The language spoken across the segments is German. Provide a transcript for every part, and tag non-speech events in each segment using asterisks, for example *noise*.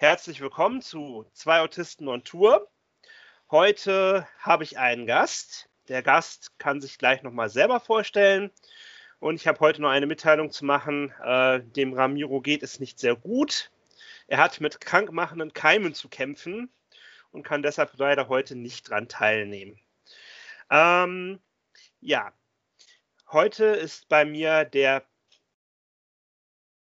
Herzlich willkommen zu Zwei Autisten on Tour. Heute habe ich einen Gast. Der Gast kann sich gleich nochmal selber vorstellen. Und ich habe heute noch eine Mitteilung zu machen. Äh, dem Ramiro geht es nicht sehr gut. Er hat mit krankmachenden Keimen zu kämpfen und kann deshalb leider heute nicht dran teilnehmen. Ähm, ja, heute ist bei mir der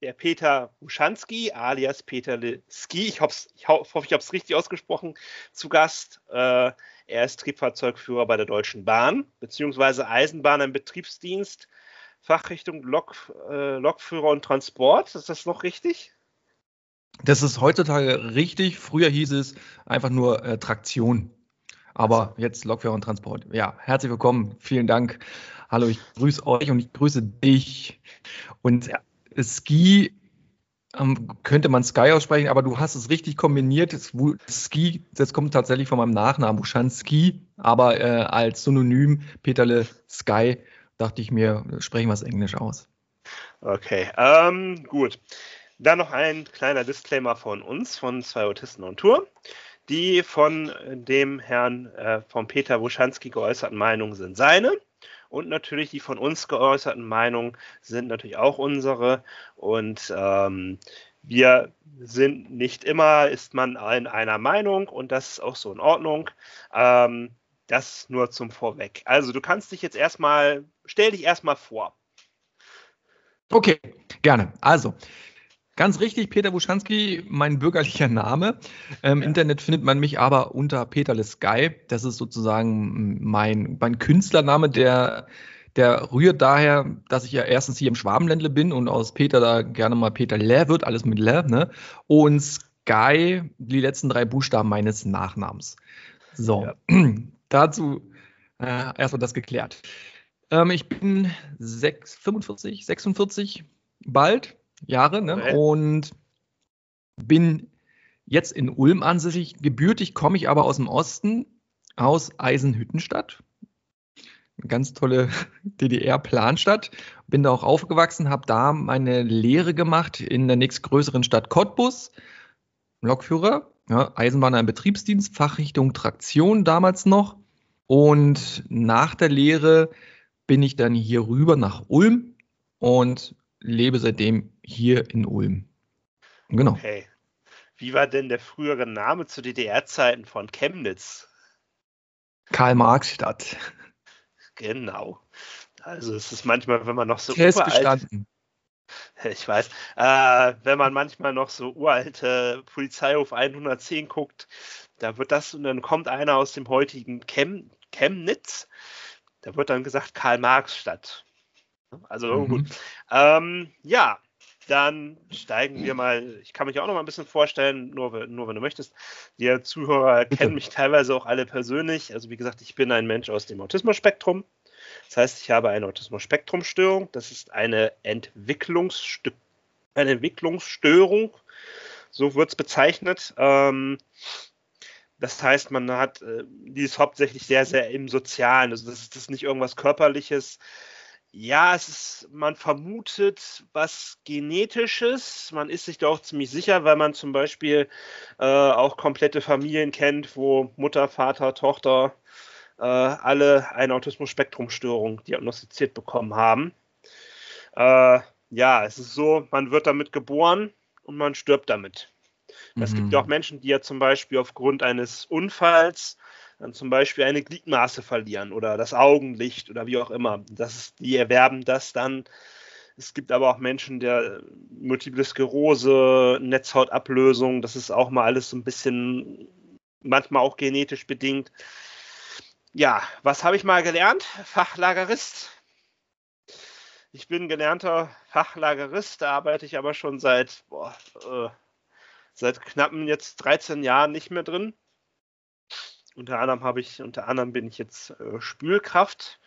der Peter Ruschanski, alias Peter Ski, ich, ich hoffe, ich habe es richtig ausgesprochen, zu Gast. Äh, er ist Triebfahrzeugführer bei der Deutschen Bahn, beziehungsweise Eisenbahn im Betriebsdienst, Fachrichtung Lok, äh, Lokführer und Transport. Ist das noch richtig? Das ist heutzutage richtig. Früher hieß es einfach nur äh, Traktion. Aber jetzt Lokführer und Transport. Ja, herzlich willkommen. Vielen Dank. Hallo, ich grüße euch und ich grüße dich. Und ja, Ski ähm, könnte man Sky aussprechen, aber du hast es richtig kombiniert. Ski, das kommt tatsächlich von meinem Nachnamen, Ski, aber äh, als Synonym Peterle Sky dachte ich mir, sprechen wir es Englisch aus. Okay, ähm, gut. Dann noch ein kleiner Disclaimer von uns, von zwei Autisten on Tour. Die von dem Herrn, äh, von Peter Wuschanski geäußerten Meinungen sind seine. Und natürlich die von uns geäußerten Meinungen sind natürlich auch unsere. Und ähm, wir sind nicht immer, ist man in einer Meinung und das ist auch so in Ordnung. Ähm, das nur zum Vorweg. Also du kannst dich jetzt erstmal, stell dich erstmal vor. Okay, gerne. Also, Ganz richtig, Peter Wuschanski, mein bürgerlicher Name. Im ja. Internet findet man mich aber unter Peterle Sky. Das ist sozusagen mein, mein Künstlername, der, der rührt daher, dass ich ja erstens hier im Schwabenländle bin und aus Peter da gerne mal Peter Lä wird, alles mit Lä, ne? Und Sky, die letzten drei Buchstaben meines Nachnamens. So, ja. *clears throat* dazu äh, erstmal das geklärt. Ähm, ich bin 6, 45, 46 bald Jahre ne? Okay. und bin jetzt in Ulm ansässig. Gebürtig komme ich aber aus dem Osten, aus Eisenhüttenstadt. Eine ganz tolle *laughs* DDR-Planstadt. Bin da auch aufgewachsen, habe da meine Lehre gemacht in der nächstgrößeren Stadt Cottbus. Lokführer, ja, Eisenbahner im Betriebsdienst, Fachrichtung Traktion damals noch. Und nach der Lehre bin ich dann hier rüber nach Ulm und lebe seitdem hier in Ulm. Genau. Okay. Wie war denn der frühere Name zu DDR-Zeiten von Chemnitz? Karl-Marx-Stadt. Genau. Also es ist manchmal, wenn man noch so uralt, *laughs* ich weiß, äh, wenn man manchmal noch so uralte Polizeihof 110 guckt, da wird das und dann kommt einer aus dem heutigen Chem Chemnitz, da wird dann gesagt Karl-Marx-Stadt. Also mhm. gut. Ähm, ja, dann steigen wir mal. Ich kann mich auch noch mal ein bisschen vorstellen, nur, nur wenn du möchtest. Die Zuhörer Bitte. kennen mich teilweise auch alle persönlich. Also wie gesagt, ich bin ein Mensch aus dem Autismus-Spektrum. Das heißt, ich habe eine Autismus-Spektrum-Störung. Das ist eine, Entwicklungsst eine Entwicklungsstörung. So wird es bezeichnet. Ähm, das heißt, man hat, äh, die ist hauptsächlich sehr, sehr im Sozialen. Also das, das ist nicht irgendwas Körperliches ja, es ist, man vermutet was Genetisches. Man ist sich da auch ziemlich sicher, weil man zum Beispiel äh, auch komplette Familien kennt, wo Mutter, Vater, Tochter äh, alle eine Autismus-Spektrum-Störung diagnostiziert bekommen haben. Äh, ja, es ist so, man wird damit geboren und man stirbt damit. Mhm. Es gibt ja auch Menschen, die ja zum Beispiel aufgrund eines Unfalls dann zum Beispiel eine Gliedmaße verlieren oder das Augenlicht oder wie auch immer. Das ist, die erwerben das dann. Es gibt aber auch Menschen, der Multiple Sklerose, Netzhautablösung, das ist auch mal alles so ein bisschen, manchmal auch genetisch bedingt. Ja, was habe ich mal gelernt? Fachlagerist. Ich bin gelernter Fachlagerist, da arbeite ich aber schon seit, boah, äh, seit knappen jetzt 13 Jahren nicht mehr drin. Unter anderem habe ich, unter anderem bin ich jetzt äh, Spülkraft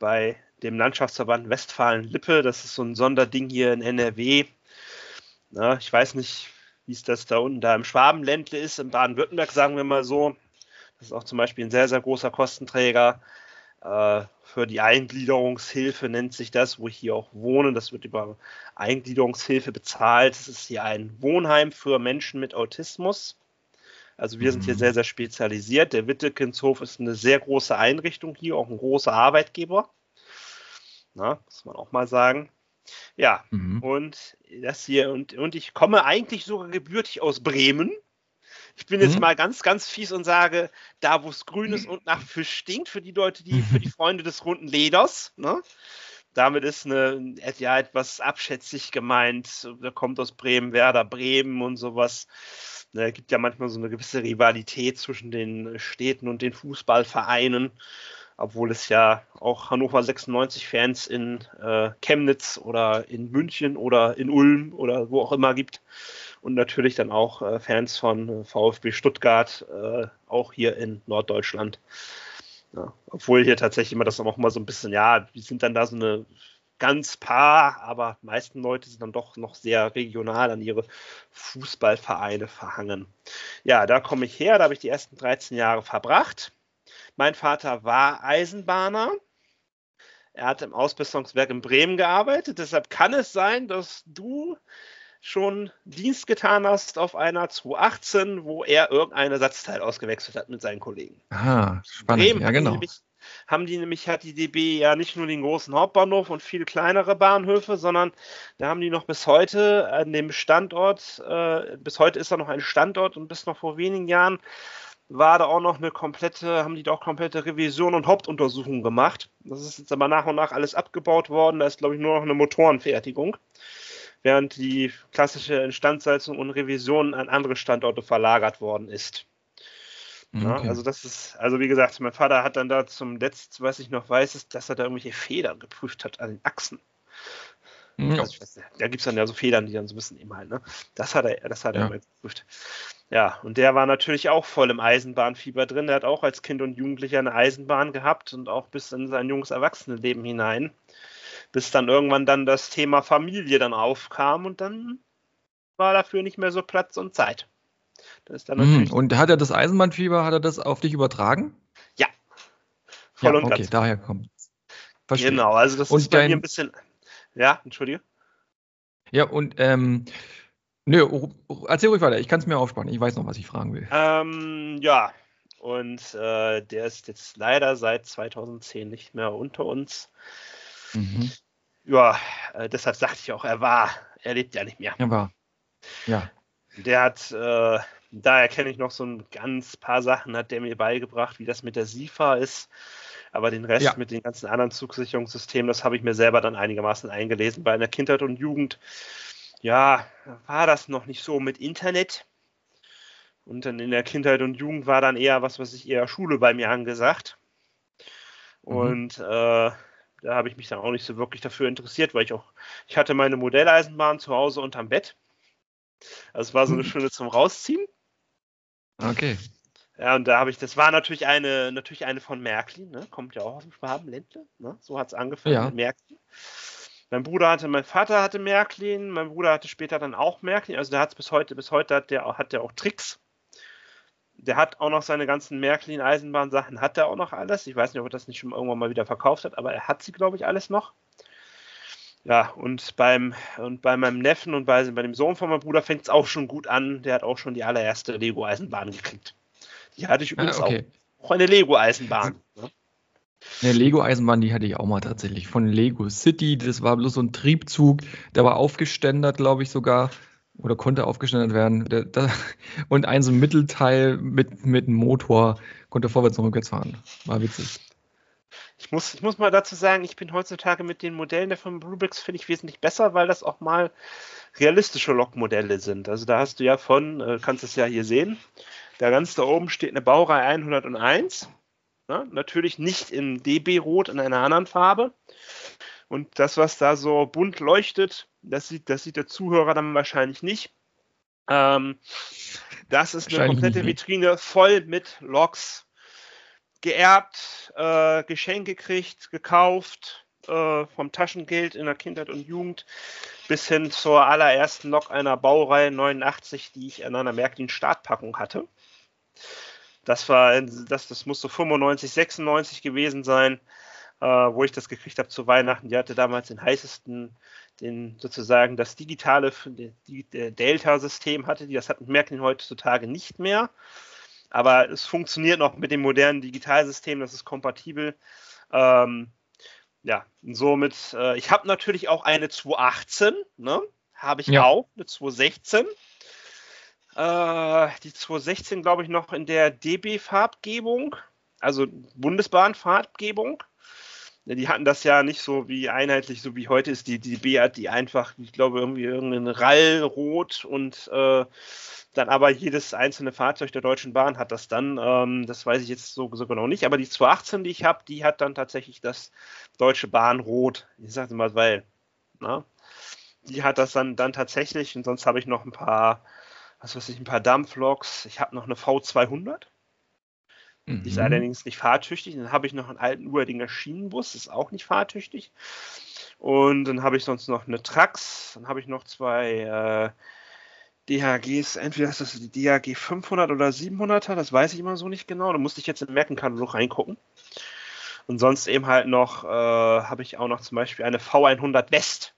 bei dem Landschaftsverband Westfalen-Lippe. Das ist so ein Sonderding hier in NRW. Na, ich weiß nicht, wie es das da unten da im Schwabenländle ist, in Baden-Württemberg sagen wir mal so. Das ist auch zum Beispiel ein sehr, sehr großer Kostenträger. äh, für die Eingliederungshilfe nennt sich das, wo ich hier auch wohne. Das wird über Eingliederungshilfe bezahlt. Es ist hier ein Wohnheim für Menschen mit Autismus. Also wir sind hier mhm. sehr, sehr spezialisiert. Der Wittekinshof ist eine sehr große Einrichtung hier, auch ein großer Arbeitgeber. Na, muss man auch mal sagen. Ja, mhm. und das hier, und, und ich komme eigentlich sogar gebürtig aus Bremen. Ich bin jetzt mhm. mal ganz, ganz fies und sage, da wo es grün ist und nach Fisch stinkt, für die Leute, die, für die *laughs* Freunde des runden Leders, ne? Damit ist eine, ja, etwas abschätzig gemeint. Da kommt aus Bremen, Werder Bremen und sowas. Ne, gibt ja manchmal so eine gewisse Rivalität zwischen den Städten und den Fußballvereinen obwohl es ja auch Hannover 96 Fans in äh, Chemnitz oder in München oder in Ulm oder wo auch immer gibt und natürlich dann auch äh, Fans von äh, VfB Stuttgart, äh, auch hier in Norddeutschland. Ja, obwohl hier tatsächlich immer das auch mal so ein bisschen, ja, wir sind dann da so eine ganz paar, aber meisten Leute sind dann doch noch sehr regional an ihre Fußballvereine verhangen. Ja, da komme ich her, da habe ich die ersten 13 Jahre verbracht. Mein Vater war Eisenbahner. Er hat im Ausbesserungswerk in Bremen gearbeitet. Deshalb kann es sein, dass du schon Dienst getan hast auf einer 218, wo er irgendein Ersatzteil ausgewechselt hat mit seinen Kollegen. Ah, spannend. Bremen ja, genau. Nämlich, haben die nämlich, hat die DB ja nicht nur den großen Hauptbahnhof und viele kleinere Bahnhöfe, sondern da haben die noch bis heute an dem Standort, äh, bis heute ist da noch ein Standort und bis noch vor wenigen Jahren war da auch noch eine komplette, haben die da auch komplette Revision und Hauptuntersuchung gemacht. Das ist jetzt aber nach und nach alles abgebaut worden. Da ist, glaube ich, nur noch eine Motorenfertigung. Während die klassische Instandsetzung und Revision an andere Standorte verlagert worden ist. Okay. Ja, also das ist, also wie gesagt, mein Vater hat dann da zum letzten, was ich noch weiß, ist, dass er da irgendwelche Federn geprüft hat an den Achsen. Ja. Also weiß, da gibt es dann ja so Federn, die dann so ein bisschen eben halt, ne? Das hat er, das hat er ja. geprüft. Ja, und der war natürlich auch voll im Eisenbahnfieber drin. Der hat auch als Kind und Jugendlicher eine Eisenbahn gehabt und auch bis in sein junges Erwachsenenleben hinein. Bis dann irgendwann dann das Thema Familie dann aufkam und dann war dafür nicht mehr so Platz und Zeit. Mhm. Und hat er das Eisenbahnfieber, hat er das auf dich übertragen? Ja. Voll ja, und okay, ganz. daher kommt Verstehe. Genau, also das und ist bei mir ein bisschen. Ja, entschuldige. Ja, und ähm, nö, erzähl ruhig weiter, ich kann es mir aufsparen, ich weiß noch, was ich fragen will. Ähm, ja, und äh, der ist jetzt leider seit 2010 nicht mehr unter uns. Mhm. Ja, äh, deshalb sagte ich auch, er war, er lebt ja nicht mehr. Er war. Ja. Der hat, äh, daher kenne ich noch so ein ganz paar Sachen, hat der mir beigebracht, wie das mit der SIFA ist. Aber den Rest ja. mit den ganzen anderen Zugsicherungssystemen, das habe ich mir selber dann einigermaßen eingelesen. Bei einer Kindheit und Jugend, ja, war das noch nicht so mit Internet. Und dann in der Kindheit und Jugend war dann eher was, was ich eher Schule bei mir angesagt. Mhm. Und äh, da habe ich mich dann auch nicht so wirklich dafür interessiert, weil ich auch, ich hatte meine Modelleisenbahn zu Hause unterm Bett das war so eine hm. schöne zum Rausziehen. Okay. Ja, und da habe ich, das war natürlich eine, natürlich eine von Märklin, ne? kommt ja auch aus dem Schwabenländle, ne? so hat es angefangen ja. mit Märklin. Mein Bruder hatte, mein Vater hatte Märklin, mein Bruder hatte später dann auch Märklin, also der hat es bis heute, bis heute hat der, hat der auch Tricks. Der hat auch noch seine ganzen Märklin-Eisenbahnsachen, hat er auch noch alles. Ich weiß nicht, ob er das nicht schon irgendwann mal wieder verkauft hat, aber er hat sie, glaube ich, alles noch. Ja, und beim und bei meinem Neffen und bei, bei dem Sohn von meinem Bruder fängt es auch schon gut an. Der hat auch schon die allererste Lego-Eisenbahn gekriegt. Die hatte ich übrigens ah, okay. auch. Auch eine Lego-Eisenbahn. Ne? Eine Lego-Eisenbahn, die hatte ich auch mal tatsächlich. Von Lego City. Das war bloß so ein Triebzug. Der war aufgeständert, glaube ich sogar. Oder konnte aufgeständert werden. Der, der, und ein so ein Mittelteil mit, mit einem Motor konnte vorwärts und rückwärts fahren. War witzig. Ich muss, ich muss mal dazu sagen, ich bin heutzutage mit den Modellen der Firma Bluebricks finde ich wesentlich besser, weil das auch mal realistische Lokmodelle sind. Also da hast du ja von, äh, kannst es ja hier sehen, da ganz da oben steht eine Baureihe 101. Ja, natürlich nicht in DB-Rot in einer anderen Farbe. Und das, was da so bunt leuchtet, das sieht, das sieht der Zuhörer dann wahrscheinlich nicht. Ähm, das ist eine komplette Vitrine voll mit Loks, geerbt, äh, Geschenk gekriegt, gekauft, äh, vom Taschengeld in der Kindheit und Jugend bis hin zur allerersten Lok einer Baureihe 89, die ich in einer Märklin Startpackung hatte. Das war, das, das muss so 95, 96 gewesen sein, äh, wo ich das gekriegt habe zu Weihnachten. Die hatte damals den heißesten, den sozusagen das digitale die, Delta-System hatte die. Das hat Märklin heutzutage nicht mehr. Aber es funktioniert noch mit dem modernen Digitalsystem, das ist kompatibel. Ähm, ja, somit, äh, ich habe natürlich auch eine 218, ne? Habe ich ja. auch, eine 216. Äh, die 216, glaube ich, noch in der DB-Farbgebung, also Bundesbahn-Farbgebung. Die hatten das ja nicht so wie einheitlich, so wie heute ist. Die DB hat die einfach, ich glaube, irgendwie irgendein Rallrot und äh, dann aber jedes einzelne Fahrzeug der Deutschen Bahn hat das dann. Ähm, das weiß ich jetzt so, so genau nicht. Aber die 218, die ich habe, die hat dann tatsächlich das Deutsche Bahn Rot. Ich sage mal, weil, na, die hat das dann, dann tatsächlich. Und sonst habe ich noch ein paar, was weiß ich, ein paar Dampfloks. Ich habe noch eine V200. Mhm. Die ist mhm. allerdings nicht fahrtüchtig. Dann habe ich noch einen alten Uerdinger Schienenbus, das ist auch nicht fahrtüchtig. Und dann habe ich sonst noch eine Trax. Dann habe ich noch zwei äh, DHGs, entweder ist das die DHG 500 oder 700er, das weiß ich immer so nicht genau. Da musste ich jetzt im Merkenkatalog reingucken. Und sonst eben halt noch, äh, habe ich auch noch zum Beispiel eine V100 West.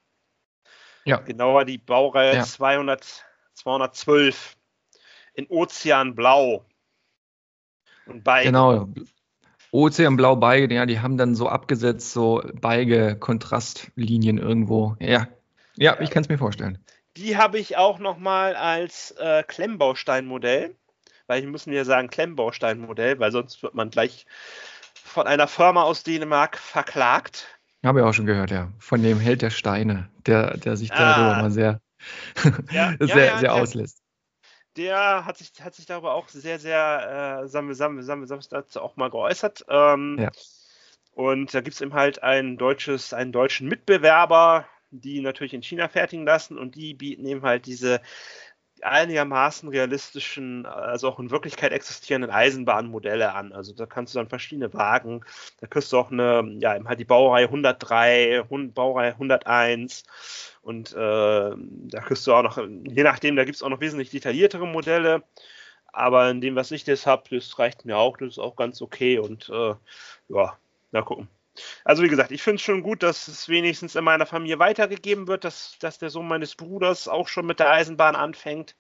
Ja. Genauer die Baureihe ja. 200, 212 in Ozeanblau. Und Beige. Genau. Ozeanblau Beige, ja, die haben dann so abgesetzt, so Beige-Kontrastlinien irgendwo. Ja. Ja, ich kann es mir vorstellen. Die habe ich auch nochmal als äh, Klemmbausteinmodell, weil ich muss mir sagen Klemmbausteinmodell, weil sonst wird man gleich von einer Firma aus Dänemark verklagt. Habe ich auch schon gehört, ja. Von dem Held der Steine, der, der sich darüber ah. mal sehr, ja, *laughs* sehr, ja, ja, sehr auslässt. Der hat sich, hat sich darüber auch sehr, sehr äh, sammel, sammel, sammel, sammel dazu auch mal geäußert. Ähm, ja. Und da gibt es eben halt ein deutsches, einen deutschen Mitbewerber, die natürlich in China fertigen lassen und die bieten eben halt diese einigermaßen realistischen, also auch in Wirklichkeit existierenden Eisenbahnmodelle an. Also da kannst du dann verschiedene Wagen, da kriegst du auch eine, ja, eben halt die Baureihe 103, Baureihe 101 und äh, da kriegst du auch noch, je nachdem, da gibt es auch noch wesentlich detailliertere Modelle, aber in dem, was ich jetzt habe, das reicht mir auch, das ist auch ganz okay und äh, ja, na gucken. Also wie gesagt, ich finde es schon gut, dass es wenigstens in meiner Familie weitergegeben wird, dass, dass der Sohn meines Bruders auch schon mit der Eisenbahn anfängt,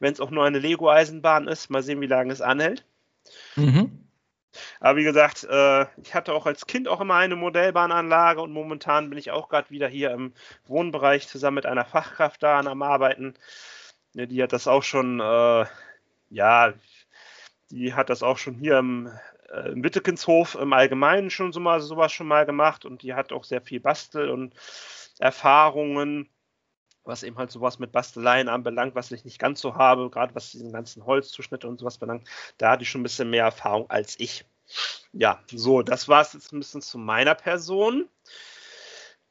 wenn es auch nur eine Lego-Eisenbahn ist. Mal sehen, wie lange es anhält. Mhm. Aber wie gesagt, äh, ich hatte auch als Kind auch immer eine Modellbahnanlage und momentan bin ich auch gerade wieder hier im Wohnbereich zusammen mit einer Fachkraft da am Arbeiten. Die hat das auch schon, äh, ja, die hat das auch schon hier im, äh, im Wittekinshof im Allgemeinen schon so mal sowas schon mal gemacht und die hat auch sehr viel Bastel und Erfahrungen, was eben halt sowas mit Basteleien anbelangt, was ich nicht ganz so habe, gerade was diesen ganzen Holzzuschnitt und sowas belangt. Da hatte ich schon ein bisschen mehr Erfahrung als ich. Ja, so, das war es jetzt ein bisschen zu meiner Person.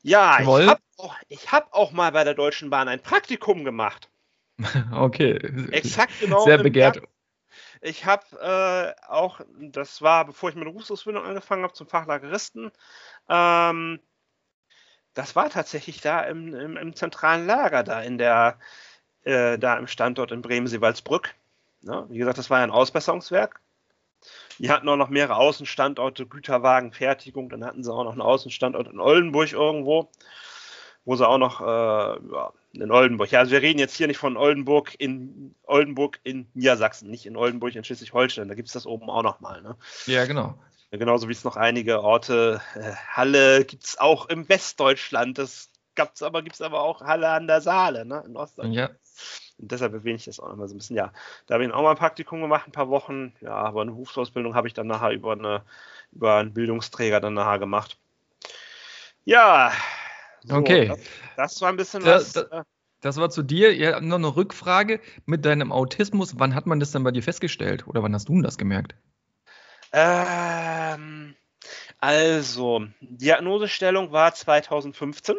Ja, Toll. ich habe auch, hab auch mal bei der Deutschen Bahn ein Praktikum gemacht. *laughs* Okay. Exakt genau. Sehr begehrt. Jahr, ich habe äh, auch, das war bevor ich meine Berufsausbildung angefangen habe zum Fachlageristen, ähm, das war tatsächlich da im, im, im, zentralen Lager, da in der, äh, da im Standort in Bremen-Seewaldsbrück. Ja, wie gesagt, das war ja ein Ausbesserungswerk. Die hatten auch noch mehrere Außenstandorte, Güterwagenfertigung, dann hatten sie auch noch einen Außenstandort in Oldenburg irgendwo, wo sie auch noch äh, ja, in Oldenburg. Ja, also wir reden jetzt hier nicht von Oldenburg in Oldenburg in Niedersachsen, nicht in Oldenburg in Schleswig-Holstein. Da gibt es das oben auch nochmal. Ne? Ja, genau. Genauso wie es noch einige Orte, äh, Halle gibt es auch im Westdeutschland. Das gab es aber, gibt es aber auch Halle an der Saale, ne? In Ostdeutschland. Ja. Und deshalb erwähne ich das auch nochmal so ein bisschen. Ja, da habe ich auch mal ein Praktikum gemacht, ein paar Wochen. Ja, aber eine Berufsausbildung habe ich dann nachher über, eine, über einen Bildungsträger dann nachher gemacht. Ja, so, okay. Das, das, war ein bisschen da, was. Da, äh, das war zu dir. Ja, noch eine Rückfrage mit deinem Autismus. Wann hat man das denn bei dir festgestellt? Oder wann hast du das gemerkt? Ähm, also, Diagnosestellung war 2015.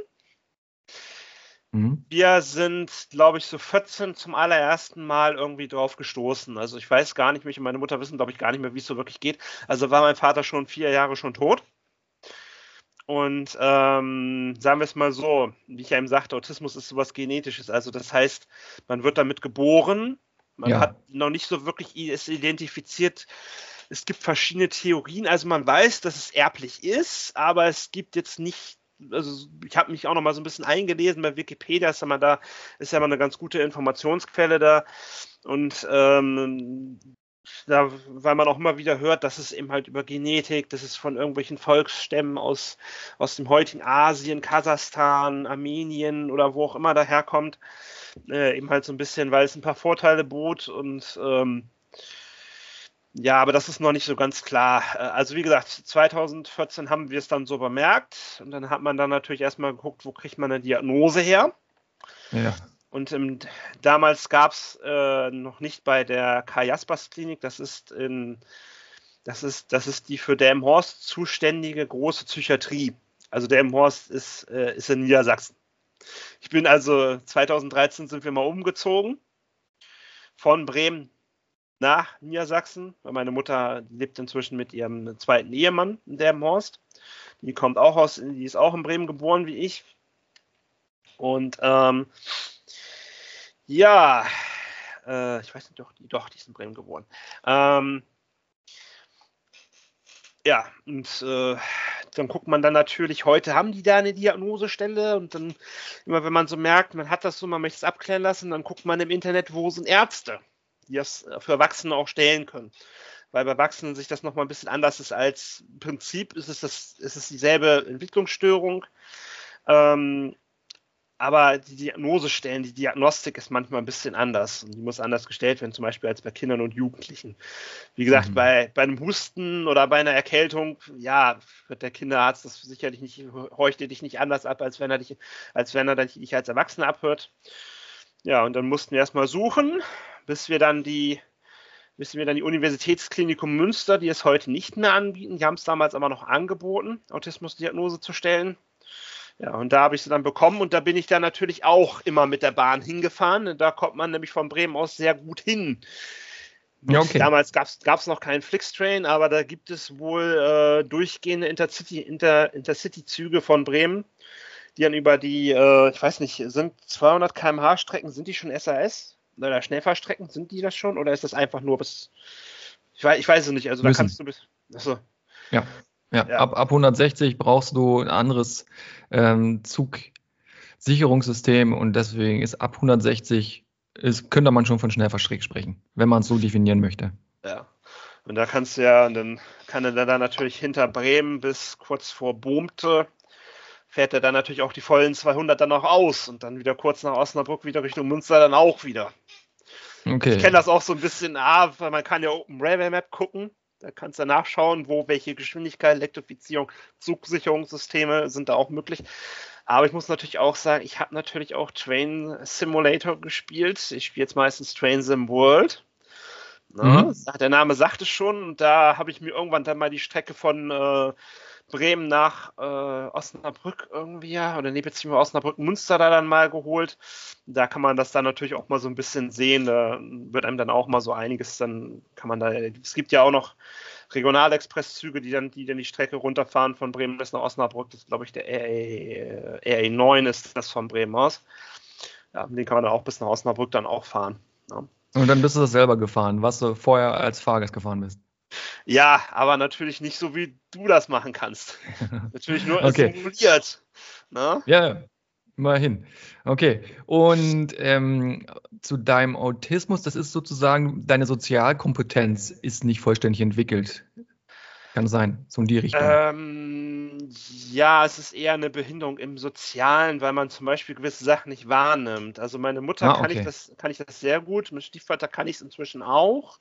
Mhm. Wir sind, glaube ich, so 14 zum allerersten Mal irgendwie drauf gestoßen. Also ich weiß gar nicht, mich und meine Mutter wissen, glaube ich, gar nicht mehr, wie es so wirklich geht. Also war mein Vater schon vier Jahre schon tot. Und ähm, sagen wir es mal so, wie ich ja eben sagte, Autismus ist sowas Genetisches. Also das heißt, man wird damit geboren Man ja. hat noch nicht so wirklich es identifiziert. Es gibt verschiedene Theorien. Also man weiß, dass es erblich ist, aber es gibt jetzt nicht also ich habe mich auch noch mal so ein bisschen eingelesen bei Wikipedia, ist ja mal da, ist ja mal eine ganz gute Informationsquelle da. Und ähm, da, weil man auch immer wieder hört, dass es eben halt über Genetik, dass es von irgendwelchen Volksstämmen aus, aus dem heutigen Asien, Kasachstan, Armenien oder wo auch immer daherkommt, äh, eben halt so ein bisschen, weil es ein paar Vorteile bot und ähm, ja, aber das ist noch nicht so ganz klar. Äh, also wie gesagt, 2014 haben wir es dann so bemerkt und dann hat man dann natürlich erstmal geguckt, wo kriegt man eine Diagnose her. Ja. Und ähm, damals gab es äh, noch nicht bei der Karl Jaspers Klinik, das ist in, das ist, das ist die für Delmenhorst zuständige große Psychiatrie. Also Delmenhorst ist, äh, ist in Niedersachsen. Ich bin also 2013 sind wir mal umgezogen von Bremen nach Niedersachsen, weil meine Mutter lebt inzwischen mit ihrem zweiten Ehemann in Delmenhorst. Die kommt auch aus, die ist auch in Bremen geboren wie ich. Und ähm, ja, äh, ich weiß nicht, doch, die, doch, die ist in Bremen geboren. Ähm, ja, und äh, dann guckt man dann natürlich, heute haben die da eine Diagnosestelle und dann immer, wenn man so merkt, man hat das so, man möchte es abklären lassen, dann guckt man im Internet, wo sind Ärzte, die das für Erwachsene auch stellen können. Weil bei Erwachsenen sich das nochmal ein bisschen anders ist als im Prinzip ist es, das, ist es dieselbe Entwicklungsstörung. Ähm, aber die Diagnose stellen, die Diagnostik ist manchmal ein bisschen anders und die muss anders gestellt werden, zum Beispiel als bei Kindern und Jugendlichen. Wie gesagt, mhm. bei, bei einem Husten oder bei einer Erkältung, ja, wird der Kinderarzt das sicherlich nicht, horcht dich nicht anders ab, als wenn er dich, als wenn er dich als Erwachsener abhört. Ja, und dann mussten wir erstmal suchen, bis wir dann die, bis wir dann die Universitätsklinikum Münster, die es heute nicht mehr anbieten, die haben es damals aber noch angeboten, Autismusdiagnose zu stellen ja, und da habe ich sie dann bekommen und da bin ich dann natürlich auch immer mit der Bahn hingefahren. Da kommt man nämlich von Bremen aus sehr gut hin. Ja, okay. Damals gab es noch keinen Flixtrain, aber da gibt es wohl äh, durchgehende Intercity, Inter, Intercity-Züge von Bremen, die dann über die, äh, ich weiß nicht, sind 200 km/h Strecken, sind die schon SAS? Oder Schnellfahrstrecken, sind die das schon? Oder ist das einfach nur bis, ich weiß, ich weiß es nicht, also da kannst du bis, achso. Ja. Ja, ja. Ab, ab 160 brauchst du ein anderes ähm, Zugsicherungssystem und deswegen ist ab 160 ist, könnte man schon von Schnellverstreck sprechen, wenn man es so definieren möchte. Ja. Und da kannst du ja, dann kann er dann natürlich hinter Bremen bis kurz vor Boomte fährt er dann natürlich auch die vollen 200 dann auch aus und dann wieder kurz nach Osnabrück wieder Richtung Münster dann auch wieder. Okay. Ich kenne das auch so ein bisschen, ah, weil man kann ja Open Railway Map gucken da kannst du nachschauen, wo welche Geschwindigkeit, Elektrifizierung, Zugsicherungssysteme sind da auch möglich. Aber ich muss natürlich auch sagen, ich habe natürlich auch Train Simulator gespielt. Ich spiele jetzt meistens Train Sim World. Na, mhm. Der Name sagt es schon. Und da habe ich mir irgendwann dann mal die Strecke von äh, Bremen nach äh, Osnabrück irgendwie, oder nee, beziehungsweise Osnabrück-Münster da dann mal geholt. Da kann man das dann natürlich auch mal so ein bisschen sehen. Da wird einem dann auch mal so einiges, dann kann man da, es gibt ja auch noch Regionalexpresszüge, die dann, die dann die Strecke runterfahren von Bremen bis nach Osnabrück. Das ist, glaube ich, der RE, 9 ist das von Bremen aus. Ja, den kann man dann auch bis nach Osnabrück dann auch fahren. Ja. Und dann bist du das selber gefahren, was du vorher als Fahrgast gefahren bist. Ja, aber natürlich nicht so, wie du das machen kannst. *laughs* natürlich nur okay. simuliert. Na? Ne? Ja, immerhin. Okay. Und ähm, zu deinem Autismus, das ist sozusagen, deine Sozialkompetenz ist nicht vollständig entwickelt. Kann sein, so in die Richtung. Ähm, ja, es ist eher eine Behinderung im Sozialen, weil man zum Beispiel gewisse Sachen nicht wahrnimmt. Also meine Mutter ah, okay. kann, ich das, kann ich das sehr gut, mein Stiefvater kann ich es inzwischen auch.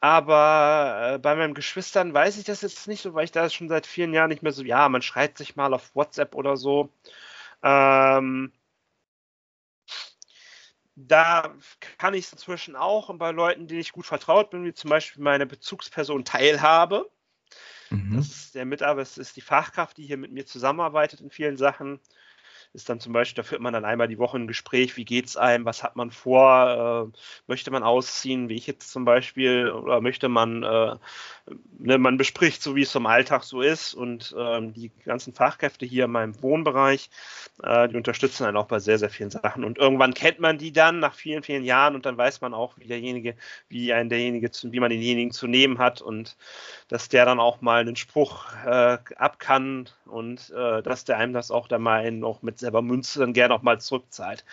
Aber äh, bei meinen Geschwistern weiß ich das jetzt nicht so, weil ich da schon seit vielen Jahren nicht mehr so, ja, man schreibt sich mal auf WhatsApp oder so. Ähm, da kann ich es inzwischen auch und bei Leuten, denen ich gut vertraut bin, wie zum Beispiel meine Bezugsperson Teilhabe. Mhm. Das ist der Mitarbeiter, das ist die Fachkraft, die hier mit mir zusammenarbeitet in vielen Sachen. Ist dann zum Beispiel, da führt man dann einmal die Woche ein Gespräch, wie geht es einem, was hat man vor, äh, möchte man ausziehen, wie ich jetzt zum Beispiel, oder möchte man, äh, ne, man bespricht so, wie es im Alltag so ist und ähm, die ganzen Fachkräfte hier in meinem Wohnbereich, äh, die unterstützen einen auch bei sehr, sehr vielen Sachen und irgendwann kennt man die dann nach vielen, vielen Jahren und dann weiß man auch, wie derjenige, wie ein derjenige, wie man denjenigen zu nehmen hat und dass der dann auch mal einen Spruch äh, ab kann und äh, dass der einem das auch dann mal auch mit selber Münze dann gerne auch mal zurückzahlt.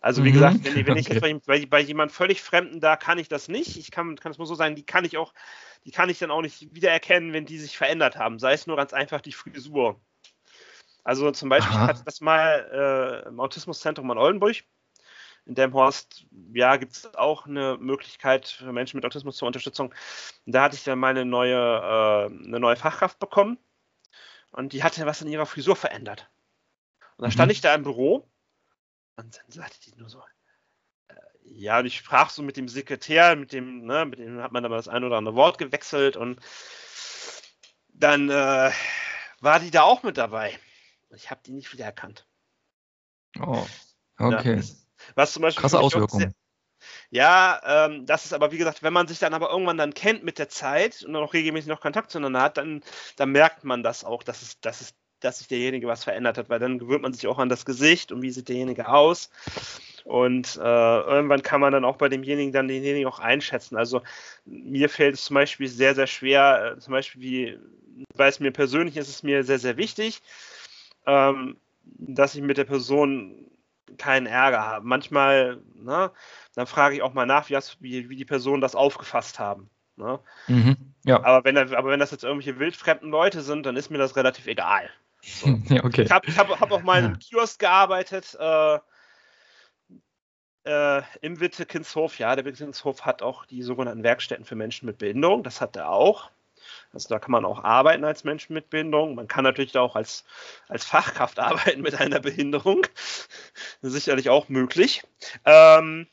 Also wie mhm. gesagt, wenn, wenn ich *laughs* jetzt bei, bei, jemand völlig Fremden da kann ich das nicht. Ich kann, kann es nur so sagen, die kann ich auch, die kann ich dann auch nicht wiedererkennen, wenn die sich verändert haben. Sei es nur ganz einfach die Frisur. Also zum Beispiel, Aha. ich hatte das mal äh, im Autismuszentrum in Oldenburg. In Delmhorst, ja, gibt es auch eine Möglichkeit für Menschen mit Autismus zur Unterstützung. Und da hatte ich dann meine neue, äh, eine neue Fachkraft bekommen und die hatte was in ihrer Frisur verändert. Und dann mhm. stand ich da im Büro und dann sagte die nur so, äh, ja, und ich sprach so mit dem Sekretär, mit dem, ne, mit dem hat man aber das ein oder andere Wort gewechselt und dann äh, war die da auch mit dabei. Ich habe die nicht wiedererkannt. Oh, okay. Ja, was zum Beispiel Krasse Auswirkungen. Ja, ähm, das ist aber, wie gesagt, wenn man sich dann aber irgendwann dann kennt mit der Zeit und dann auch regelmäßig noch Kontakt zueinander hat, dann, dann merkt man das auch, dass, es, dass, es, dass sich derjenige was verändert hat, weil dann gewöhnt man sich auch an das Gesicht und wie sieht derjenige aus. Und äh, irgendwann kann man dann auch bei demjenigen dann denjenigen auch einschätzen. Also mir fällt es zum Beispiel sehr, sehr schwer, äh, zum Beispiel wie, weil es mir persönlich ist, ist es mir sehr, sehr wichtig, ähm, dass ich mit der Person keinen Ärger habe. Manchmal, ne, dann frage ich auch mal nach, wie, das, wie, wie die Personen das aufgefasst haben. Ne? Mhm, ja. aber, wenn, aber wenn das jetzt irgendwelche wildfremden Leute sind, dann ist mir das relativ egal. So. *laughs* ja, okay. Ich habe hab, hab auch mal in einem Kiosk gearbeitet, äh, äh, im Wittekinshof. Ja, der Wittekinshof hat auch die sogenannten Werkstätten für Menschen mit Behinderung. Das hat er auch. Also da kann man auch arbeiten als Mensch mit Behinderung. Man kann natürlich auch als, als Fachkraft *laughs* arbeiten mit einer Behinderung. *laughs* sicherlich auch möglich. Ähm,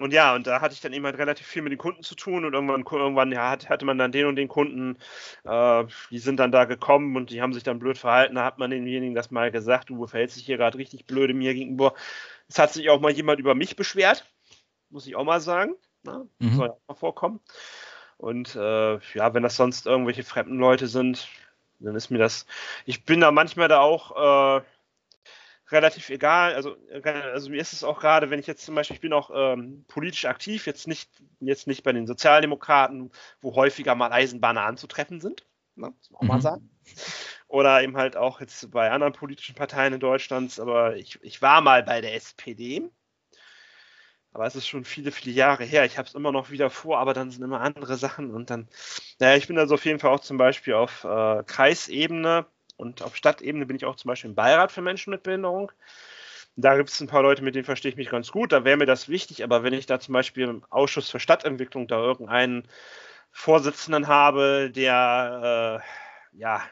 und ja, und da hatte ich dann eben halt relativ viel mit den Kunden zu tun und irgendwann, irgendwann ja, hatte man dann den und den Kunden, äh, die sind dann da gekommen und die haben sich dann blöd verhalten. Da hat man denjenigen das mal gesagt, du verhältst dich hier gerade richtig blöde mir gegenüber. Es hat sich auch mal jemand über mich beschwert, muss ich auch mal sagen. Na, ne? mhm. Soll ja auch mal vorkommen. Und äh, ja, wenn das sonst irgendwelche fremden Leute sind, dann ist mir das. Ich bin da manchmal da auch äh, relativ egal. Also, also mir ist es auch gerade, wenn ich jetzt zum Beispiel, ich bin auch ähm, politisch aktiv, jetzt nicht, jetzt nicht bei den Sozialdemokraten, wo häufiger mal Eisenbahner anzutreffen sind. Ne, muss man auch mhm. mal sagen. Oder eben halt auch jetzt bei anderen politischen Parteien in Deutschland. Aber ich, ich war mal bei der SPD aber es ist schon viele, viele Jahre her. Ich habe es immer noch wieder vor, aber dann sind immer andere Sachen. Und dann, naja, ich bin also auf jeden Fall auch zum Beispiel auf äh, Kreisebene und auf Stadtebene bin ich auch zum Beispiel im Beirat für Menschen mit Behinderung. Da gibt es ein paar Leute, mit denen verstehe ich mich ganz gut. Da wäre mir das wichtig. Aber wenn ich da zum Beispiel im Ausschuss für Stadtentwicklung da irgendeinen Vorsitzenden habe, der, äh, ja,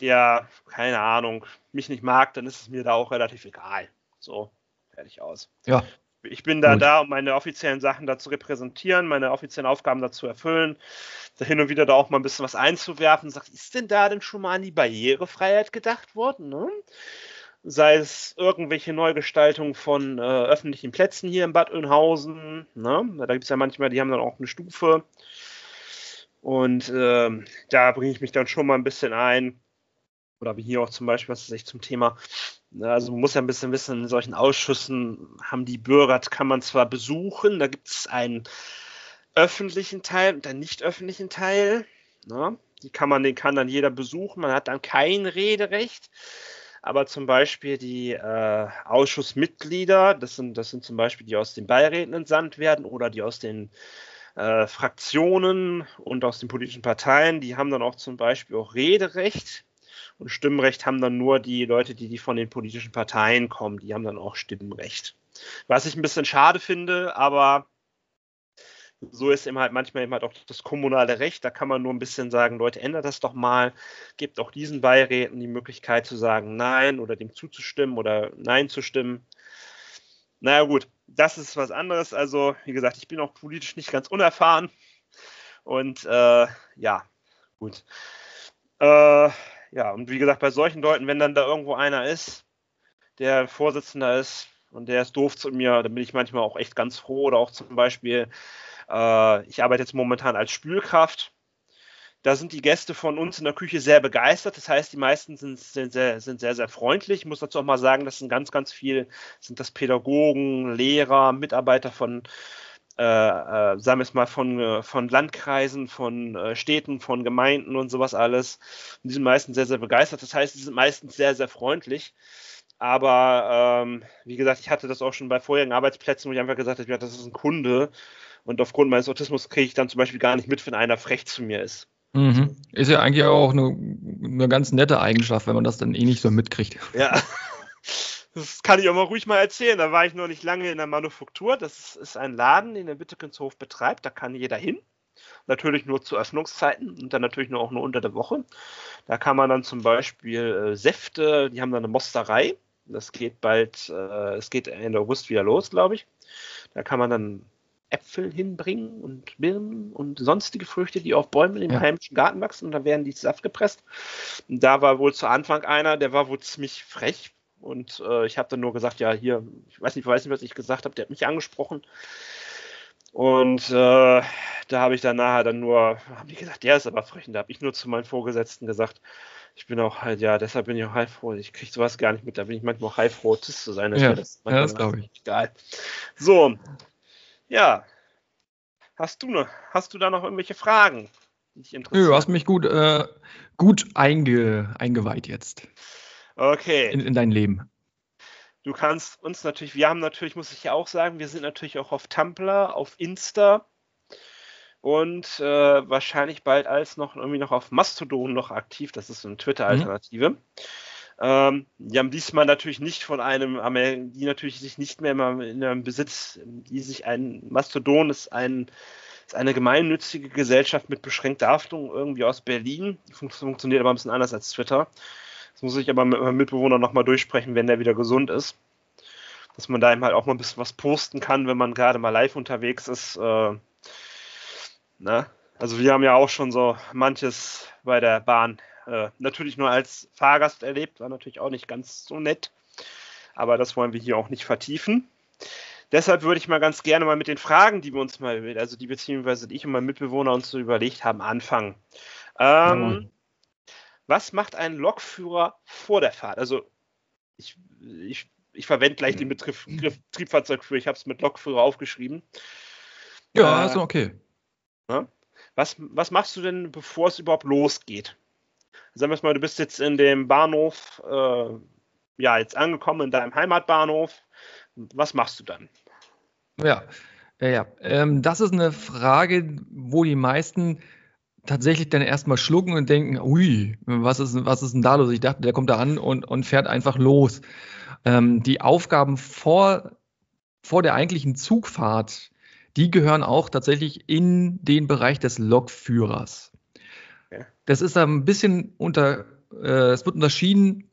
der, keine Ahnung, mich nicht mag, dann ist es mir da auch relativ egal. So, Fertig aus. Ja. Ich bin da Gut. da, um meine offiziellen Sachen da zu repräsentieren, meine offiziellen Aufgaben da zu erfüllen, da hin und wieder da auch mal ein bisschen was einzuwerfen. Sagt, ist denn da denn schon mal an die Barrierefreiheit gedacht worden? Ne? Sei es irgendwelche Neugestaltungen von äh, öffentlichen Plätzen hier in Bad Oeynhausen. Ne? Da gibt es ja manchmal, die haben dann auch eine Stufe. Und äh, da bringe ich mich dann schon mal ein bisschen ein. Oder wie hier auch zum Beispiel, was ist ich zum Thema Ne, also man muss ja ein bisschen wissen, in solchen Ausschüssen haben die Bürger, kann man zwar besuchen, da gibt es einen öffentlichen Teil und einen nicht öffentlichen Teil. Ne? Die kann man, den kann dann jeder besuchen, man hat dann kein Rederecht. Aber zum Beispiel die äh, Ausschussmitglieder, das sind, das sind zum Beispiel die die aus den Beiräten entsandt werden oder die aus den äh, Fraktionen und aus den politischen Parteien, die haben dann auch zum Beispiel auch Rederecht und Stimmrecht haben dann nur die Leute, die, die von den politischen Parteien kommen, die haben dann auch Stimmrecht. Was ich ein bisschen schade finde, aber so ist eben halt manchmal eben halt auch das kommunale Recht. Da kann man nur ein bisschen sagen, Leute, ändert das doch mal. Gebt auch diesen Beiräten die Möglichkeit zu sagen Nein oder dem zuzustimmen oder Nein zu stimmen. Naja gut, das ist was anderes. Also wie gesagt, ich bin auch politisch nicht ganz unerfahren. Und äh, ja, gut. Äh, ja, und wie gesagt, bei solchen Leuten, wenn dann da irgendwo einer ist, der Vorsitzender ist und der ist doof zu mir, dann bin ich manchmal auch echt ganz froh. Oder auch zum Beispiel, äh, ich arbeite jetzt momentan als Spülkraft. Da sind die Gäste von uns in der Küche sehr begeistert. Das heißt, die meisten sind, sind, sehr, sind sehr, sehr freundlich. Ich muss dazu auch mal sagen, das sind ganz, ganz viel, sind das Pädagogen, Lehrer, Mitarbeiter von, äh, äh, sagen wir es mal, von, äh, von Landkreisen, von äh, Städten, von Gemeinden und sowas alles. Und die sind meistens sehr, sehr begeistert. Das heißt, die sind meistens sehr, sehr freundlich. Aber ähm, wie gesagt, ich hatte das auch schon bei vorherigen Arbeitsplätzen, wo ich einfach gesagt habe, ja, das ist ein Kunde. Und aufgrund meines Autismus kriege ich dann zum Beispiel gar nicht mit, wenn einer frech zu mir ist. Mhm. Ist ja eigentlich auch eine, eine ganz nette Eigenschaft, wenn man das dann eh nicht so mitkriegt. Ja. *laughs* Das kann ich auch mal ruhig mal erzählen. Da war ich noch nicht lange in der Manufaktur. Das ist ein Laden, den der Wittekenshof betreibt. Da kann jeder hin. Natürlich nur zu Öffnungszeiten und dann natürlich nur auch nur unter der Woche. Da kann man dann zum Beispiel äh, Säfte, die haben dann eine Mosterei. Das geht bald, äh, es geht Ende August wieder los, glaube ich. Da kann man dann Äpfel hinbringen und Birnen und sonstige Früchte, die auf Bäumen im ja. heimischen Garten wachsen. Und dann werden die Saft gepresst. Und da war wohl zu Anfang einer, der war wohl ziemlich frech. Und äh, ich habe dann nur gesagt, ja, hier, ich weiß nicht, weiß nicht, was ich gesagt habe, der hat mich angesprochen. Und äh, da habe ich dann nachher dann nur, haben die gesagt, der ist aber frech. Und da habe ich nur zu meinen Vorgesetzten gesagt, ich bin auch halt, ja, deshalb bin ich auch heilfroh. Ich kriege sowas gar nicht mit. Da bin ich manchmal auch heilfroh, Autist zu sein. Ja, das, ja, das glaube ich. Egal. So, ja. Hast du noch, hast du da noch irgendwelche Fragen, die dich interessieren? Du hast mich gut, äh, gut einge, eingeweiht jetzt. Okay. In, in dein Leben. Du kannst uns natürlich, wir haben natürlich, muss ich ja auch sagen, wir sind natürlich auch auf Tumblr, auf Insta und äh, wahrscheinlich bald als noch irgendwie noch auf Mastodon noch aktiv. Das ist so eine Twitter-Alternative. Mhm. Ähm, die haben diesmal natürlich nicht von einem, die natürlich sich nicht mehr in einem Besitz, die sich ein Mastodon ist ein ist eine gemeinnützige Gesellschaft mit beschränkter Haftung irgendwie aus Berlin. Die funktioniert aber ein bisschen anders als Twitter. Das muss ich aber mit meinem Mitbewohner nochmal durchsprechen, wenn der wieder gesund ist. Dass man da eben halt auch mal ein bisschen was posten kann, wenn man gerade mal live unterwegs ist. Äh, ne? Also wir haben ja auch schon so manches bei der Bahn äh, natürlich nur als Fahrgast erlebt, war natürlich auch nicht ganz so nett. Aber das wollen wir hier auch nicht vertiefen. Deshalb würde ich mal ganz gerne mal mit den Fragen, die wir uns mal, also die beziehungsweise ich und mein Mitbewohner uns so überlegt haben, anfangen. Ähm, was macht ein Lokführer vor der Fahrt? Also ich, ich, ich verwende gleich den Begriff Triebfahrzeugführer. Ich habe es mit Lokführer aufgeschrieben. Ja, äh, ist okay. Ja? Was, was machst du denn, bevor es überhaupt losgeht? Sagen wir mal, du bist jetzt in dem Bahnhof, äh, ja, jetzt angekommen in deinem Heimatbahnhof. Was machst du dann? Ja, ja, ja. Ähm, das ist eine Frage, wo die meisten tatsächlich dann erstmal schlucken und denken, ui, was ist, was ist denn da los? Ich dachte, der kommt da an und, und fährt einfach los. Ähm, die Aufgaben vor, vor der eigentlichen Zugfahrt, die gehören auch tatsächlich in den Bereich des Lokführers. Okay. Das ist ein bisschen unter, äh, es wird unterschieden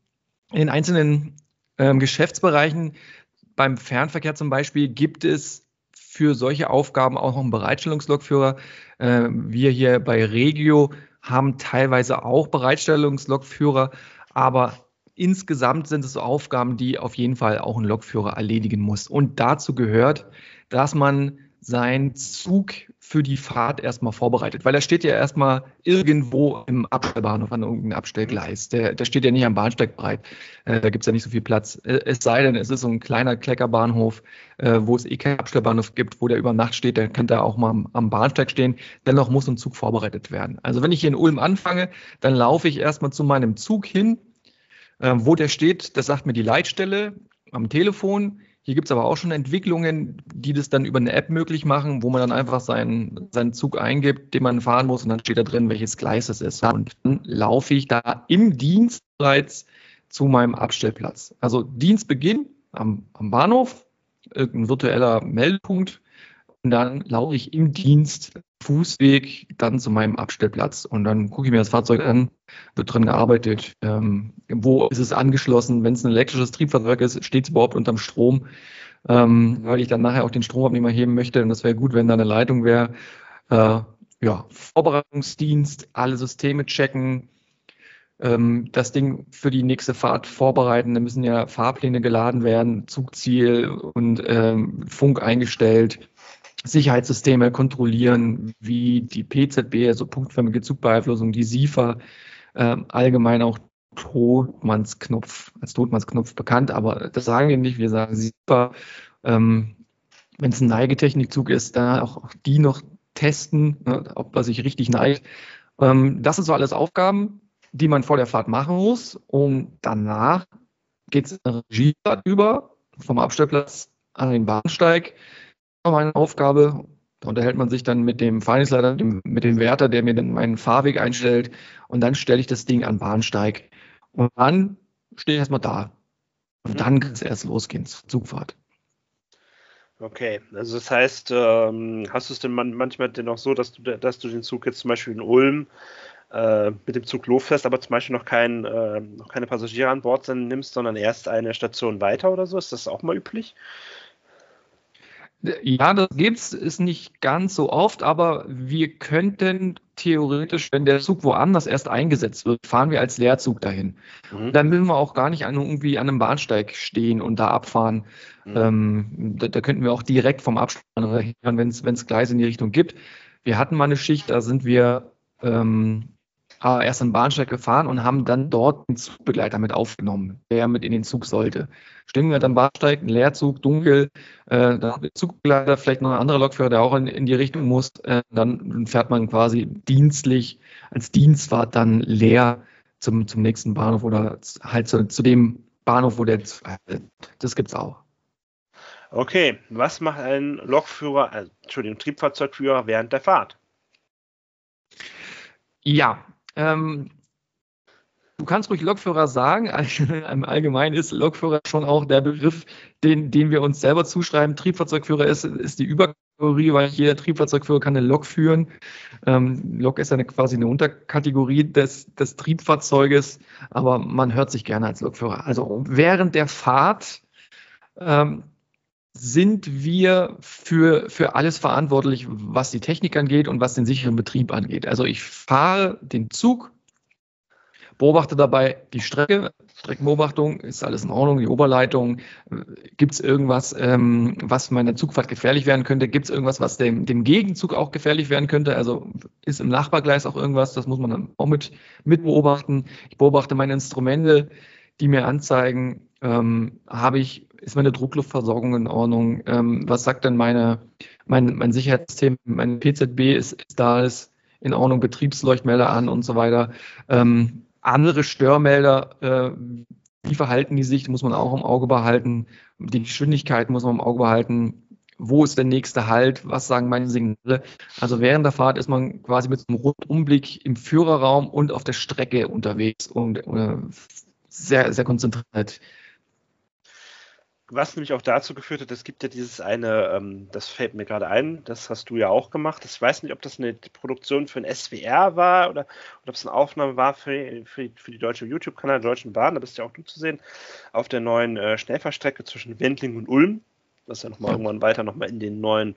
in einzelnen ähm, Geschäftsbereichen. Beim Fernverkehr zum Beispiel gibt es für solche Aufgaben auch noch einen Bereitstellungslokführer. Äh, wir hier bei Regio haben teilweise auch Bereitstellungslokführer, aber insgesamt sind es Aufgaben, die auf jeden Fall auch ein Lokführer erledigen muss. Und dazu gehört, dass man seinen Zug für die Fahrt erstmal vorbereitet, weil er steht ja erstmal irgendwo im Abstellbahnhof an irgendeinem Abstellgleis. Der, der steht ja nicht am Bahnsteig bereit. Äh, da gibt es ja nicht so viel Platz. Äh, es sei denn, es ist so ein kleiner Kleckerbahnhof, äh, wo es eh keinen Abstellbahnhof gibt, wo der über Nacht steht, dann könnte er auch mal am, am Bahnsteig stehen. Dennoch muss ein Zug vorbereitet werden. Also wenn ich hier in Ulm anfange, dann laufe ich erstmal zu meinem Zug hin, äh, wo der steht, das sagt mir die Leitstelle am Telefon. Hier gibt es aber auch schon Entwicklungen, die das dann über eine App möglich machen, wo man dann einfach seinen, seinen Zug eingibt, den man fahren muss und dann steht da drin, welches Gleis es ist. Und dann laufe ich da im Dienst bereits zu meinem Abstellplatz. Also Dienstbeginn am, am Bahnhof, irgendein virtueller Meldpunkt und dann laufe ich im Dienst Fußweg dann zu meinem Abstellplatz und dann gucke ich mir das Fahrzeug an, wird drin gearbeitet, ähm, wo ist es angeschlossen, wenn es ein elektrisches Triebfahrzeug ist, steht es überhaupt unterm Strom, ähm, weil ich dann nachher auch den Stromabnehmer heben möchte und das wäre gut, wenn da eine Leitung wäre. Äh, ja, Vorbereitungsdienst, alle Systeme checken, ähm, das Ding für die nächste Fahrt vorbereiten. Da müssen ja Fahrpläne geladen werden, Zugziel und ähm, Funk eingestellt. Sicherheitssysteme kontrollieren, wie die PZB, also punktförmige Zugbeeinflussung, die SIFA, äh, allgemein auch Todmannsknopf, als Todmannsknopf bekannt, aber das sagen wir nicht, wir sagen SIFA. Ähm, Wenn es ein Neigetechnikzug ist, da auch, auch die noch testen, ne, ob er sich richtig neigt. Ähm, das sind so alles Aufgaben, die man vor der Fahrt machen muss. Und danach geht es in Regiefahrt über, vom Abstellplatz an den Bahnsteig meine Aufgabe. Da unterhält man sich dann mit dem Fahrdienstleiter, mit dem Wärter, der mir dann meinen Fahrweg einstellt. Und dann stelle ich das Ding an Bahnsteig. Und dann stehe ich erstmal da. Und dann kann es erst losgehen, Zugfahrt. Okay, also das heißt, ähm, hast du es denn manchmal denn auch so, dass du, dass du den Zug jetzt zum Beispiel in Ulm äh, mit dem Zug losfährst, aber zum Beispiel noch, kein, äh, noch keine Passagiere an Bord nimmst, sondern erst eine Station weiter oder so? Ist das auch mal üblich? Ja, das gibt's, ist nicht ganz so oft, aber wir könnten theoretisch, wenn der Zug woanders erst eingesetzt wird, fahren wir als Leerzug dahin. Mhm. Dann müssen wir auch gar nicht an, irgendwie an einem Bahnsteig stehen und da abfahren. Mhm. Ähm, da, da, könnten wir auch direkt vom Abstand hören, wenn es Gleise in die Richtung gibt. Wir hatten mal eine Schicht, da sind wir ähm, äh, erst an Bahnsteig gefahren und haben dann dort den Zugbegleiter mit aufgenommen, der mit in den Zug sollte. Stehen wir dann Bahnsteig, ein Leerzug, dunkel, äh, dann hat der Zugbegleiter vielleicht noch ein anderer Lokführer, der auch in, in die Richtung muss, äh, dann fährt man quasi dienstlich als Dienstfahrt dann leer zum, zum nächsten Bahnhof oder halt zu, zu dem Bahnhof, wo der, das gibt's auch. Okay, was macht ein Lokführer, äh, Entschuldigung, Triebfahrzeugführer während der Fahrt? Ja, ähm, du kannst ruhig Lokführer sagen. *laughs* Im Allgemeinen ist Lokführer schon auch der Begriff, den, den wir uns selber zuschreiben. Triebfahrzeugführer ist, ist die Überkategorie, weil jeder Triebfahrzeugführer kann eine Lok führen. Ähm, Lok ist eine, quasi eine Unterkategorie des, des Triebfahrzeuges, aber man hört sich gerne als Lokführer. Also während der Fahrt ähm, sind wir für, für alles verantwortlich, was die Technik angeht und was den sicheren Betrieb angeht. Also ich fahre den Zug, beobachte dabei die Strecke, Streckenbeobachtung, ist alles in Ordnung, die Oberleitung, gibt es irgendwas, ähm, was meiner Zugfahrt gefährlich werden könnte, gibt es irgendwas, was dem, dem Gegenzug auch gefährlich werden könnte, also ist im Nachbargleis auch irgendwas, das muss man dann auch mit, mit beobachten. Ich beobachte meine Instrumente, die mir anzeigen, ähm, habe ich ist meine Druckluftversorgung in Ordnung? Ähm, was sagt denn meine, mein, mein Sicherheitssystem? Mein PZB ist, ist da, ist in Ordnung, Betriebsleuchtmelder an und so weiter. Ähm, andere Störmelder, äh, wie verhalten die sich, muss man auch im Auge behalten. Die Geschwindigkeit muss man im Auge behalten. Wo ist der nächste Halt? Was sagen meine Signale? Also während der Fahrt ist man quasi mit einem Rundumblick im Führerraum und auf der Strecke unterwegs und äh, sehr, sehr konzentriert was nämlich auch dazu geführt hat, es gibt ja dieses eine, ähm, das fällt mir gerade ein, das hast du ja auch gemacht. Ich weiß nicht, ob das eine Produktion für ein SWR war oder, oder ob es eine Aufnahme war für, für, für die deutsche YouTube-Kanal der Deutschen Bahn. Da bist ja auch du zu sehen, auf der neuen äh, Schnellfahrstrecke zwischen Wendling und Ulm. Das ist ja nochmal irgendwann weiter nochmal in den neuen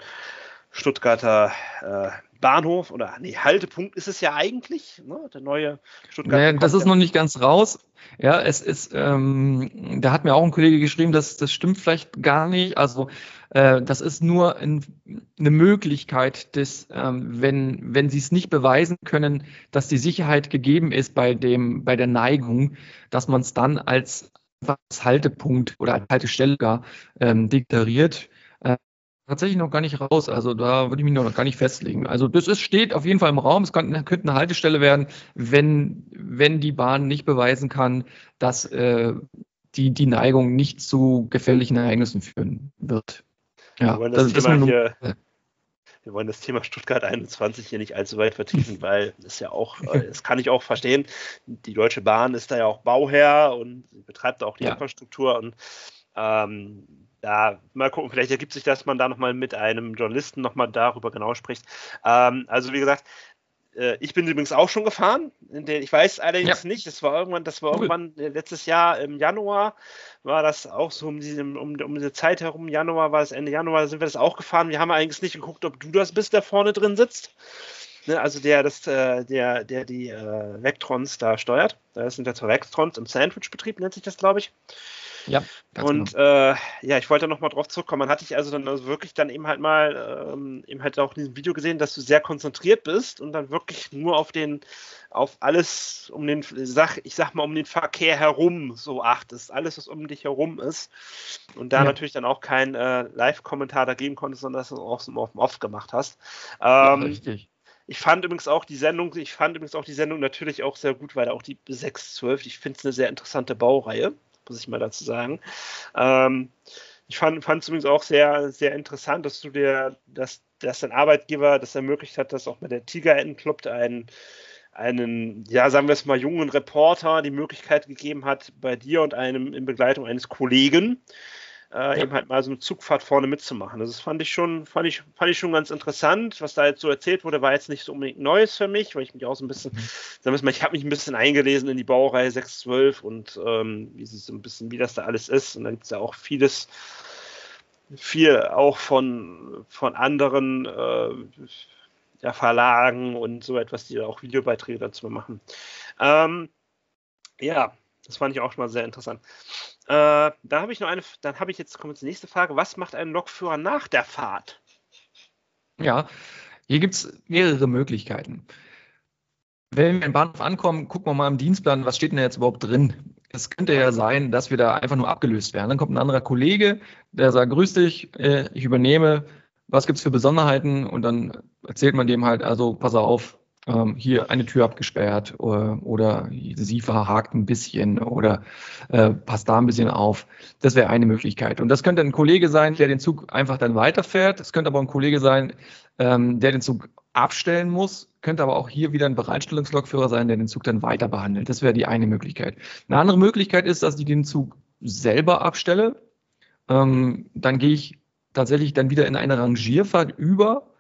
Stuttgarter äh, Bahnhof oder nee, Haltepunkt ist es ja eigentlich, ne? der neue Stuttgarter. Nee, das ist noch nicht ganz raus. Ja, es ist, ähm, da hat mir auch ein Kollege geschrieben, dass das stimmt vielleicht gar nicht. Also äh, das ist nur ein, eine Möglichkeit, dass, ähm, wenn, wenn Sie es nicht beweisen können, dass die Sicherheit gegeben ist bei dem, bei der Neigung, dass man es dann als Haltepunkt oder als Haltestelle gar ähm, deklariert tatsächlich noch gar nicht raus. Also da würde ich mich noch gar nicht festlegen. Also das ist, steht auf jeden Fall im Raum. Es kann, könnte eine Haltestelle werden, wenn, wenn die Bahn nicht beweisen kann, dass äh, die, die Neigung nicht zu gefährlichen Ereignissen führen wird. Ja, wir, das, das Thema hier, wir wollen das Thema Stuttgart 21 hier nicht allzu weit vertiefen, weil es ja auch, äh, *laughs* das kann ich auch verstehen, die Deutsche Bahn ist da ja auch Bauherr und betreibt auch die ja. Infrastruktur und ähm, ja, mal gucken, vielleicht ergibt sich, dass man da nochmal mit einem Journalisten nochmal darüber genau spricht. Ähm, also wie gesagt, äh, ich bin übrigens auch schon gefahren. Ich weiß allerdings ja. nicht, das war irgendwann, das war cool. irgendwann äh, letztes Jahr im Januar, war das auch so um diese, um, um diese Zeit herum, Januar war es Ende Januar, sind wir das auch gefahren. Wir haben eigentlich nicht geguckt, ob du das bist, der vorne drin sitzt. ne, also der, das, äh, der, der die äh, Vectrons da steuert. Das sind ja zwei Vectrons im Sandwich-Betrieb, nennt sich das, glaube ich. Ja. Und genau. äh, ja, ich wollte noch mal drauf zurückkommen. Man hatte dich also dann also wirklich dann eben halt mal ähm, eben halt auch in diesem Video gesehen, dass du sehr konzentriert bist und dann wirklich nur auf den, auf alles um den, sag, ich sag mal, um den Verkehr herum so achtest, alles, was um dich herum ist. Und da ja. natürlich dann auch kein äh, Live-Kommentar dagegen konntest, sondern dass du auch so auf dem Off gemacht hast. Ähm, ja, richtig. Ich fand übrigens auch die Sendung, ich fand übrigens auch die Sendung natürlich auch sehr gut, weil auch die 612, ich finde es eine sehr interessante Baureihe muss ich mal dazu sagen. Ähm, ich fand es übrigens auch sehr, sehr interessant, dass du dir, dass, dass dein Arbeitgeber das ermöglicht hat, dass auch mit der Tiger Club einen, einen, ja, sagen wir es mal, jungen Reporter die Möglichkeit gegeben hat, bei dir und einem in Begleitung eines Kollegen äh, ja. eben halt mal so eine Zugfahrt vorne mitzumachen. Also das fand ich schon, fand ich, fand ich schon ganz interessant. Was da jetzt so erzählt wurde, war jetzt nicht so unbedingt Neues für mich, weil ich mich auch so ein bisschen, mhm. sagen wir mal, ich habe mich ein bisschen eingelesen in die Baureihe 612 und ähm, wie sie so ein bisschen, wie das da alles ist. Und da gibt es ja auch vieles, viel auch von, von anderen äh, ja, Verlagen und so etwas, die da auch Videobeiträge dazu machen. Ähm, ja, das fand ich auch schon mal sehr interessant. Äh, da habe ich noch eine, dann habe ich jetzt, kommt zur nächste Frage, was macht ein Lokführer nach der Fahrt? Ja, hier gibt es mehrere Möglichkeiten. Wenn wir im Bahnhof ankommen, gucken wir mal im Dienstplan, was steht denn jetzt überhaupt drin? Es könnte ja sein, dass wir da einfach nur abgelöst werden. Dann kommt ein anderer Kollege, der sagt, grüß dich, äh, ich übernehme, was gibt es für Besonderheiten? Und dann erzählt man dem halt, also pass auf, ähm, hier eine Tür abgesperrt oder, äh, oder sie verhakt ein bisschen oder äh, passt da ein bisschen auf. Das wäre eine Möglichkeit. Und das könnte ein Kollege sein, der den Zug einfach dann weiterfährt. Es könnte aber ein Kollege sein, ähm, der den Zug abstellen muss, könnte aber auch hier wieder ein Bereitstellungslokführer sein, der den Zug dann weiter behandelt. Das wäre die eine Möglichkeit. Eine andere Möglichkeit ist, dass ich den Zug selber abstelle. Ähm, dann gehe ich tatsächlich dann wieder in eine Rangierfahrt über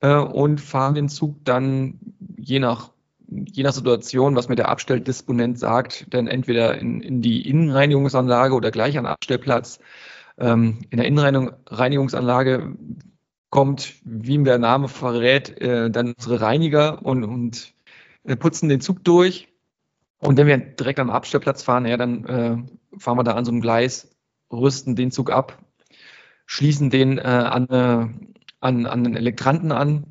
äh, und fahren den Zug dann je nach, je nach Situation, was mir der Abstelldisponent sagt, dann entweder in, in die Innenreinigungsanlage oder gleich an Abstellplatz. Ähm, in der Innenreinigungsanlage kommt, wie ihm der Name verrät, äh, dann unsere Reiniger und, und äh, putzen den Zug durch. Und wenn wir direkt am Abstellplatz fahren, ja, dann äh, fahren wir da an so einem Gleis, rüsten den Zug ab, schließen den äh, an, äh, an, an den Elektranten an,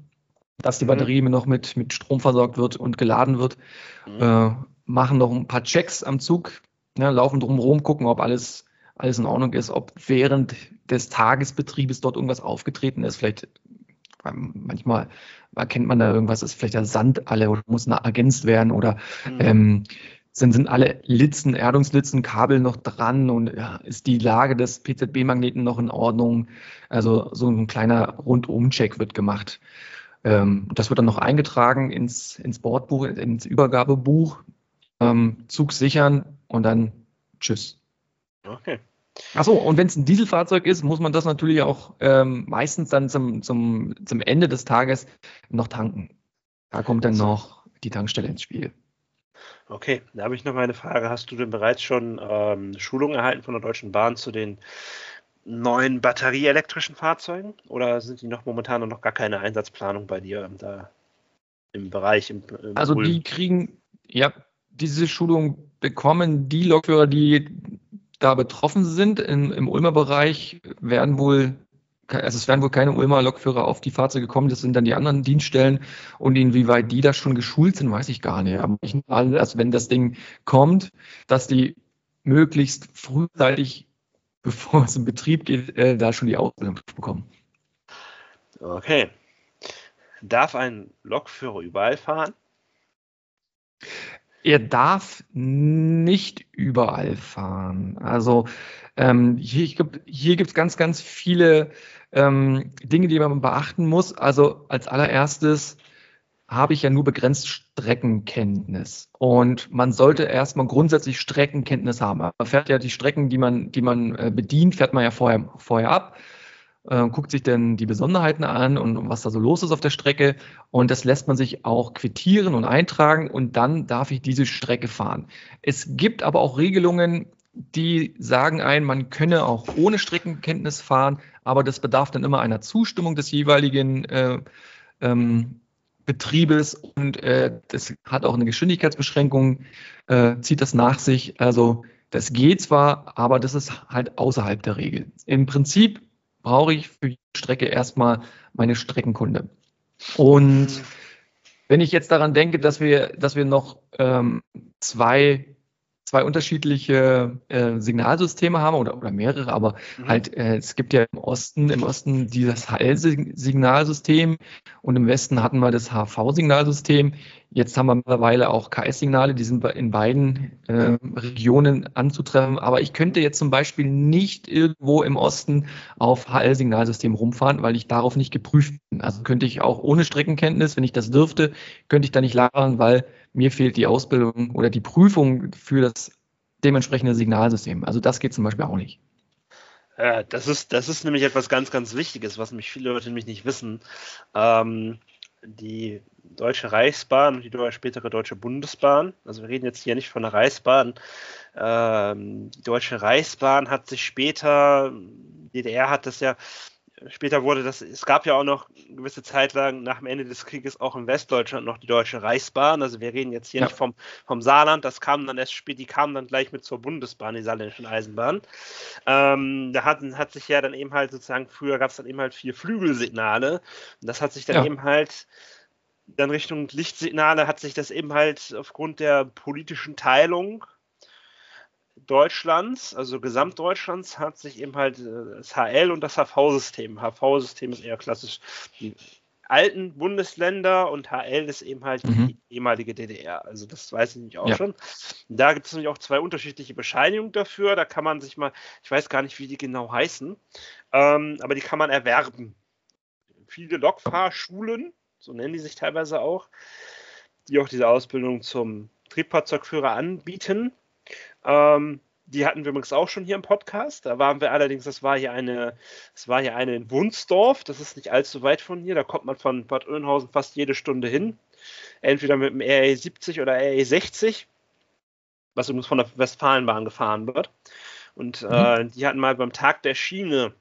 dass die mhm. Batterie mhm. noch mit, mit Strom versorgt wird und geladen wird. Mhm. Äh, machen noch ein paar Checks am Zug, ne, laufen drumherum, gucken, ob alles, alles in Ordnung ist, ob während des Tagesbetriebes dort irgendwas aufgetreten ist. Vielleicht manchmal erkennt man da irgendwas, ist vielleicht der Sand alle oder muss ergänzt werden oder mhm. ähm, sind, sind alle Litzen, Erdungslitzen, Kabel noch dran und ja, ist die Lage des PZB-Magneten noch in Ordnung? Also so ein kleiner Rundum-Check wird gemacht. Ähm, das wird dann noch eingetragen ins, ins Bordbuch, ins Übergabebuch, ähm, Zug sichern und dann tschüss. Okay. Achso, und wenn es ein Dieselfahrzeug ist, muss man das natürlich auch ähm, meistens dann zum, zum, zum Ende des Tages noch tanken. Da kommt dann noch die Tankstelle ins Spiel. Okay, da habe ich noch mal eine Frage. Hast du denn bereits schon ähm, Schulung erhalten von der Deutschen Bahn zu den neuen batterieelektrischen Fahrzeugen? Oder sind die noch momentan noch gar keine Einsatzplanung bei dir da im Bereich? Im, im also Ulm? die kriegen, ja, diese Schulung bekommen die Lokführer, die da betroffen sind im, im Ulmer Bereich, werden wohl also es werden wohl keine Ulmer Lokführer auf die Fahrzeuge kommen, das sind dann die anderen Dienststellen und inwieweit die da schon geschult sind, weiß ich gar nicht. Aber ich, also wenn das Ding kommt, dass die möglichst frühzeitig, *laughs* bevor es in Betrieb geht, äh, da schon die Ausbildung bekommen. Okay. Darf ein Lokführer überall fahren? Er darf nicht überall fahren. Also ähm, hier, hier gibt es ganz, ganz viele ähm, Dinge, die man beachten muss. Also als allererstes habe ich ja nur begrenzt Streckenkenntnis. Und man sollte erstmal grundsätzlich Streckenkenntnis haben. Man fährt ja die Strecken, die man, die man äh, bedient, fährt man ja vorher, vorher ab, äh, guckt sich dann die Besonderheiten an und was da so los ist auf der Strecke. Und das lässt man sich auch quittieren und eintragen und dann darf ich diese Strecke fahren. Es gibt aber auch Regelungen, die sagen ein, man könne auch ohne Streckenkenntnis fahren, aber das bedarf dann immer einer Zustimmung des jeweiligen äh, ähm, Betriebes und äh, das hat auch eine Geschwindigkeitsbeschränkung, äh, zieht das nach sich. Also das geht zwar, aber das ist halt außerhalb der Regel. Im Prinzip brauche ich für die Strecke erstmal meine Streckenkunde. Und wenn ich jetzt daran denke, dass wir, dass wir noch ähm, zwei zwei unterschiedliche äh, Signalsysteme haben oder, oder mehrere, aber mhm. halt äh, es gibt ja im Osten im Osten dieses HL-Signalsystem und im Westen hatten wir das HV-Signalsystem. Jetzt haben wir mittlerweile auch KS-Signale, die sind in beiden äh, Regionen anzutreffen. Aber ich könnte jetzt zum Beispiel nicht irgendwo im Osten auf HL-Signalsystem rumfahren, weil ich darauf nicht geprüft bin. Also könnte ich auch ohne Streckenkenntnis, wenn ich das dürfte, könnte ich da nicht lagern, weil mir fehlt die Ausbildung oder die Prüfung für das dementsprechende Signalsystem. Also das geht zum Beispiel auch nicht. Ja, das ist, das ist nämlich etwas ganz, ganz Wichtiges, was mich viele Leute nämlich nicht wissen. Ähm, die Deutsche Reichsbahn und die spätere Deutsche Bundesbahn, also wir reden jetzt hier nicht von der Reichsbahn, ähm, die Deutsche Reichsbahn hat sich später, DDR hat das ja später wurde das, es gab ja auch noch eine gewisse Zeit lang nach dem Ende des Krieges auch in Westdeutschland noch die Deutsche Reichsbahn. Also wir reden jetzt hier ja. nicht vom, vom Saarland, das kam dann erst spät, die kamen dann gleich mit zur Bundesbahn, die saarländischen Eisenbahn. Ähm, da hat, hat sich ja dann eben halt sozusagen, früher gab es dann eben halt vier Flügelsignale. Und das hat sich dann ja. eben halt dann Richtung Lichtsignale hat sich das eben halt aufgrund der politischen Teilung Deutschlands, also Gesamtdeutschlands, hat sich eben halt äh, das HL und das HV-System. HV-System ist eher klassisch die alten Bundesländer und HL ist eben halt mhm. die ehemalige DDR. Also das weiß ich nicht auch ja. schon. Da gibt es nämlich auch zwei unterschiedliche Bescheinigungen dafür. Da kann man sich mal, ich weiß gar nicht, wie die genau heißen, ähm, aber die kann man erwerben. Viele Lokfahrschulen, so nennen die sich teilweise auch, die auch diese Ausbildung zum Triebfahrzeugführer anbieten. Ähm, die hatten wir übrigens auch schon hier im Podcast. Da waren wir allerdings, das war hier eine, das war hier eine in Wunsdorf, das ist nicht allzu weit von hier. Da kommt man von Bad Oeynhausen fast jede Stunde hin. Entweder mit dem RE 70 oder RE 60, was übrigens von der Westfalenbahn gefahren wird. Und mhm. äh, die hatten mal beim Tag der Schiene,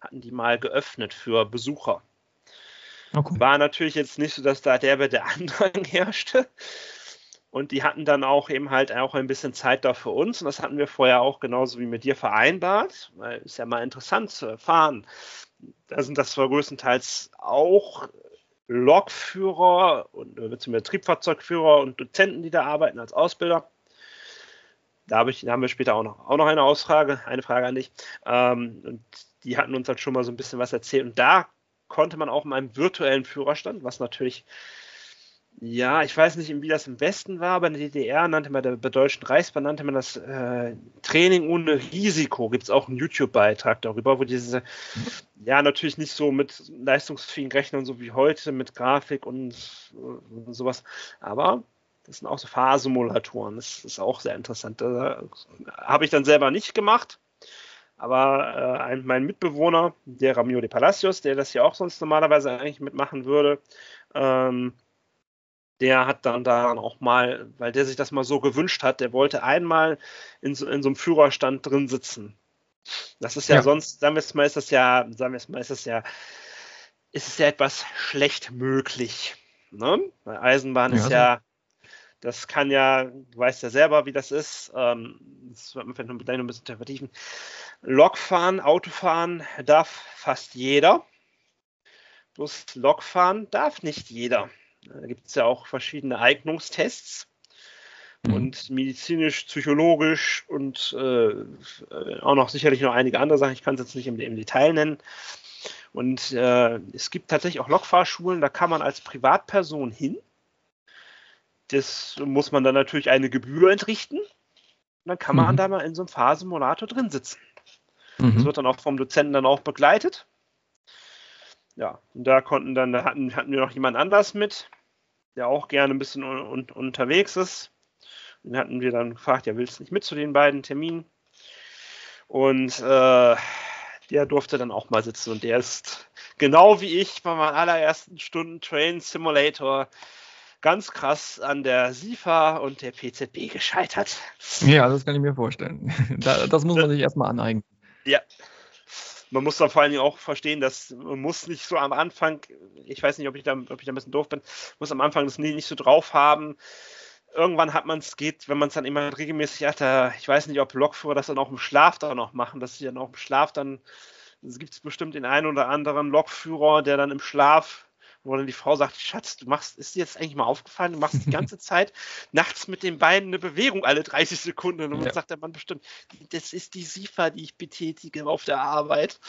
hatten die mal geöffnet für Besucher. Okay. War natürlich jetzt nicht so, dass da der bei der *laughs* Andrang herrschte. Und die hatten dann auch eben halt auch ein bisschen Zeit da für uns. Und das hatten wir vorher auch genauso wie mit dir vereinbart. Weil ist ja mal interessant zu erfahren. Da sind das zwar größtenteils auch Lokführer und beziehungsweise Triebfahrzeugführer und Dozenten, die da arbeiten als Ausbilder. Da, hab ich, da haben wir später auch noch, auch noch eine Ausfrage, eine Frage an dich. Ähm, und die hatten uns halt schon mal so ein bisschen was erzählt. Und da konnte man auch in einem virtuellen Führerstand, was natürlich ja, ich weiß nicht, wie das im Westen war, aber in der DDR nannte man, der, Deutschen Reichsbahn nannte man das äh, Training ohne Risiko. Gibt es auch einen YouTube-Beitrag darüber, wo diese, ja, natürlich nicht so mit leistungsfähigen Rechnern so wie heute, mit Grafik und, und sowas, aber das sind auch so Fahrsimulatoren. Das ist auch sehr interessant. Habe ich dann selber nicht gemacht. Aber äh, ein, mein Mitbewohner, der Ramiro de Palacios, der das ja auch sonst normalerweise eigentlich mitmachen würde, ähm, der hat dann daran auch mal, weil der sich das mal so gewünscht hat, der wollte einmal in so, in so einem Führerstand drin sitzen. Das ist ja, ja. sonst, sagen wir es mal, ist das ja, sagen wir es mal, ist das ja, ist es ja etwas schlecht möglich. Ne? Weil Eisenbahn ja, ist ja, das kann ja, du weißt ja selber, wie das ist. Ähm, das wird man vielleicht noch ein bisschen vertiefen. Lokfahren, Autofahren darf fast jeder. Bloß Lokfahren darf nicht jeder. Da gibt es ja auch verschiedene Eignungstests mhm. und medizinisch, psychologisch und äh, auch noch sicherlich noch einige andere Sachen. Ich kann es jetzt nicht im, im, Detail nennen. Und äh, es gibt tatsächlich auch Lokfahrschulen, da kann man als Privatperson hin. Das muss man dann natürlich eine Gebühr entrichten. Und dann kann man mhm. da mal in so einem Fahrsimulator drin sitzen. Mhm. Das wird dann auch vom Dozenten dann auch begleitet. Ja, und da konnten dann, da hatten, hatten wir noch jemand anders mit, der auch gerne ein bisschen un un unterwegs ist. Den hatten wir dann gefragt, ja, willst du nicht mit zu den beiden Terminen? Und äh, der durfte dann auch mal sitzen und der ist genau wie ich bei meinen allerersten Stunden Train Simulator ganz krass an der SIFA und der PZB gescheitert. Ja, das kann ich mir vorstellen. *laughs* das muss man sich erstmal aneignen. Ja. Man muss dann vor allen Dingen auch verstehen, dass man muss nicht so am Anfang, ich weiß nicht, ob ich da, ob ich da ein bisschen doof bin, muss am Anfang das nicht, so drauf haben. Irgendwann hat man es, geht, wenn man es dann immer regelmäßig hat, da, ich weiß nicht, ob Lokführer das dann auch im Schlaf dann noch machen, dass sie dann auch im Schlaf dann, es gibt bestimmt den einen oder anderen Lokführer, der dann im Schlaf wo dann die Frau sagt, Schatz, du machst, ist dir jetzt eigentlich mal aufgefallen, du machst die *laughs* ganze Zeit nachts mit den Beinen eine Bewegung alle 30 Sekunden. Und dann ja. sagt der Mann bestimmt, das ist die SIFA, die ich betätige auf der Arbeit.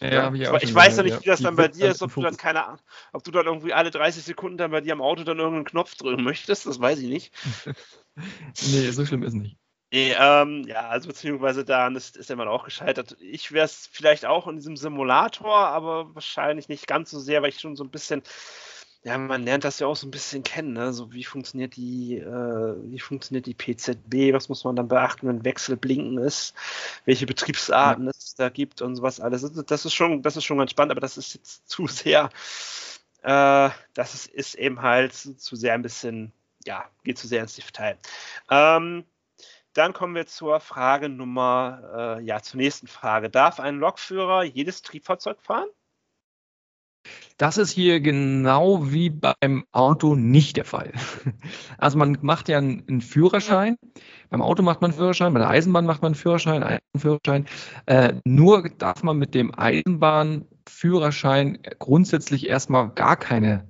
Ja. Ich, ich weiß ja nicht, wie das dann bei dir ist, ob du dann keine Ahnung, ob du dann irgendwie alle 30 Sekunden dann bei dir am Auto dann irgendeinen Knopf drücken möchtest, das weiß ich nicht. *laughs* nee, so schlimm ist nicht. Nee, ähm, ja, also beziehungsweise daran ist, ist er mal auch gescheitert. Ich wäre es vielleicht auch in diesem Simulator, aber wahrscheinlich nicht ganz so sehr, weil ich schon so ein bisschen, ja, man lernt das ja auch so ein bisschen kennen, ne? So wie funktioniert die, äh, wie funktioniert die PZB, was muss man dann beachten, wenn Wechselblinken ist, welche Betriebsarten ja. es da gibt und sowas alles. Das ist schon, das ist schon ganz spannend, aber das ist jetzt *laughs* zu sehr, äh, das ist, ist eben halt zu sehr ein bisschen, ja, geht zu sehr ins Detail. Ähm, dann kommen wir zur Frage Nummer, äh, ja, zur nächsten Frage. Darf ein Lokführer jedes Triebfahrzeug fahren? Das ist hier genau wie beim Auto nicht der Fall. Also man macht ja einen Führerschein. Beim Auto macht man einen Führerschein, bei der Eisenbahn macht man einen Führerschein, einen Führerschein. Äh, nur darf man mit dem Eisenbahnführerschein grundsätzlich erstmal gar keine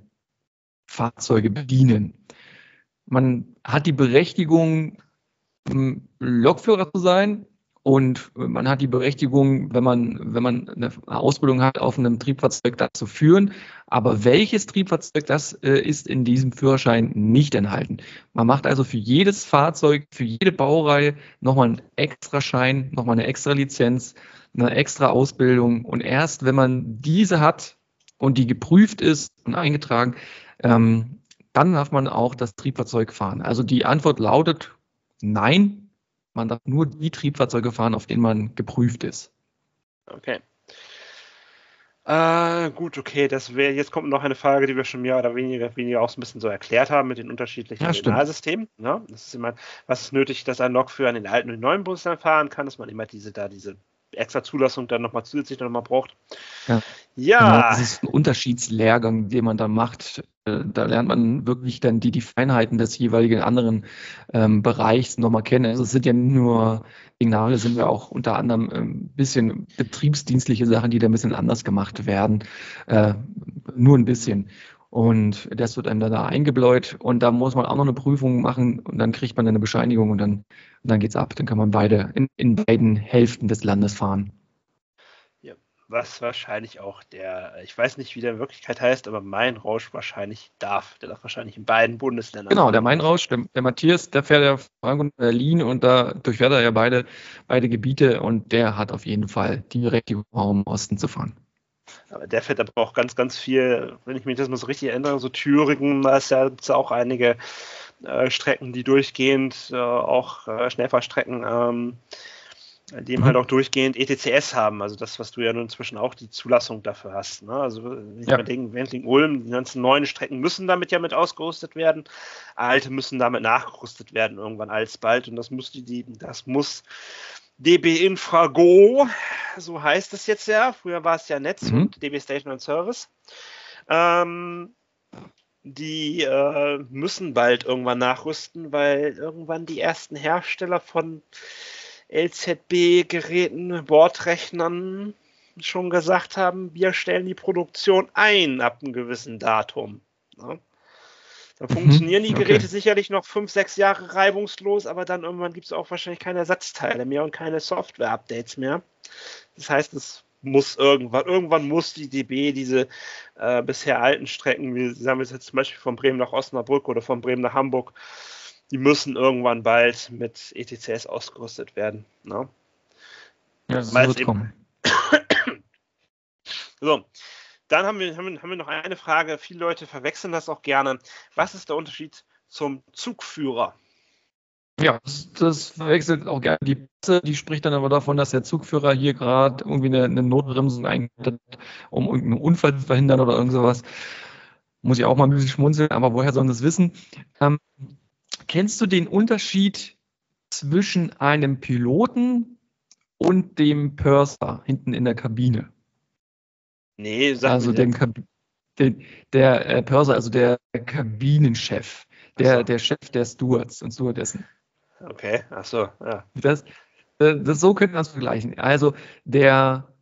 Fahrzeuge bedienen. Man hat die Berechtigung, Lokführer zu sein und man hat die Berechtigung, wenn man, wenn man eine Ausbildung hat, auf einem Triebfahrzeug das zu führen. Aber welches Triebfahrzeug das äh, ist in diesem Führerschein nicht enthalten. Man macht also für jedes Fahrzeug, für jede Baureihe nochmal einen extra Schein, nochmal eine extra Lizenz, eine extra Ausbildung. Und erst wenn man diese hat und die geprüft ist und eingetragen, ähm, dann darf man auch das Triebfahrzeug fahren. Also die Antwort lautet Nein, man darf nur die Triebfahrzeuge fahren, auf denen man geprüft ist. Okay. Äh, gut, okay, das wäre, jetzt kommt noch eine Frage, die wir schon mehr oder weniger, weniger auch so ein bisschen so erklärt haben mit den unterschiedlichen ja, Signalsystemen. Ne? Das ist immer, was ist nötig, dass ein Lokführer an den alten und den neuen Bundesländern fahren kann, dass man immer diese, da diese extra Zulassung dann nochmal zusätzlich nochmal braucht. Ja. ja. Genau, das ist ein Unterschiedslehrgang, den man da macht. Äh, da lernt man wirklich dann die, die Feinheiten des jeweiligen anderen ähm, Bereichs nochmal kennen. Also es sind ja nicht nur Signale, sind ja auch unter anderem ein ähm, bisschen betriebsdienstliche Sachen, die da ein bisschen anders gemacht werden. Äh, nur ein bisschen. Und das wird einem dann da eingebläut und da muss man auch noch eine Prüfung machen und dann kriegt man eine Bescheinigung und dann, und dann geht's ab. Dann kann man beide in, in beiden Hälften des Landes fahren. Ja, was wahrscheinlich auch der, ich weiß nicht, wie der in Wirklichkeit heißt, aber Main-Rausch wahrscheinlich darf. Der darf wahrscheinlich in beiden Bundesländern. Genau, der Main-Rausch, der, der, Matthias, der fährt ja Frankfurt und Berlin und da durchfährt er ja beide, beide Gebiete und der hat auf jeden Fall die Berechtigung, im Osten zu fahren. Aber der fährt aber auch ganz, ganz viel, wenn ich mich das mal so richtig erinnere, so Thüringen, da ist ja, ja auch einige äh, Strecken, die durchgehend äh, auch äh, Schnellfahrstrecken, ähm, die mhm. halt auch durchgehend ETCS haben, also das, was du ja nun inzwischen auch die Zulassung dafür hast. Ne? Also wenn ich ja. denke, Wendling-Ulm, die ganzen neuen Strecken müssen damit ja mit ausgerüstet werden, alte müssen damit nachgerüstet werden irgendwann alsbald und das muss die, das muss DB Infrago, so heißt es jetzt ja. Früher war es ja Netz mhm. und DB Station and Service. Ähm, die äh, müssen bald irgendwann nachrüsten, weil irgendwann die ersten Hersteller von LZB-Geräten, Bordrechnern schon gesagt haben, wir stellen die Produktion ein ab einem gewissen Datum. Ne? Da funktionieren die Geräte okay. sicherlich noch fünf, sechs Jahre reibungslos, aber dann irgendwann gibt es auch wahrscheinlich keine Ersatzteile mehr und keine Software-Updates mehr. Das heißt, es muss irgendwann, irgendwann muss die DB diese äh, bisher alten Strecken, wie sagen wir jetzt zum Beispiel von Bremen nach Osnabrück oder von Bremen nach Hamburg, die müssen irgendwann bald mit ETCS ausgerüstet werden. Ne? Ja, das wird kommen. *coughs* so, dann haben wir, haben, haben wir noch eine Frage. Viele Leute verwechseln das auch gerne. Was ist der Unterschied zum Zugführer? Ja, das, verwechselt auch gerne die Presse. Die spricht dann aber davon, dass der Zugführer hier gerade irgendwie eine, eine Notbremsung eingeleitet hat, um irgendeinen Unfall zu verhindern oder irgend sowas. Muss ich auch mal ein bisschen schmunzeln, aber woher sollen das wissen? Ähm, kennst du den Unterschied zwischen einem Piloten und dem Purser hinten in der Kabine? Nee, sag Also den, den, der äh, Pörser, also der Kabinenchef, der, so. der Chef der Stewards und Stewardessen. Okay, ach so, ja. Das, äh, das, so könnte man es vergleichen. Also der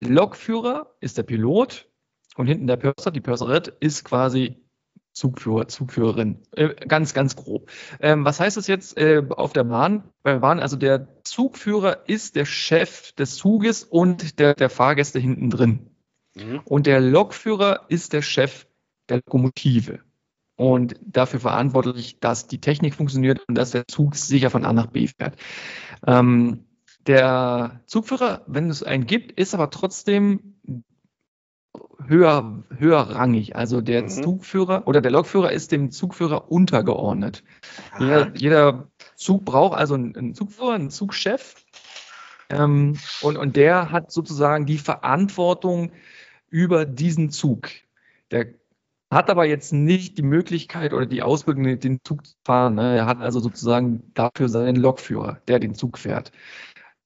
Lokführer ist der Pilot und hinten der Pörser, die Pörserin, ist quasi Zugführer, Zugführerin. Äh, ganz, ganz grob. Ähm, was heißt das jetzt äh, auf der Bahn? Bei der Bahn, also der Zugführer ist der Chef des Zuges und der, der Fahrgäste hinten drin. Mhm. Und der Lokführer ist der Chef der Lokomotive. Und dafür verantwortlich, dass die Technik funktioniert und dass der Zug sicher von A nach B fährt. Ähm, der Zugführer, wenn es einen gibt, ist aber trotzdem höher, höherrangig. Also der mhm. Zugführer oder der Lokführer ist dem Zugführer untergeordnet. Jeder, jeder, Zug braucht also einen Zugführer, einen Zugchef. Ähm, und, und der hat sozusagen die Verantwortung über diesen Zug. Der hat aber jetzt nicht die Möglichkeit oder die Ausbildung, den Zug zu fahren. Ne? Er hat also sozusagen dafür seinen Lokführer, der den Zug fährt.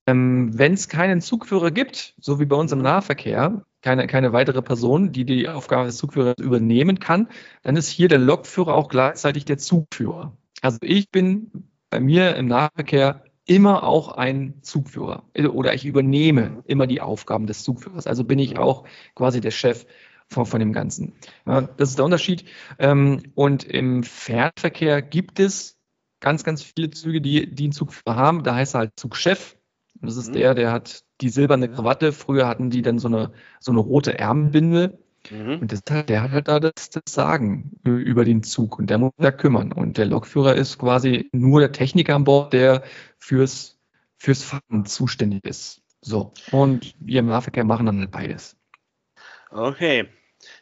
Ähm, Wenn es keinen Zugführer gibt, so wie bei uns im Nahverkehr, keine, keine weitere Person, die die Aufgabe des Zugführers übernehmen kann, dann ist hier der Lokführer auch gleichzeitig der Zugführer. Also ich bin bei mir im Nahverkehr immer auch ein Zugführer oder ich übernehme immer die Aufgaben des Zugführers. Also bin ich auch quasi der Chef von, von dem Ganzen. Ja, das ist der Unterschied. Ähm, und im Fernverkehr gibt es ganz, ganz viele Züge, die, die einen Zugführer haben. Da heißt er halt Zugchef das ist mhm. der, der hat die silberne Krawatte. Früher hatten die dann so eine, so eine rote Ärmelbinde. Mhm. Und das, der hat halt da das, das Sagen über den Zug und der muss da kümmern. Und der Lokführer ist quasi nur der Techniker an Bord, der fürs, fürs Fahren zuständig ist. So. Und wir im Nahverkehr machen dann halt beides. Okay.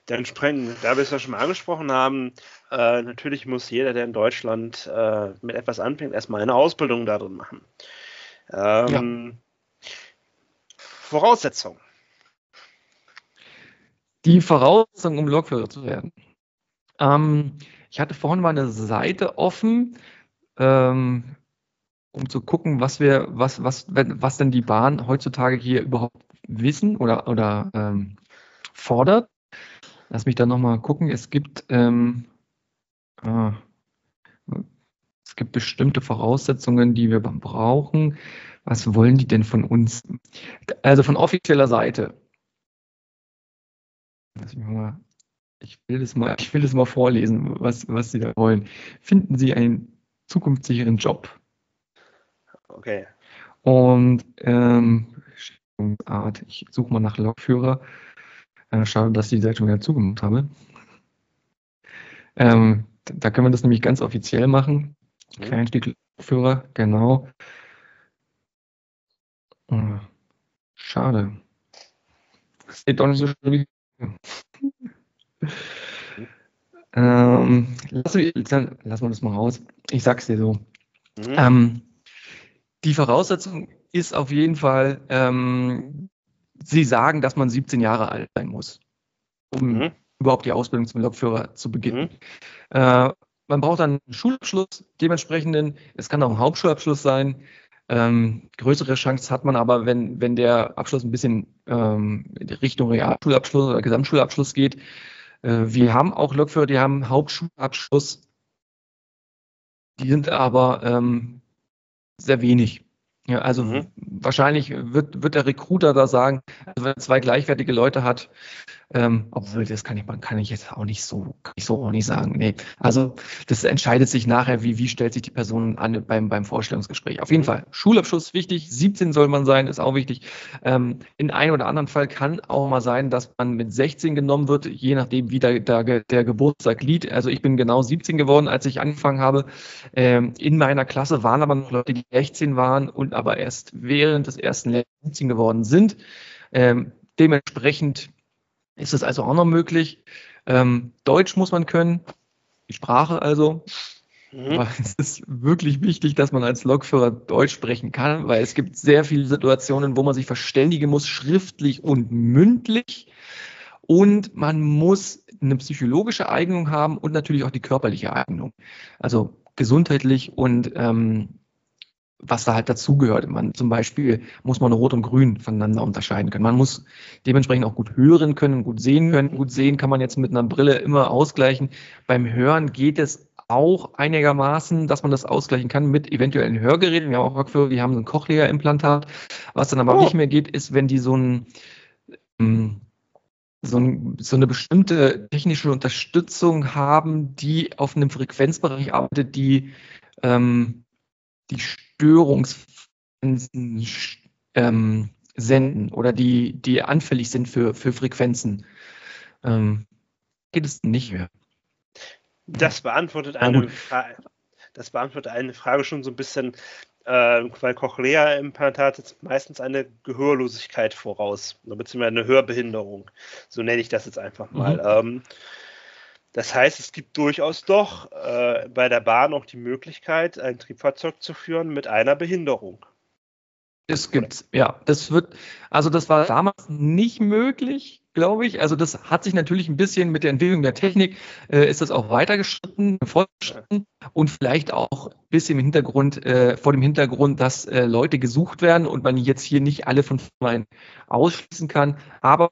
Dann sprengen, da wir es ja schon mal angesprochen haben, äh, natürlich muss jeder, der in Deutschland äh, mit etwas anfängt, erstmal eine Ausbildung darin machen. Ähm, ja. Voraussetzung. Die Voraussetzung, um Lokführer zu werden. Ähm, ich hatte vorhin mal eine Seite offen, ähm, um zu gucken, was wir, was, was, was denn die Bahn heutzutage hier überhaupt wissen oder, oder ähm, fordert. Lass mich da nochmal gucken. Es gibt, ähm, äh, es gibt bestimmte Voraussetzungen, die wir brauchen. Was wollen die denn von uns? Also von offizieller Seite. Ich will das mal, ich will das mal vorlesen, was, was Sie da wollen. Finden Sie einen zukunftssicheren Job. Okay. Und ähm, Art, ich suche mal nach Logführer. Äh, schade, dass ich die Seite schon wieder zugemacht habe. Ähm, da können wir das nämlich ganz offiziell machen. Mhm. Quereinstiegführer, genau. Oh, schade. Sieht doch nicht so schön ähm, lass, lass mal das mal raus. Ich sag's dir so. Mhm. Ähm, die Voraussetzung ist auf jeden Fall, ähm, Sie sagen, dass man 17 Jahre alt sein muss, um mhm. überhaupt die Ausbildung zum Lokführer zu beginnen. Mhm. Äh, man braucht dann einen Schulabschluss, dementsprechenden, es kann auch ein Hauptschulabschluss sein. Ähm, größere Chance hat man aber, wenn, wenn der Abschluss ein bisschen ähm, Richtung Realschulabschluss oder Gesamtschulabschluss geht. Äh, wir haben auch Lokführer, die haben Hauptschulabschluss. Die sind aber ähm, sehr wenig. Ja, also mhm. wahrscheinlich wird, wird der Recruiter da sagen, also wenn er zwei gleichwertige Leute hat, ähm, obwohl das kann ich, kann ich jetzt auch nicht so, kann ich so auch nicht sagen. Nee. Also das entscheidet sich nachher, wie, wie stellt sich die Person an beim, beim Vorstellungsgespräch. Auf jeden. Fall, Schulabschluss wichtig, 17 soll man sein, ist auch wichtig. Ähm, in einem oder anderen Fall kann auch mal sein, dass man mit 16 genommen wird, je nachdem, wie der, der, der Geburtstag liegt. Also ich bin genau 17 geworden, als ich angefangen habe. Ähm, in meiner Klasse waren aber noch Leute, die 16 waren und aber erst während des ersten Lehrjahres geworden sind. Ähm, dementsprechend ist es also auch noch möglich. Ähm, Deutsch muss man können, die Sprache also. Mhm. Aber es ist wirklich wichtig, dass man als Lokführer Deutsch sprechen kann, weil es gibt sehr viele Situationen, wo man sich verständigen muss, schriftlich und mündlich. Und man muss eine psychologische Eignung haben und natürlich auch die körperliche Eignung. Also gesundheitlich und ähm, was da halt dazugehört. Man zum Beispiel muss man Rot und Grün voneinander unterscheiden können. Man muss dementsprechend auch gut hören können, gut sehen können. Gut sehen kann man jetzt mit einer Brille immer ausgleichen. Beim Hören geht es auch einigermaßen, dass man das ausgleichen kann mit eventuellen Hörgeräten. Wir haben auch Rückführer, die haben ein Cochlea-Implantat. Was dann aber oh. nicht mehr geht, ist, wenn die so ein ähm, so, ein, so, eine bestimmte technische Unterstützung haben, die auf einem Frequenzbereich arbeitet, die ähm, die Störungsfrequenzen ähm, senden oder die, die anfällig sind für, für Frequenzen. Ähm, geht es nicht mehr. Das beantwortet eine, Frage, das beantwortet eine Frage schon so ein bisschen, äh, weil Cochlea-Implantate meistens eine Gehörlosigkeit voraus, beziehungsweise eine Hörbehinderung. So nenne ich das jetzt einfach mal. Mhm. Ähm, das heißt, es gibt durchaus doch äh, bei der Bahn auch die Möglichkeit, ein Triebfahrzeug zu führen mit einer Behinderung. Das gibt's, ja. Das wird, also das war damals nicht möglich, glaube ich. Also das hat sich natürlich ein bisschen mit der Entwicklung der Technik, äh, ist das auch weitergeschritten, fortgeschritten und vielleicht auch ein bisschen im Hintergrund, äh, vor dem Hintergrund, dass äh, Leute gesucht werden und man jetzt hier nicht alle von vornherein ausschließen kann. Aber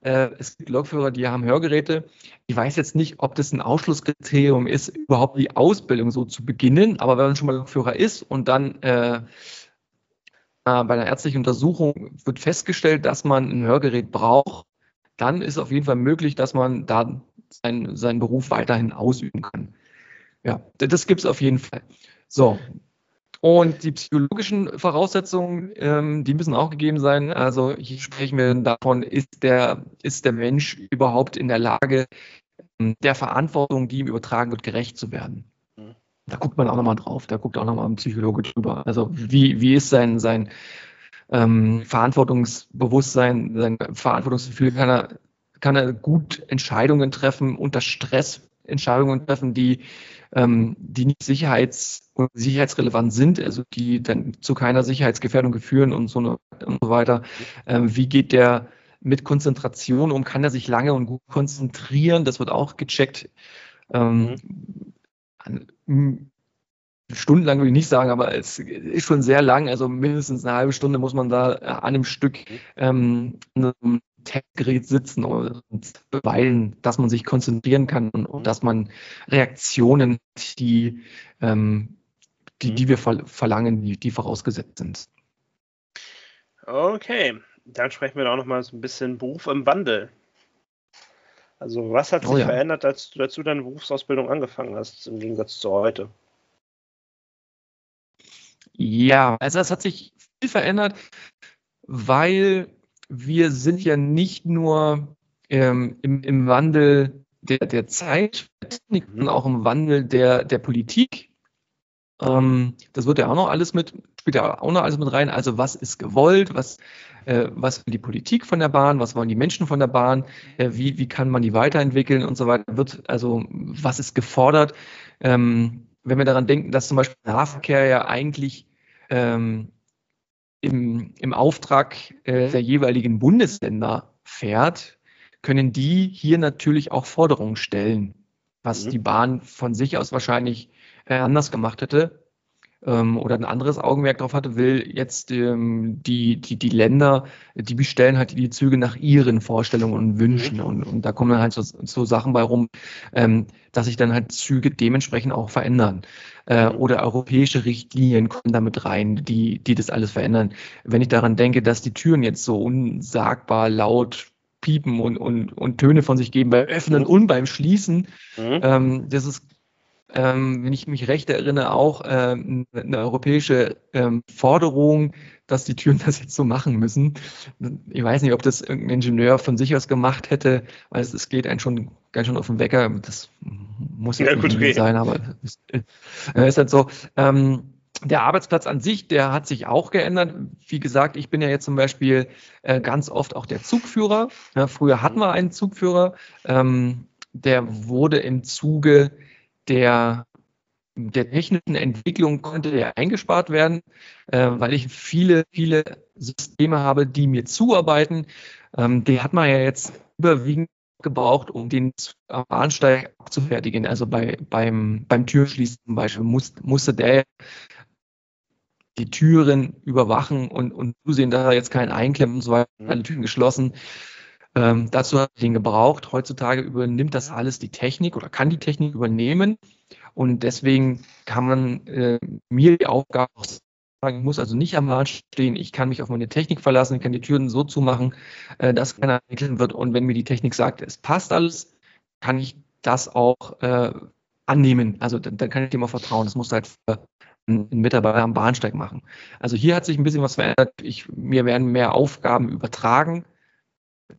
äh, es gibt Lokführer, die haben Hörgeräte. Ich weiß jetzt nicht, ob das ein Ausschlusskriterium ist, überhaupt die Ausbildung so zu beginnen. Aber wenn man schon mal Lokführer ist und dann äh, bei einer ärztlichen Untersuchung wird festgestellt, dass man ein Hörgerät braucht, dann ist auf jeden Fall möglich, dass man da sein, seinen Beruf weiterhin ausüben kann. Ja, das gibt es auf jeden Fall. So. Und die psychologischen Voraussetzungen, ähm, die müssen auch gegeben sein. Also hier sprechen wir davon, ist der, ist der Mensch überhaupt in der Lage, ähm, der Verantwortung, die ihm übertragen wird, gerecht zu werden. Da guckt man auch nochmal drauf, da guckt auch nochmal ein Psychologe drüber. Also wie, wie ist sein, sein ähm, Verantwortungsbewusstsein, sein Verantwortungsgefühl, kann er, kann er gut Entscheidungen treffen, unter Stress Entscheidungen treffen, die, ähm, die nicht sicherheits- und sicherheitsrelevant sind, also die dann zu keiner Sicherheitsgefährdung führen und so, eine, und so weiter. Ähm, wie geht der mit Konzentration um? Kann er sich lange und gut konzentrieren? Das wird auch gecheckt. Ähm, mhm stundenlang würde ich nicht sagen, aber es ist schon sehr lang, also mindestens eine halbe Stunde muss man da an einem Stück ähm, an einem Testgerät sitzen und beweisen, dass man sich konzentrieren kann und, und dass man Reaktionen, die, ähm, die, die wir verlangen, die, die vorausgesetzt sind. Okay, dann sprechen wir auch noch mal so ein bisschen Beruf im Wandel. Also was hat sich oh ja. verändert, als du dazu deine Berufsausbildung angefangen hast, im Gegensatz zu heute? Ja, also es hat sich viel verändert, weil wir sind ja nicht nur ähm, im, im Wandel der, der Zeit, sondern auch im Wandel der, der Politik. Ähm, das wird ja auch noch alles mit, spielt ja auch noch alles mit rein. Also was ist gewollt, was, äh, was will die Politik von der Bahn, was wollen die Menschen von der Bahn, äh, wie, wie kann man die weiterentwickeln und so weiter. Wird, also was ist gefordert? Ähm, wenn wir daran denken, dass zum Beispiel Nahverkehr ja eigentlich ähm, im, im Auftrag äh, der jeweiligen Bundesländer fährt, können die hier natürlich auch Forderungen stellen, was mhm. die Bahn von sich aus wahrscheinlich äh, anders gemacht hätte ähm, oder ein anderes Augenmerk darauf hatte, will jetzt ähm, die, die, die Länder, die bestellen halt die Züge nach ihren Vorstellungen und Wünschen. Mhm. Und, und da kommen dann halt so, so Sachen bei rum, ähm, dass sich dann halt Züge dementsprechend auch verändern. Äh, mhm. oder europäische Richtlinien kommen damit rein, die, die das alles verändern. Wenn ich daran denke, dass die Türen jetzt so unsagbar laut piepen und, und, und Töne von sich geben beim Öffnen mhm. und beim Schließen. Mhm. Ähm, das ist ähm, wenn ich mich recht erinnere, auch ähm, eine europäische ähm, Forderung, dass die Türen *laughs* das jetzt so machen müssen. Ich weiß nicht, ob das irgendein Ingenieur von sich aus gemacht hätte, weil es, es geht einen schon ganz schön auf den Wecker. Das muss ja, gut nicht sein, aber es äh, ist halt so. Ähm, der Arbeitsplatz an sich, der hat sich auch geändert. Wie gesagt, ich bin ja jetzt zum Beispiel äh, ganz oft auch der Zugführer. Ja, früher hatten wir einen Zugführer, ähm, der wurde im Zuge der, der technischen Entwicklung konnte der eingespart werden, äh, weil ich viele, viele Systeme habe, die mir zuarbeiten. Ähm, die hat man ja jetzt überwiegend gebraucht, um den Bahnsteig abzufertigen. Also bei, beim, beim Türschließen zum Beispiel muss, musste der die Türen überwachen und, und zusehen, dass er jetzt keinen einklemmt und so weiter, alle Türen geschlossen. Ähm, dazu hat ich den gebraucht. Heutzutage übernimmt das alles die Technik oder kann die Technik übernehmen. Und deswegen kann man äh, mir die Aufgabe auch sagen, ich muss also nicht am Rand stehen, ich kann mich auf meine Technik verlassen, ich kann die Türen so zumachen, äh, dass keiner einklemmen wird. Und wenn mir die Technik sagt, es passt alles, kann ich das auch äh, annehmen. Also dann, dann, kann ich dem auch vertrauen. Das muss halt ein Mitarbeiter am Bahnsteig machen. Also hier hat sich ein bisschen was verändert. Ich, mir werden mehr Aufgaben übertragen,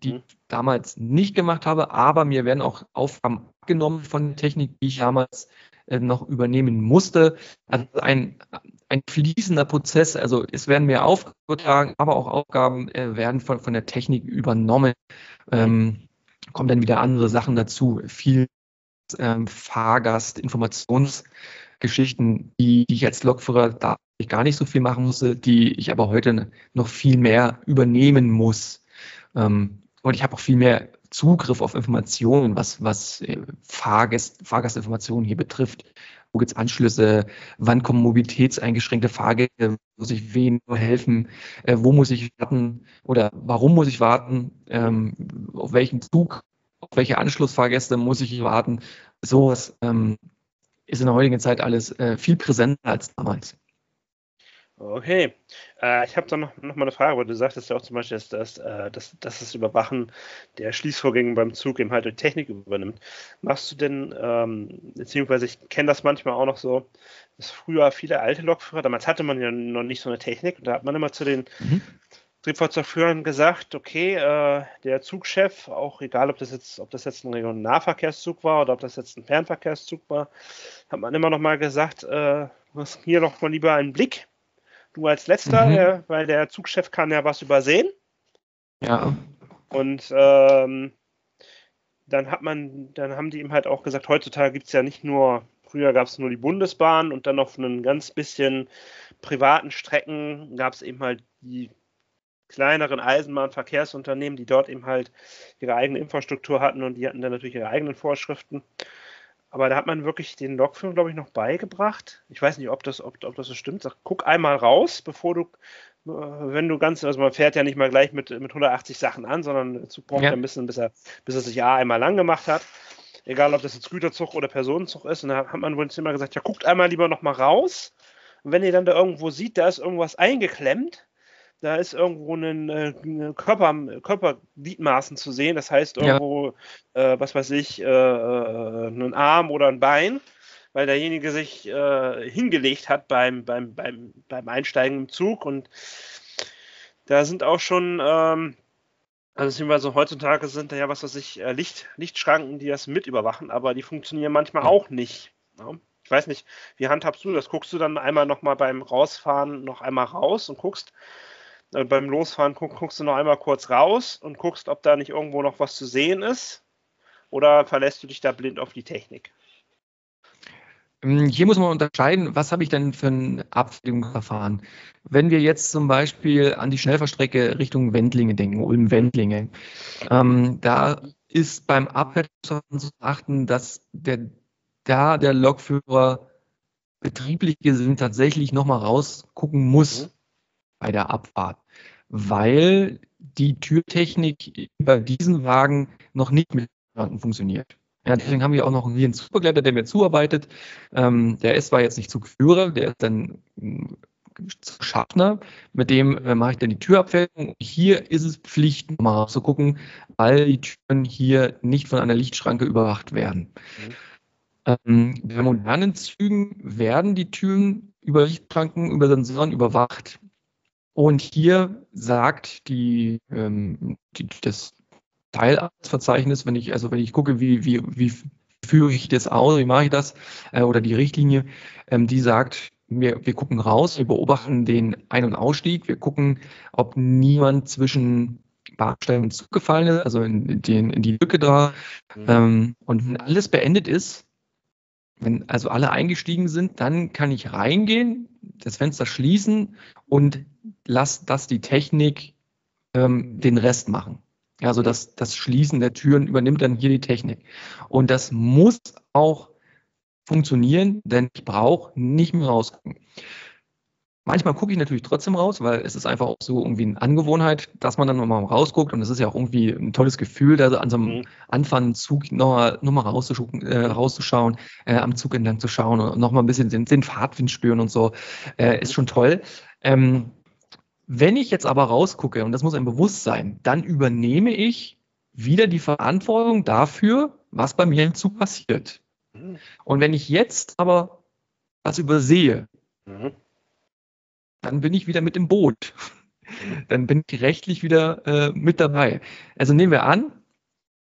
die mhm. ich damals nicht gemacht habe, aber mir werden auch Aufgaben abgenommen von der Technik, die ich damals äh, noch übernehmen musste. Also ein, ein fließender Prozess. Also es werden mehr Aufgaben übertragen, aber auch Aufgaben äh, werden von, von der Technik übernommen. Ähm, kommen dann wieder andere Sachen dazu. Viel ähm, Fahrgast, Informationsgeschichten, die, die ich als Lokführer da gar nicht so viel machen musste, die ich aber heute noch viel mehr übernehmen muss. Ähm, und ich habe auch viel mehr Zugriff auf Informationen, was, was äh, Fahrgast, Fahrgastinformationen hier betrifft. Wo gibt es Anschlüsse? Wann kommen mobilitätseingeschränkte Fahrgäste? Muss ich wen helfen? Äh, wo muss ich warten? Oder warum muss ich warten? Ähm, auf welchen Zug auf welche Anschlussfahrgäste muss ich warten. Sowas ähm, ist in der heutigen Zeit alles äh, viel präsenter als damals. Okay. Äh, ich habe da noch, noch mal eine Frage, weil du sagtest ja auch zum Beispiel, dass, dass, äh, dass, dass das Überwachen der Schließvorgänge beim Zug eben halt die Technik übernimmt. Machst du denn, ähm, beziehungsweise ich kenne das manchmal auch noch so, dass früher viele alte Lokführer, damals hatte man ja noch nicht so eine Technik, und da hat man immer zu den mhm. Triebfahrzeugführern gesagt, okay, äh, der Zugchef, auch egal, ob das jetzt, ob das jetzt ein Regionalnahverkehrszug war oder ob das jetzt ein Fernverkehrszug war, hat man immer noch mal gesagt, äh, hier noch mal lieber einen Blick. Du als letzter, mhm. äh, weil der Zugchef kann ja was übersehen. Ja. Und ähm, dann hat man, dann haben die ihm halt auch gesagt, heutzutage gibt es ja nicht nur, früher gab es nur die Bundesbahn und dann auf einen ganz bisschen privaten Strecken gab es eben halt die kleineren Eisenbahnverkehrsunternehmen, die dort eben halt ihre eigene Infrastruktur hatten und die hatten dann natürlich ihre eigenen Vorschriften. Aber da hat man wirklich den Lokführern, glaube ich, noch beigebracht. Ich weiß nicht, ob das, ob, ob das so stimmt. Sag, guck einmal raus, bevor du, äh, wenn du ganz, also man fährt ja nicht mal gleich mit, mit 180 Sachen an, sondern der Zug braucht ja ein bisschen, bis er, bis er sich ja einmal lang gemacht hat. Egal, ob das jetzt Güterzug oder Personenzug ist. Und da hat man wohl immer gesagt, ja, guckt einmal lieber noch mal raus. Und wenn ihr dann da irgendwo sieht, da ist irgendwas eingeklemmt, da ist irgendwo ein äh, Körper, Körpergliedmaßen zu sehen. Das heißt irgendwo, ja. äh, was weiß ich, äh, äh, ein Arm oder ein Bein, weil derjenige sich äh, hingelegt hat beim, beim, beim, beim Einsteigen im Zug. Und da sind auch schon, ähm, also beziehungsweise heutzutage sind da ja, was weiß ich, äh, Licht, Lichtschranken, die das mit überwachen, aber die funktionieren manchmal auch nicht. Ja? Ich weiß nicht, wie handhabst du das? Guckst du dann einmal nochmal beim Rausfahren noch einmal raus und guckst, beim Losfahren guck, guckst du noch einmal kurz raus und guckst, ob da nicht irgendwo noch was zu sehen ist. Oder verlässt du dich da blind auf die Technik? Ähm, hier muss man unterscheiden, was habe ich denn für ein Abfertigungsverfahren? Wenn wir jetzt zum Beispiel an die Schnellverstrecke Richtung Wendlinge denken, Ulm-Wendlinge, ähm, da ist beim Abfertigungsverfahren zu achten, dass der, da der Lokführer betrieblich gesehen tatsächlich nochmal rausgucken muss. Bei der Abfahrt, weil die Türtechnik bei diesen Wagen noch nicht mit funktioniert. Ja, deswegen haben wir auch noch hier einen Zugbegleiter, der mir zuarbeitet. Ähm, der ist zwar jetzt nicht Zugführer, der ist dann hm, Schaffner, mit dem äh, mache ich dann die Türabfertigung. Hier ist es Pflicht, mal zu gucken, weil die Türen hier nicht von einer Lichtschranke überwacht werden. Mhm. Ähm, bei modernen Zügen werden die Türen über Lichtschranken, über Sensoren überwacht. Und hier sagt die, ähm, die das Teilarztverzeichnis, wenn ich, also wenn ich gucke, wie, wie, wie führe ich das aus, wie mache ich das, äh, oder die Richtlinie, ähm, die sagt, wir, wir gucken raus, wir beobachten den Ein- und Ausstieg, wir gucken, ob niemand zwischen Bahnsteig und Zug gefallen ist, also in, den, in die Lücke da. Mhm. Ähm, und wenn alles beendet ist, wenn also alle eingestiegen sind, dann kann ich reingehen, das Fenster schließen und lass das die Technik ähm, den Rest machen. Also das, das Schließen der Türen übernimmt dann hier die Technik. Und das muss auch funktionieren, denn ich brauche nicht mehr rausgucken. Manchmal gucke ich natürlich trotzdem raus, weil es ist einfach auch so irgendwie eine Angewohnheit, dass man dann nochmal rausguckt und es ist ja auch irgendwie ein tolles Gefühl, da an so einem mhm. Anfang Zug nochmal noch mal rauszuschauen, äh, rauszuschauen äh, am Zug entlang zu schauen und nochmal ein bisschen den, den Fahrtwind spüren und so, äh, ist schon toll. Ähm, wenn ich jetzt aber rausgucke, und das muss ein Bewusstsein, dann übernehme ich wieder die Verantwortung dafür, was bei mir Zug passiert. Mhm. Und wenn ich jetzt aber was übersehe, mhm dann bin ich wieder mit im Boot. Dann bin ich rechtlich wieder äh, mit dabei. Also nehmen wir an,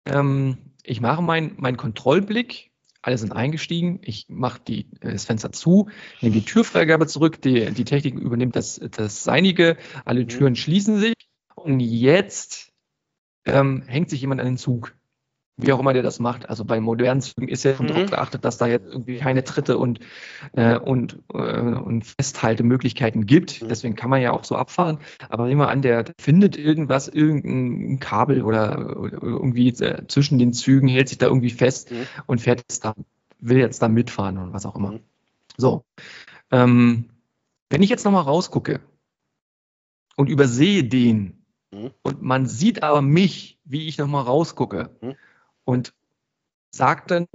ähm, ich mache meinen mein Kontrollblick, alle sind eingestiegen, ich mache die, äh, das Fenster zu, nehme die Türfreigabe zurück, die, die Technik übernimmt das, das Seinige, alle Türen schließen sich. Und jetzt ähm, hängt sich jemand an den Zug wie auch immer der das macht. Also bei modernen Zügen ist ja schon mhm. darauf geachtet, dass da jetzt irgendwie keine Tritte und, äh, und, äh, und Festhaltemöglichkeiten gibt. Mhm. Deswegen kann man ja auch so abfahren. Aber nehmen wir an, der findet irgendwas, irgendein Kabel oder, oder irgendwie äh, zwischen den Zügen, hält sich da irgendwie fest mhm. und fährt jetzt da, will jetzt da mitfahren und was auch immer. Mhm. So. Ähm, wenn ich jetzt nochmal rausgucke und übersehe den, mhm. und man sieht aber mich, wie ich nochmal rausgucke, mhm und sagt dann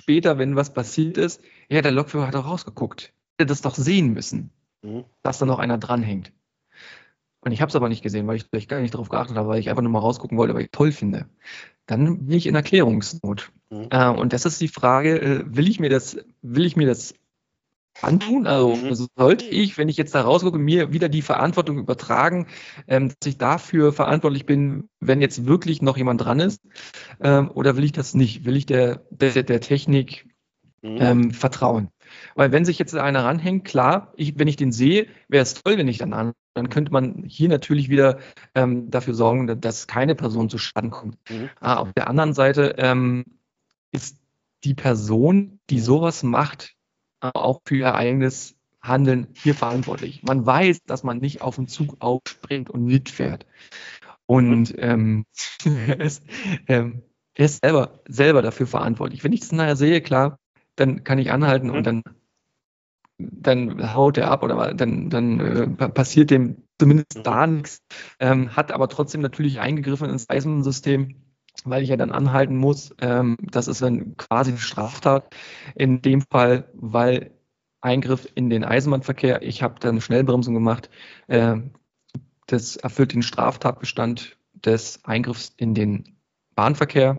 später, wenn was passiert ist, ja, der Lokführer hat doch rausgeguckt. Hätte das doch sehen müssen, mhm. dass da noch einer dranhängt. Und ich habe es aber nicht gesehen, weil ich vielleicht gar nicht darauf geachtet habe, weil ich einfach nur mal rausgucken wollte, weil ich toll finde. Dann bin ich in Erklärungsnot. Mhm. Äh, und das ist die Frage, äh, will ich mir das, will ich mir das antun. Also mhm. sollte ich, wenn ich jetzt da rausgucke, mir wieder die Verantwortung übertragen, ähm, dass ich dafür verantwortlich bin, wenn jetzt wirklich noch jemand dran ist, ähm, oder will ich das nicht? Will ich der, der, der Technik mhm. ähm, vertrauen? Weil wenn sich jetzt einer ranhängt, klar, ich, wenn ich den sehe, wäre es toll, wenn ich dann an. Dann könnte man hier natürlich wieder ähm, dafür sorgen, dass keine Person zu Schaden kommt. Mhm. Ah, auf der anderen Seite ähm, ist die Person, die sowas macht, auch für ihr eigenes Handeln hier verantwortlich. Man weiß, dass man nicht auf den Zug aufspringt und mitfährt. Und ähm, *laughs* er, ist, ähm, er ist selber, selber dafür verantwortlich. Wenn ich das nachher sehe, klar, dann kann ich anhalten und dann, dann haut er ab oder dann, dann äh, passiert dem zumindest da nichts, ähm, hat aber trotzdem natürlich eingegriffen ins Eisensystem weil ich ja dann anhalten muss. Ähm, das ist dann quasi eine Straftat. In dem Fall, weil Eingriff in den Eisenbahnverkehr, ich habe dann Schnellbremsung gemacht. Äh, das erfüllt den Straftatbestand des Eingriffs in den Bahnverkehr.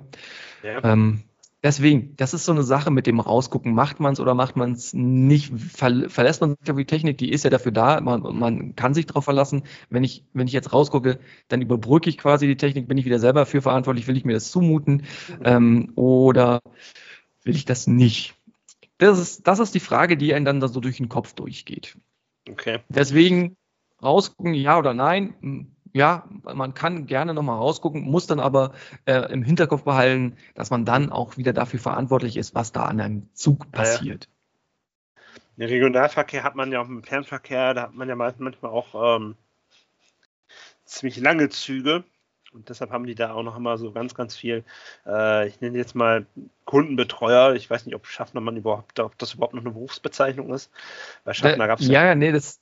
Ja. Ähm, deswegen, das ist so eine Sache mit dem Rausgucken. Macht man es oder macht man es nicht? Ver verlässt man sich auf die Technik, die ist ja dafür da. Man, man kann sich darauf verlassen. Wenn ich, wenn ich jetzt rausgucke, dann überbrücke ich quasi die Technik, bin ich wieder selber für verantwortlich, will ich mir das zumuten ähm, oder will ich das nicht? Das ist, das ist die Frage, die einem dann da so durch den Kopf durchgeht. Okay. Deswegen rausgucken, ja oder nein ja, man kann gerne nochmal rausgucken, muss dann aber äh, im Hinterkopf behalten, dass man dann auch wieder dafür verantwortlich ist, was da an einem Zug passiert. Ja, ja. Regionalverkehr hat man ja auch im Fernverkehr, da hat man ja manchmal auch ähm, ziemlich lange Züge. Und deshalb haben die da auch noch immer so ganz, ganz viel, äh, ich nenne jetzt mal Kundenbetreuer. Ich weiß nicht, ob Schaffner man überhaupt, ob das überhaupt noch eine Berufsbezeichnung ist. Bei Schaffner gab es ja. Ja, nee, das,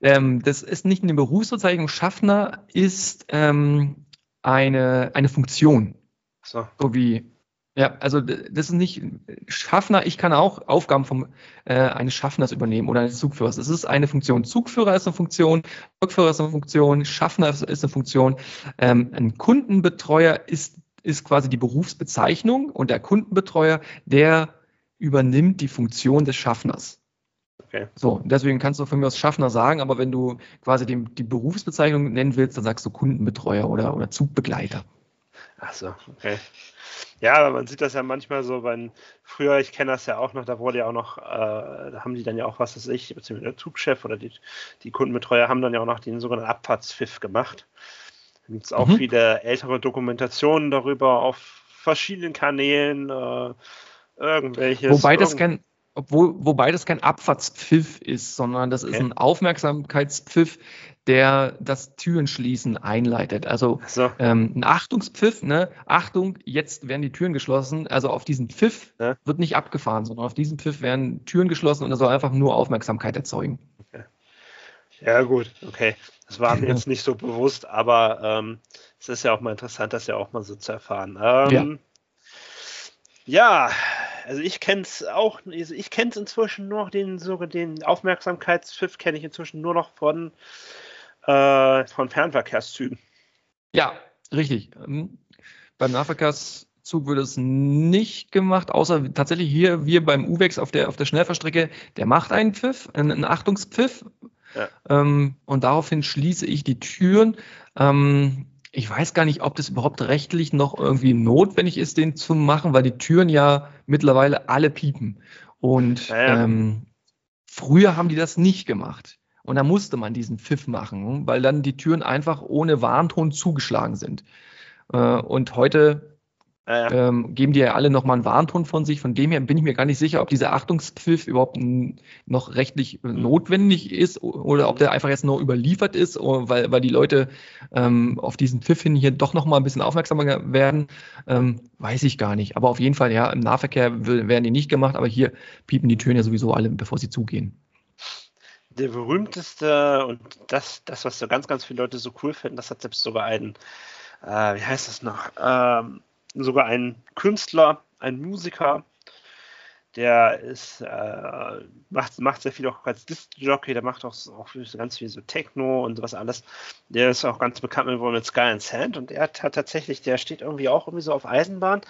ähm, das ist nicht eine Berufsbezeichnung. Schaffner ist ähm, eine, eine Funktion. So. so wie, ja, also das ist nicht Schaffner, ich kann auch Aufgaben vom, äh, eines Schaffners übernehmen oder eines Zugführers. Es ist eine Funktion. Zugführer ist eine Funktion, Zugführer ist eine Funktion, Schaffner ist, ist eine Funktion. Ähm, ein Kundenbetreuer ist, ist quasi die Berufsbezeichnung und der Kundenbetreuer, der übernimmt die Funktion des Schaffners. Okay. So, deswegen kannst du von mir aus Schaffner sagen, aber wenn du quasi die, die Berufsbezeichnung nennen willst, dann sagst du Kundenbetreuer oder, oder Zugbegleiter. Ach so, okay. Ja, aber man sieht das ja manchmal so, wenn früher, ich kenne das ja auch noch, da wurde ja auch noch, äh, da haben die dann ja auch, was weiß ich, beziehungsweise der Zugchef oder die, die Kundenbetreuer haben dann ja auch noch den sogenannten Abfahrtspfiff gemacht. Da gibt es auch mhm. viele ältere Dokumentationen darüber auf verschiedenen Kanälen, äh, irgendwelches. Wobei das kein, obwohl, wobei das kein Abfahrtspfiff ist, sondern das okay. ist ein Aufmerksamkeitspfiff, der das Türenschließen einleitet. Also so. ähm, ein Achtungspfiff, ne? Achtung, jetzt werden die Türen geschlossen. Also auf diesen Pfiff ja. wird nicht abgefahren, sondern auf diesen Pfiff werden Türen geschlossen und er soll einfach nur Aufmerksamkeit erzeugen. Okay. Ja, gut, okay. Das war mir *laughs* jetzt nicht so bewusst, aber ähm, es ist ja auch mal interessant, das ja auch mal so zu erfahren. Ähm, ja. ja. Also ich kenne es auch, also ich kenne es inzwischen nur noch, den, den Aufmerksamkeitspfiff kenne ich inzwischen nur noch von, äh, von Fernverkehrszügen. Ja, richtig. Ähm, beim Nahverkehrszug wird es nicht gemacht, außer tatsächlich hier, wir beim UWEX auf der, auf der Schnellfahrstrecke, der macht einen Pfiff, einen, einen Achtungspfiff. Ja. Ähm, und daraufhin schließe ich die Türen. Ähm, ich weiß gar nicht, ob das überhaupt rechtlich noch irgendwie notwendig ist, den zu machen, weil die Türen ja mittlerweile alle piepen. Und ja. Ähm, früher haben die das nicht gemacht. Und da musste man diesen Pfiff machen, weil dann die Türen einfach ohne Warnton zugeschlagen sind. Äh, und heute ja, ja. Ähm, geben die ja alle nochmal einen Warnton von sich. Von dem her bin ich mir gar nicht sicher, ob dieser Achtungspfiff überhaupt noch rechtlich mhm. notwendig ist oder ob der einfach jetzt nur überliefert ist, weil, weil die Leute ähm, auf diesen Pfiff hin hier doch nochmal ein bisschen aufmerksamer werden. Ähm, weiß ich gar nicht. Aber auf jeden Fall, ja, im Nahverkehr werden die nicht gemacht, aber hier piepen die Türen ja sowieso alle, bevor sie zugehen der berühmteste und das, das, was so ganz, ganz viele Leute so cool finden, das hat selbst sogar einen, äh, wie heißt das noch, ähm, sogar ein Künstler, ein Musiker, der ist, äh, macht, macht sehr viel auch als Disc-Jockey, der macht auch, auch ganz viel so Techno und sowas alles. Der ist auch ganz bekannt mit Sky and Sand und er hat, hat, tatsächlich, der steht irgendwie auch irgendwie so auf Eisenbahn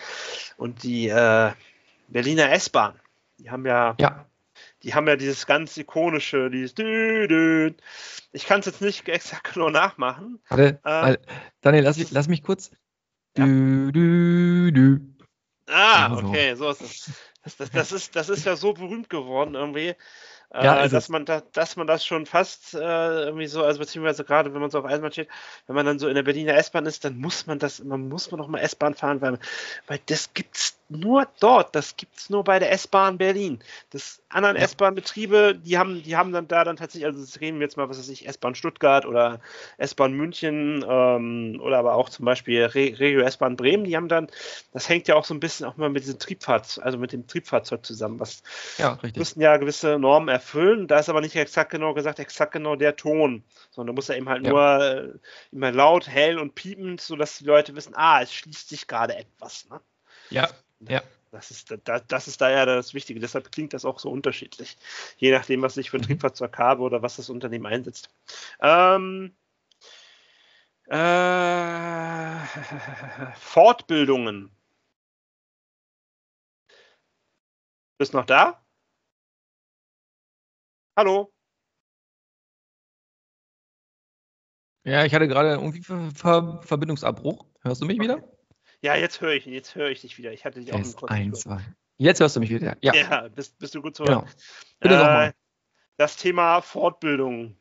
und die äh, Berliner S-Bahn, die haben ja, ja die haben ja dieses ganz ikonische, dieses Dü -dü. Ich kann es jetzt nicht exakt *laughs* genau nachmachen. Warte, äh, Daniel, lass, lass mich kurz. Ja. Dü, dü, dü. Ah, okay, so ist es. Das, das, das, ist, das ist ja so berühmt geworden irgendwie. Ja, äh, dass, man da, dass man das schon fast äh, irgendwie so, also beziehungsweise gerade wenn man so auf Eisenbahn steht, wenn man dann so in der Berliner S-Bahn ist, dann muss man das, man muss man noch mal S-Bahn fahren, weil, weil das gibt's nur dort, das gibt's nur bei der S-Bahn Berlin. Das anderen ja. S-Bahn-Betriebe, die haben, die haben dann da dann tatsächlich, also das reden wir jetzt mal, was weiß ich, S-Bahn Stuttgart oder S-Bahn München ähm, oder aber auch zum Beispiel Re Regio S-Bahn Bremen, die haben dann, das hängt ja auch so ein bisschen auch mal mit diesem Triebfahrzeug, also mit dem Triebfahrzeug zusammen, was ja, richtig. müssen ja gewisse Normen erfüllen. Da ist aber nicht exakt genau gesagt, exakt genau der Ton, sondern da muss er eben halt ja. nur äh, immer laut, hell und piepend, sodass die Leute wissen, ah, es schließt sich gerade etwas. Ne? Ja, ja. Das ist, da, das ist da ja das Wichtige. Deshalb klingt das auch so unterschiedlich. Je nachdem, was ich für ein mhm. Triebfahrzeug habe oder was das Unternehmen einsetzt. Ähm, äh, *laughs* Fortbildungen. Bist noch da? Hallo? Ja, ich hatte gerade irgendwie Ver Ver Verbindungsabbruch. Hörst du mich okay. wieder? Ja, jetzt höre ich, jetzt höre ich dich wieder. Ich hatte dich auch im ein, zwei. Jetzt hörst du mich wieder. Ja, ja bist, bist du gut zu hören. Genau. Bitte äh, nochmal. Das Thema Fortbildung.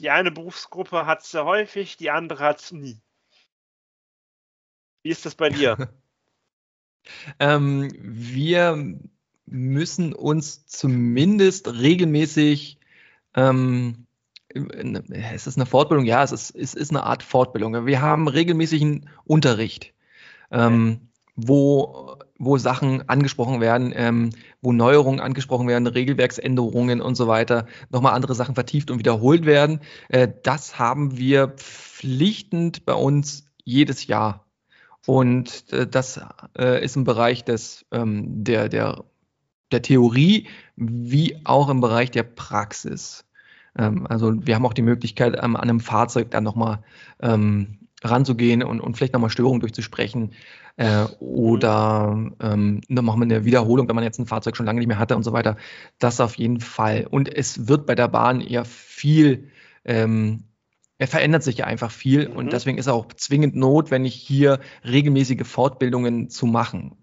Die eine Berufsgruppe hat es sehr häufig, die andere hat es nie. Wie ist das bei dir? *laughs* ähm, wir müssen uns zumindest regelmäßig ähm, ist es eine Fortbildung? Ja, es ist, es ist eine Art Fortbildung. Wir haben regelmäßigen Unterricht, ähm, wo, wo Sachen angesprochen werden, ähm, wo Neuerungen angesprochen werden, Regelwerksänderungen und so weiter, nochmal andere Sachen vertieft und wiederholt werden. Äh, das haben wir pflichtend bei uns jedes Jahr. Und äh, das äh, ist im Bereich des, ähm, der, der, der Theorie wie auch im Bereich der Praxis. Ähm, also wir haben auch die Möglichkeit, ähm, an einem Fahrzeug dann nochmal ähm, ranzugehen und, und vielleicht nochmal Störungen durchzusprechen. Äh, oder ähm, wir eine Wiederholung, wenn man jetzt ein Fahrzeug schon lange nicht mehr hatte und so weiter. Das auf jeden Fall. Und es wird bei der Bahn eher viel, ähm, er verändert sich ja einfach viel mhm. und deswegen ist auch zwingend notwendig, hier regelmäßige Fortbildungen zu machen.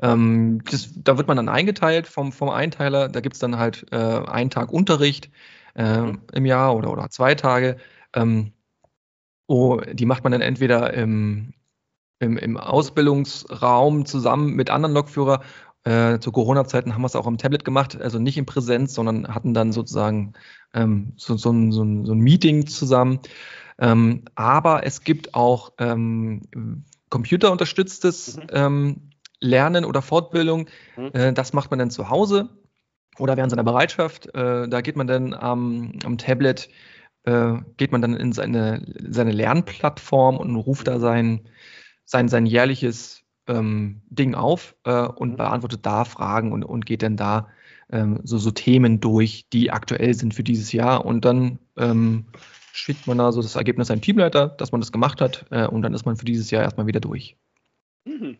Ähm, das, da wird man dann eingeteilt vom, vom Einteiler, da gibt es dann halt äh, einen Tag Unterricht, äh, mhm. im Jahr oder, oder zwei Tage. Ähm, oh, die macht man dann entweder im, im, im Ausbildungsraum zusammen mit anderen Lokführer. Äh, zu Corona-Zeiten haben wir es auch am Tablet gemacht, also nicht in Präsenz, sondern hatten dann sozusagen ähm, so, so, ein, so, ein, so ein Meeting zusammen. Ähm, aber es gibt auch ähm, computerunterstütztes mhm. Lernen oder Fortbildung. Mhm. Äh, das macht man dann zu Hause oder während seiner Bereitschaft. Äh, da geht man dann am, am Tablet, äh, geht man dann in seine, seine Lernplattform und ruft da sein, sein, sein jährliches ähm, Ding auf äh, und mhm. beantwortet da Fragen und, und geht dann da ähm, so, so Themen durch, die aktuell sind für dieses Jahr. Und dann ähm, schickt man da so das Ergebnis einem Teamleiter, dass man das gemacht hat äh, und dann ist man für dieses Jahr erstmal wieder durch. Mhm.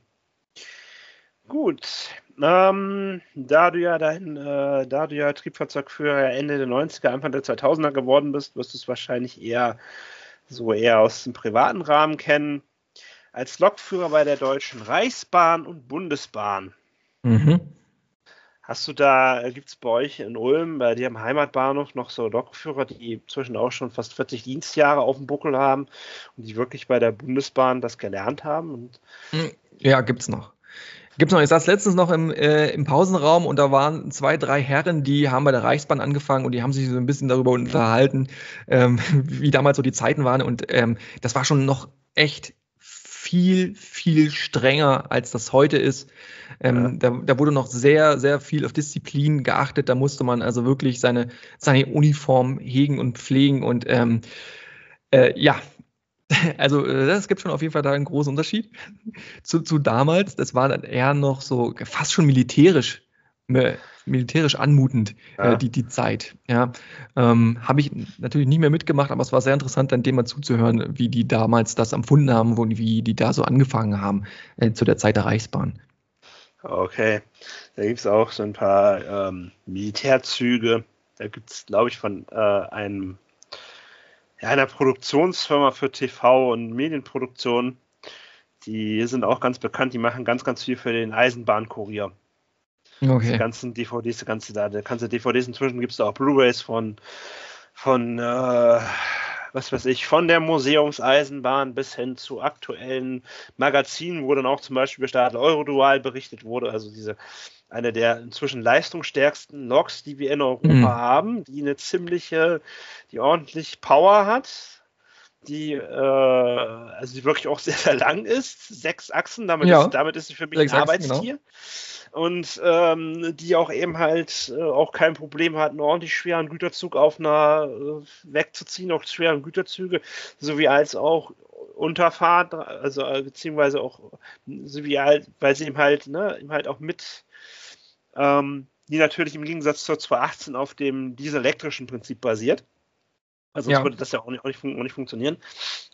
Gut, ähm, da du ja dein, äh, da du ja Triebfahrzeugführer Ende der 90er, Anfang der 2000er geworden bist, wirst du es wahrscheinlich eher so eher aus dem privaten Rahmen kennen. Als Lokführer bei der Deutschen Reichsbahn und Bundesbahn. Mhm. Hast du da, gibt es bei euch in Ulm, bei dir im Heimatbahnhof noch so Lokführer, die zwischen auch schon fast 40 Dienstjahre auf dem Buckel haben und die wirklich bei der Bundesbahn das gelernt haben? Ja, gibt es noch. Gibt's noch. Ich saß letztens noch im, äh, im Pausenraum und da waren zwei, drei Herren, die haben bei der Reichsbahn angefangen und die haben sich so ein bisschen darüber unterhalten, ähm, *laughs* wie damals so die Zeiten waren. Und ähm, das war schon noch echt viel, viel strenger, als das heute ist. Ähm, ja. da, da, wurde noch sehr, sehr viel auf Disziplin geachtet. Da musste man also wirklich seine, seine Uniform hegen und pflegen. Und ähm, äh, ja, *laughs* also es äh, gibt schon auf jeden Fall da einen großen Unterschied zu, zu damals. Das war dann eher noch so fast schon militärisch, militärisch anmutend, äh, ja. äh, die, die Zeit. Ja, ähm, Habe ich natürlich nie mehr mitgemacht, aber es war sehr interessant, dann dem mal zuzuhören, wie die damals das empfunden haben und wie die da so angefangen haben äh, zu der Zeit der Reichsbahn. Okay, da gibt es auch so ein paar ähm, Militärzüge. Da gibt es, glaube ich, von äh, einem ja, einer Produktionsfirma für TV und Medienproduktion. Die sind auch ganz bekannt, die machen ganz, ganz viel für den Eisenbahnkurier. Okay. Die ganzen DVDs, die ganze, da, die ganze DVDs inzwischen gibt es auch Blu-Rays von, von äh, was weiß ich, von der Museumseisenbahn bis hin zu aktuellen Magazinen, wo dann auch zum Beispiel über Stadel Eurodual berichtet wurde, also diese eine der inzwischen leistungsstärksten Loks, die wir in Europa mhm. haben, die eine ziemliche, die ordentlich Power hat, die, äh, also die wirklich auch *laughs* sehr, sehr lang ist, sechs Achsen, damit, ja. ist, damit ist sie für mich sechs ein Achsen, genau. Arbeitstier. Genau und ähm, die auch eben halt äh, auch kein Problem hat, einen ordentlich schweren Güterzug auf einer äh, wegzuziehen, auch schweren Güterzüge, sowie als auch Unterfahrt, also äh, beziehungsweise auch sowie halt, weil sie eben halt, ne, eben halt auch mit ähm, die natürlich im Gegensatz zur 218 auf dem dieselektrischen Prinzip basiert. Also sonst ja. würde das ja auch nicht, auch nicht, auch nicht funktionieren,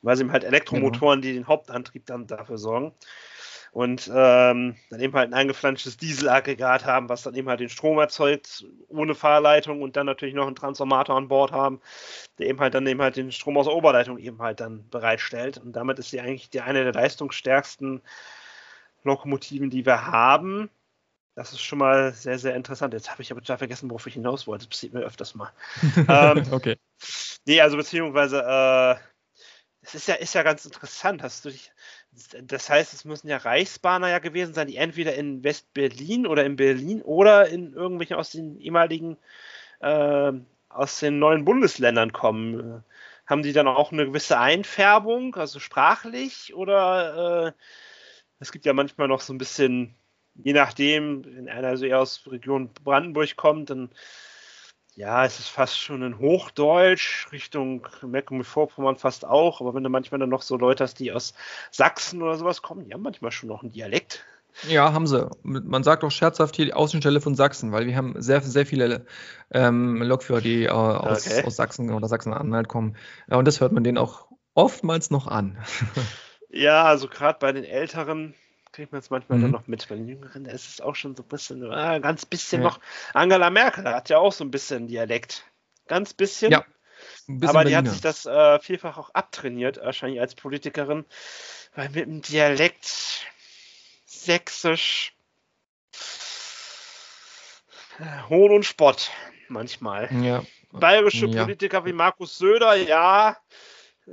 weil sie eben halt Elektromotoren, genau. die den Hauptantrieb dann dafür sorgen und ähm, dann eben halt ein eingeflanschtes Dieselaggregat haben, was dann eben halt den Strom erzeugt, ohne Fahrleitung und dann natürlich noch einen Transformator an Bord haben, der eben halt dann eben halt den Strom aus der Oberleitung eben halt dann bereitstellt. Und damit ist sie eigentlich die eine der leistungsstärksten Lokomotiven, die wir haben. Das ist schon mal sehr, sehr interessant. Jetzt habe ich aber total vergessen, worauf ich hinaus wollte. Das passiert mir öfters mal. *laughs* ähm, okay. Nee, also beziehungsweise, äh, es ist ja, ist ja ganz interessant. Hast du dich, das heißt, es müssen ja Reichsbahner ja gewesen sein, die entweder in West-Berlin oder in Berlin oder in irgendwelchen aus den ehemaligen, äh, aus den neuen Bundesländern kommen. Haben die dann auch eine gewisse Einfärbung, also sprachlich? Oder äh, es gibt ja manchmal noch so ein bisschen, je nachdem, wenn einer so eher aus Region Brandenburg kommt, dann ja, es ist fast schon in Hochdeutsch, Richtung Mecklenburg-Vorpommern fast auch, aber wenn du manchmal dann noch so Leute hast, die aus Sachsen oder sowas kommen, die haben manchmal schon noch einen Dialekt. Ja, haben sie. Man sagt auch scherzhaft hier die Außenstelle von Sachsen, weil wir haben sehr, sehr viele ähm, Lokführer, die äh, aus, okay. aus Sachsen oder Sachsen-Anhalt kommen. Ja, und das hört man denen auch oftmals noch an. *laughs* ja, also gerade bei den Älteren, kriegt man es manchmal mhm. dann noch mit. Bei den Jüngeren ist es auch schon so ein bisschen, äh, ganz bisschen ja. noch. Angela Merkel hat ja auch so ein bisschen Dialekt. Ganz bisschen. Ja. Bisschen aber die Berliner. hat sich das äh, vielfach auch abtrainiert, wahrscheinlich als Politikerin, weil mit dem Dialekt sächsisch äh, Hohn und Spott manchmal. Ja. Bayerische ja. Politiker wie Markus Söder, ja, äh,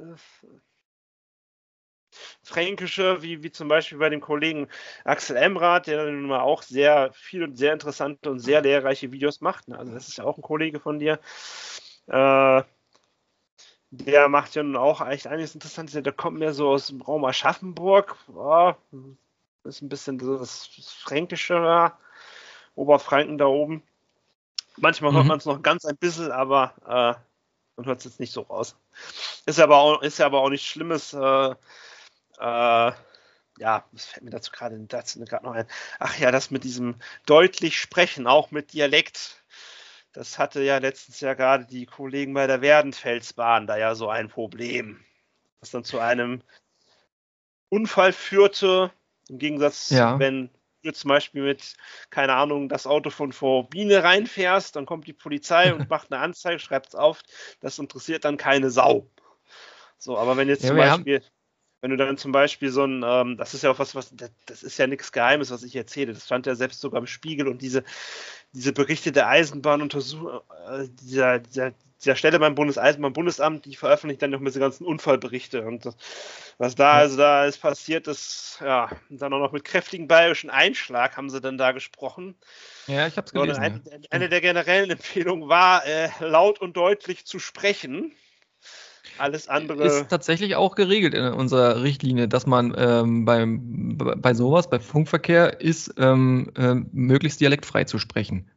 Fränkische, wie, wie zum Beispiel bei dem Kollegen Axel Emrath, der nun mal auch sehr viel und sehr interessante und sehr lehrreiche Videos macht. Ne? Also das ist ja auch ein Kollege von dir. Äh, der macht ja nun auch echt einiges Interessantes. Der kommt mehr so aus dem Raum Aschaffenburg. Oh, ist ein bisschen das Fränkische. Oberfranken da oben. Manchmal hört mhm. man es noch ganz ein bisschen, aber äh, man hört es jetzt nicht so raus. Ist aber auch, ist ja aber auch nichts Schlimmes. Äh, äh, ja, was fällt mir dazu gerade dazu noch ein? Ach ja, das mit diesem deutlich Sprechen, auch mit Dialekt. Das hatte ja letztens ja gerade die Kollegen bei der Werdenfelsbahn da ja so ein Problem. Was dann zu einem Unfall führte, im Gegensatz, ja. wenn du zum Beispiel mit, keine Ahnung, das Auto von Frau Biene reinfährst, dann kommt die Polizei und *laughs* macht eine Anzeige, schreibt es auf, das interessiert dann keine Sau. So, aber wenn jetzt ja, zum Beispiel. Haben wenn du dann zum Beispiel so ein, ähm, das ist ja auch was, was, das ist ja nichts Geheimes, was ich erzähle. Das stand ja selbst sogar im Spiegel und diese, diese Berichte der Eisenbahnuntersuchung, äh, dieser, dieser, dieser Stelle beim Bundeseisenbahnbundesamt, die veröffentlicht dann noch diese ganzen Unfallberichte und das, was da also da ist passiert, ist ja dann auch noch mit kräftigem bayerischen Einschlag haben sie dann da gesprochen. Ja, ich habe es gelesen. Eine, eine, der generellen Empfehlungen war, äh, laut und deutlich zu sprechen. Alles andere. Ist tatsächlich auch geregelt in unserer Richtlinie, dass man ähm, beim, bei sowas, bei Funkverkehr, ist ähm, äh, möglichst dialektfrei zu sprechen.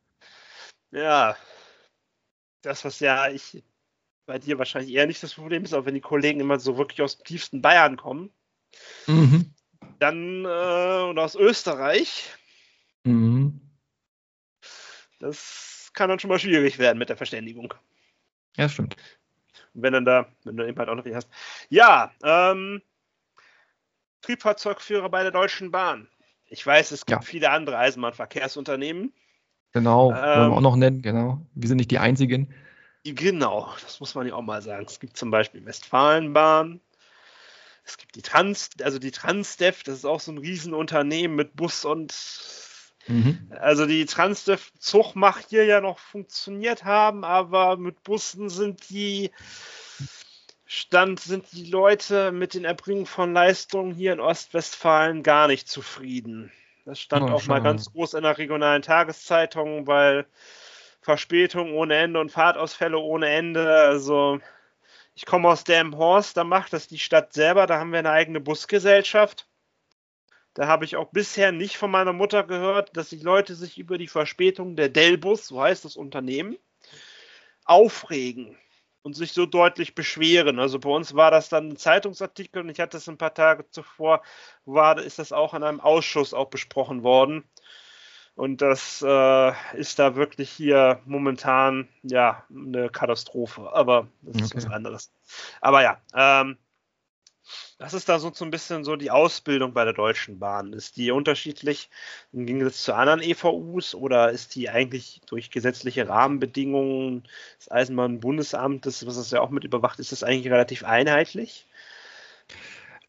Ja. Das, was ja ich bei dir wahrscheinlich eher nicht das Problem ist, auch wenn die Kollegen immer so wirklich aus dem tiefsten Bayern kommen. Mhm. Dann äh, und aus Österreich. Mhm. Das kann dann schon mal schwierig werden mit der Verständigung. Ja, stimmt wenn dann da, wenn du eben halt auch noch viel hast. Ja, ähm, Triebfahrzeugführer bei der Deutschen Bahn. Ich weiß, es gibt ja. viele andere Eisenbahnverkehrsunternehmen. Genau, ähm, wollen wir ähm, auch noch nennen, genau. Wir sind nicht die einzigen. Genau, das muss man ja auch mal sagen. Es gibt zum Beispiel Westfalenbahn, es gibt die Trans, also die Transdev, das ist auch so ein Riesenunternehmen mit Bus und Mhm. Also die Transdev-Zug macht hier ja noch funktioniert haben, aber mit Bussen sind die Stand sind die Leute mit den Erbringen von Leistungen hier in Ostwestfalen gar nicht zufrieden. Das stand oh, auch mal ganz groß in der regionalen Tageszeitung, weil Verspätungen ohne Ende und Fahrtausfälle ohne Ende. Also ich komme aus Horst, da macht das die Stadt selber, da haben wir eine eigene Busgesellschaft. Da habe ich auch bisher nicht von meiner Mutter gehört, dass sich Leute sich über die Verspätung der Delbus, so heißt das Unternehmen, aufregen und sich so deutlich beschweren. Also bei uns war das dann ein Zeitungsartikel und ich hatte es ein paar Tage zuvor, war, ist das auch in einem Ausschuss auch besprochen worden. Und das äh, ist da wirklich hier momentan ja eine Katastrophe. Aber das ist okay. was anderes. Aber ja, ähm, das ist da so, so ein bisschen so die Ausbildung bei der Deutschen Bahn. Ist die unterschiedlich im Gegensatz zu anderen EVUs oder ist die eigentlich durch gesetzliche Rahmenbedingungen des Eisenbahnbundesamtes, was das ja auch mit überwacht, ist das eigentlich relativ einheitlich?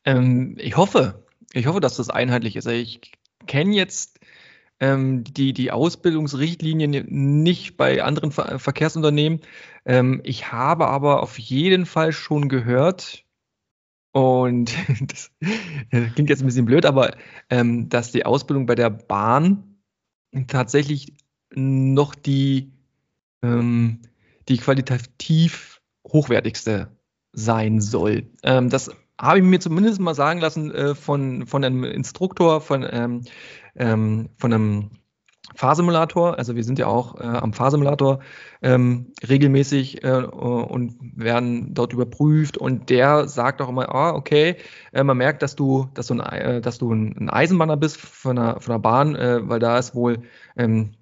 Ähm, ich hoffe. Ich hoffe, dass das einheitlich ist. Ich kenne jetzt ähm, die, die Ausbildungsrichtlinien nicht bei anderen Ver Verkehrsunternehmen. Ähm, ich habe aber auf jeden Fall schon gehört, und *laughs* das, klingt jetzt ein bisschen blöd, aber ähm, dass die Ausbildung bei der Bahn tatsächlich noch die, ähm, die qualitativ hochwertigste sein soll. Ähm, das habe ich mir zumindest mal sagen lassen äh, von, von einem Instruktor, von, ähm, ähm, von einem Fahrsimulator. Also wir sind ja auch äh, am Fahrsimulator ähm, regelmäßig äh, und werden dort überprüft und der sagt auch immer, ah, okay, äh, man merkt, dass du, dass du ein, äh, dass du ein Eisenbahner bist von der, von der Bahn, äh, weil da ist wohl ähm,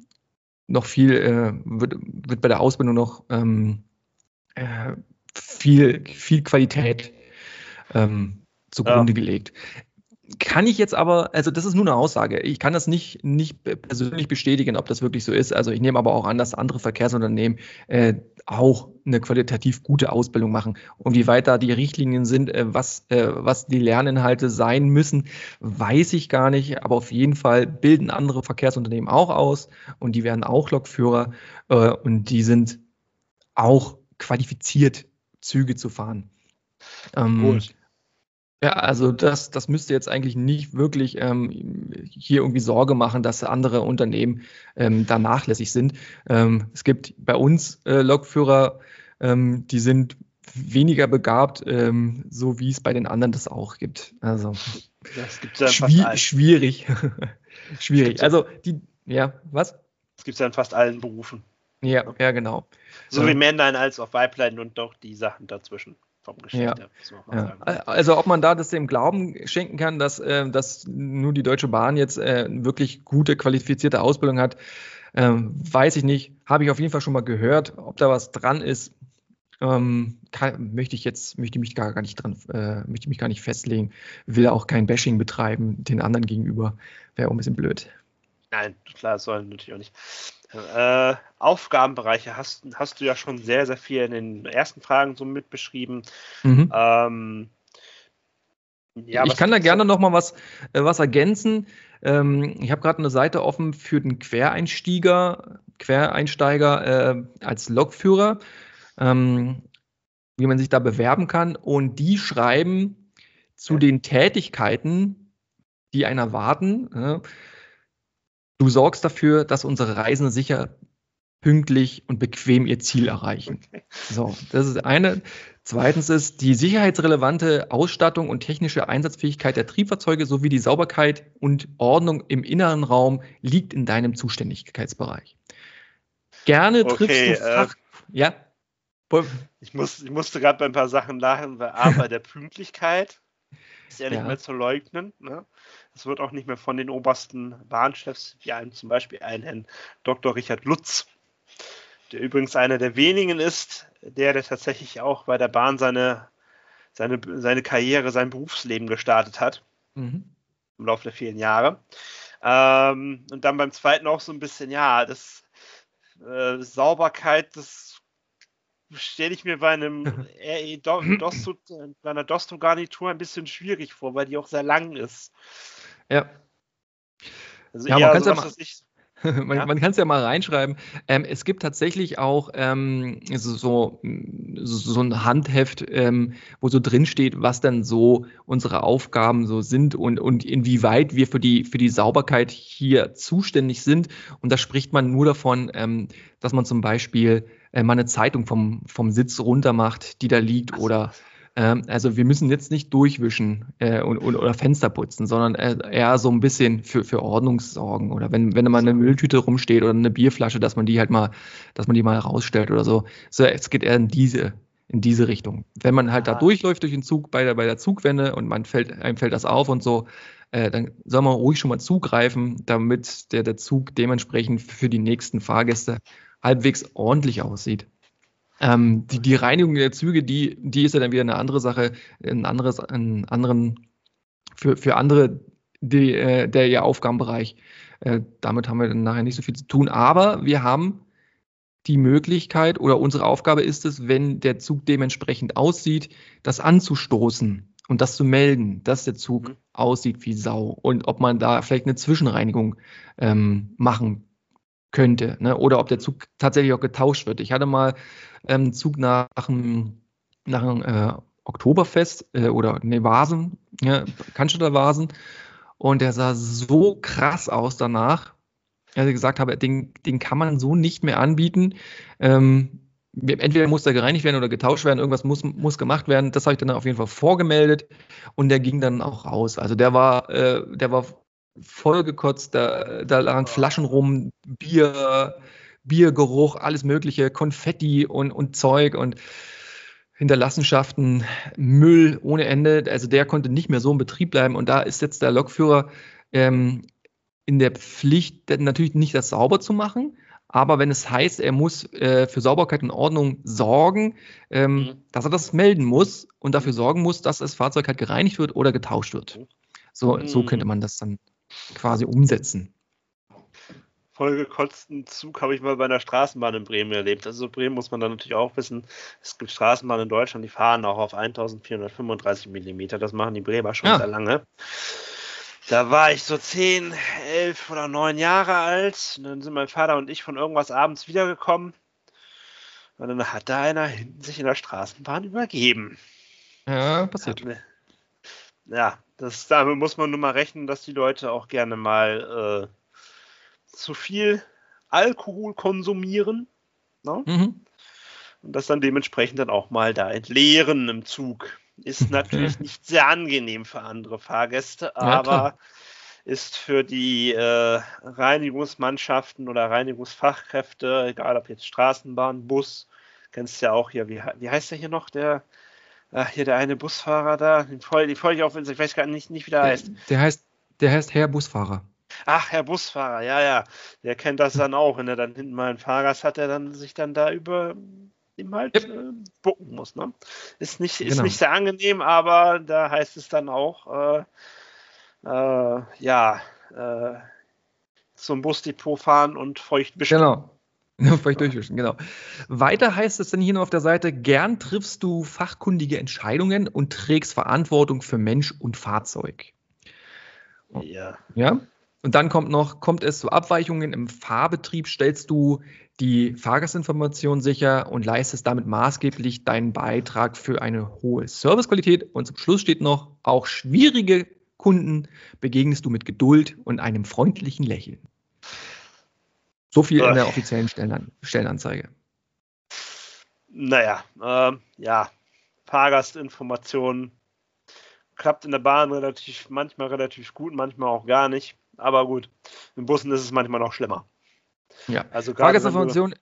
noch viel, äh, wird, wird bei der Ausbildung noch ähm, viel, viel Qualität ähm, zugrunde ja. gelegt. Kann ich jetzt aber, also das ist nur eine Aussage. Ich kann das nicht, nicht persönlich bestätigen, ob das wirklich so ist. Also ich nehme aber auch an, dass andere Verkehrsunternehmen äh, auch eine qualitativ gute Ausbildung machen. Und wie weit da die Richtlinien sind, äh, was, äh, was die Lerninhalte sein müssen, weiß ich gar nicht. Aber auf jeden Fall bilden andere Verkehrsunternehmen auch aus und die werden auch Lokführer äh, und die sind auch qualifiziert, Züge zu fahren. Ähm, Gut. Ja, also das, das müsste jetzt eigentlich nicht wirklich ähm, hier irgendwie Sorge machen, dass andere Unternehmen ähm, da nachlässig sind. Ähm, es gibt bei uns äh, Lokführer, ähm, die sind weniger begabt, ähm, so wie es bei den anderen das auch gibt. Also das gibt's ja schwi schwierig. *laughs* schwierig. Also die, ja, was? Das gibt es ja in fast allen Berufen. Ja, ja, genau. So wie Männlein als auch Weiblein und doch die Sachen dazwischen vom Geschlecht ja. ja. Also ob man da das dem Glauben schenken kann, dass, äh, dass nur die Deutsche Bahn jetzt äh, wirklich gute, qualifizierte Ausbildung hat, äh, weiß ich nicht. Habe ich auf jeden Fall schon mal gehört. Ob da was dran ist, ähm, kann, möchte ich jetzt, möchte mich gar, gar nicht dran, äh, möchte mich gar nicht festlegen. Will auch kein Bashing betreiben den anderen gegenüber. Wäre auch ein bisschen blöd. Nein, klar, sollen natürlich auch nicht. Äh, Aufgabenbereiche hast, hast du ja schon sehr, sehr viel in den ersten Fragen so mit beschrieben. Mhm. Ähm, ja, ich kann da gerne noch mal was, äh, was ergänzen. Ähm, ich habe gerade eine Seite offen für den Quereinsteiger, Quereinsteiger äh, als Lokführer, ähm, wie man sich da bewerben kann. Und die schreiben zu den Tätigkeiten, die einen erwarten. Du sorgst dafür, dass unsere Reisenden sicher pünktlich und bequem ihr Ziel erreichen. So, das ist eine. Zweitens ist die sicherheitsrelevante Ausstattung und technische Einsatzfähigkeit der Triebfahrzeuge sowie die Sauberkeit und Ordnung im inneren Raum liegt in deinem Zuständigkeitsbereich. Gerne triffst okay, du Fach, äh, ja. Ich, muss, ich musste gerade bei ein paar Sachen lachen, weil A, bei der *laughs* Pünktlichkeit ist ja nicht ja. mehr zu leugnen. Ne? Es wird auch nicht mehr von den obersten Bahnchefs, wie einem zum Beispiel einen Herrn Dr. Richard Lutz, der übrigens einer der wenigen ist, der, der tatsächlich auch bei der Bahn seine, seine, seine Karriere, sein Berufsleben gestartet hat. Mhm. Im Laufe der vielen Jahre. Ähm, und dann beim zweiten auch so ein bisschen, ja, das äh, Sauberkeit, das stelle ich mir bei einem *laughs* RE Dosto, bei einer Dosto-Garnitur ein bisschen schwierig vor, weil die auch sehr lang ist. Ja. Also ja, man kann es ja, mal, *laughs* man, ja? man ja mal reinschreiben. Ähm, es gibt tatsächlich auch ähm, so, so, ein Handheft, ähm, wo so drin steht, was dann so unsere Aufgaben so sind und, und inwieweit wir für die, für die Sauberkeit hier zuständig sind. Und da spricht man nur davon, ähm, dass man zum Beispiel äh, mal eine Zeitung vom, vom Sitz runter macht, die da liegt, so. oder ähm, also wir müssen jetzt nicht durchwischen äh, und, und, oder Fenster putzen, sondern eher so ein bisschen für, für Ordnung sorgen. Oder wenn, wenn mal eine Mülltüte rumsteht oder eine Bierflasche, dass man die halt mal, dass man die mal rausstellt oder so. so es geht eher in diese, in diese Richtung. Wenn man halt ah. da durchläuft durch den Zug bei der, bei der Zugwende und man fällt, einem fällt das auf und so, äh, dann soll man ruhig schon mal zugreifen, damit der, der Zug dementsprechend für die nächsten Fahrgäste halbwegs ordentlich aussieht. Ähm, die, die Reinigung der Züge, die, die ist ja dann wieder eine andere Sache, ein anderes, einen anderen, für, für andere, die, äh, der ihr Aufgabenbereich. Äh, damit haben wir dann nachher nicht so viel zu tun. Aber wir haben die Möglichkeit oder unsere Aufgabe ist es, wenn der Zug dementsprechend aussieht, das anzustoßen und das zu melden, dass der Zug mhm. aussieht wie Sau und ob man da vielleicht eine Zwischenreinigung ähm, machen könnte ne? oder ob der Zug tatsächlich auch getauscht wird. Ich hatte mal ähm, Zug nach einem, nach einem äh, Oktoberfest äh, oder ne, Vasen, ja, Cannstatter Vasen und der sah so krass aus danach, dass ich gesagt habe, den, den kann man so nicht mehr anbieten. Ähm, entweder muss der gereinigt werden oder getauscht werden, irgendwas muss, muss gemacht werden. Das habe ich dann auf jeden Fall vorgemeldet und der ging dann auch raus. Also der war, äh, der war vollgekotzt, da, da lagen Flaschen rum, Bier, Biergeruch, alles mögliche, Konfetti und, und Zeug und Hinterlassenschaften, Müll ohne Ende. Also der konnte nicht mehr so im Betrieb bleiben und da ist jetzt der Lokführer ähm, in der Pflicht, natürlich nicht das sauber zu machen, aber wenn es heißt, er muss äh, für Sauberkeit und Ordnung sorgen, ähm, mhm. dass er das melden muss und dafür sorgen muss, dass das Fahrzeug halt gereinigt wird oder getauscht wird. So, mhm. so könnte man das dann quasi umsetzen. Vollgekotzten Zug habe ich mal bei einer Straßenbahn in Bremen erlebt. Also Bremen muss man dann natürlich auch wissen, es gibt Straßenbahnen in Deutschland, die fahren auch auf 1435 Millimeter. Das machen die Bremer schon ja. sehr lange. Da war ich so 10, 11 oder 9 Jahre alt. Und dann sind mein Vater und ich von irgendwas abends wiedergekommen. Und dann hat da einer hinten sich in der Straßenbahn übergeben. Ja, passiert. Ja, das, damit muss man nur mal rechnen, dass die Leute auch gerne mal äh, zu viel Alkohol konsumieren. Ne? Mhm. Und das dann dementsprechend dann auch mal da entleeren im Zug. Ist *laughs* natürlich nicht sehr angenehm für andere Fahrgäste, aber ist für die äh, Reinigungsmannschaften oder Reinigungsfachkräfte, egal ob jetzt Straßenbahn, Bus, kennst du ja auch hier, wie, wie heißt der hier noch, der, ach, hier der eine Busfahrer da, den folge, die folge ich auf, ich weiß gar nicht, nicht wie der, der heißt. Der heißt, der heißt Herr Busfahrer. Ach, Herr Busfahrer, ja, ja. Der kennt das dann auch, wenn er dann hinten mal einen Fahrgast hat, der dann sich dann da über ihm halt yep. äh, bucken muss. Ne? Ist, nicht, ist genau. nicht sehr angenehm, aber da heißt es dann auch, äh, äh, ja, äh, zum Busdepot fahren und feucht wischen. Genau. *laughs* Feucht durchwischen, genau. Weiter heißt es dann hier noch auf der Seite, gern triffst du fachkundige Entscheidungen und trägst Verantwortung für Mensch und Fahrzeug. Ja. Ja. Und dann kommt noch, kommt es zu Abweichungen im Fahrbetrieb, stellst du die Fahrgastinformation sicher und leistest damit maßgeblich deinen Beitrag für eine hohe Servicequalität. Und zum Schluss steht noch, auch schwierige Kunden begegnest du mit Geduld und einem freundlichen Lächeln. So viel in der offiziellen Stellenan Stellenanzeige. Naja, äh, ja, Fahrgastinformationen klappt in der Bahn relativ, manchmal relativ gut, manchmal auch gar nicht. Aber gut, in Bussen ist es manchmal noch schlimmer. Ja, also Fahrgastinformation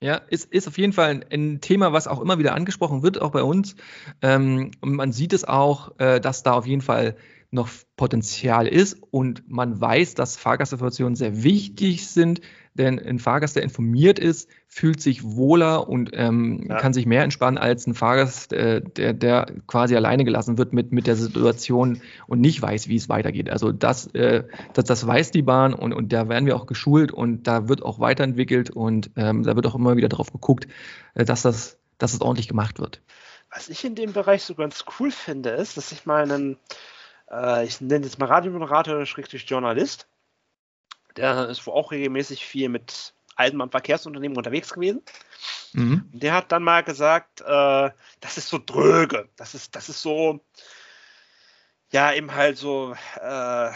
ja, ist, ist auf jeden Fall ein, ein, Thema, was auch immer wieder angesprochen wird, auch bei uns. Ähm, und man sieht es auch, äh, dass da auf jeden Fall noch Potenzial ist und man weiß, dass Fahrgastinformationen sehr wichtig sind, denn ein Fahrgast, der informiert ist, fühlt sich wohler und ähm, ja. kann sich mehr entspannen als ein Fahrgast, äh, der, der quasi alleine gelassen wird mit, mit der Situation und nicht weiß, wie es weitergeht. Also das, äh, das, das weiß die Bahn und, und da werden wir auch geschult und da wird auch weiterentwickelt und ähm, da wird auch immer wieder darauf geguckt, äh, dass, das, dass das ordentlich gemacht wird. Was ich in dem Bereich so ganz cool finde, ist, dass ich mal einen äh, ich nenne jetzt mal Radiomoderator, Schrägstrich Journalist. Der ist wohl auch regelmäßig viel mit Eisenbahnverkehrsunternehmen unterwegs gewesen. Mhm. Der hat dann mal gesagt, äh, das ist so dröge. Das ist, das ist so, ja, eben halt so. Äh,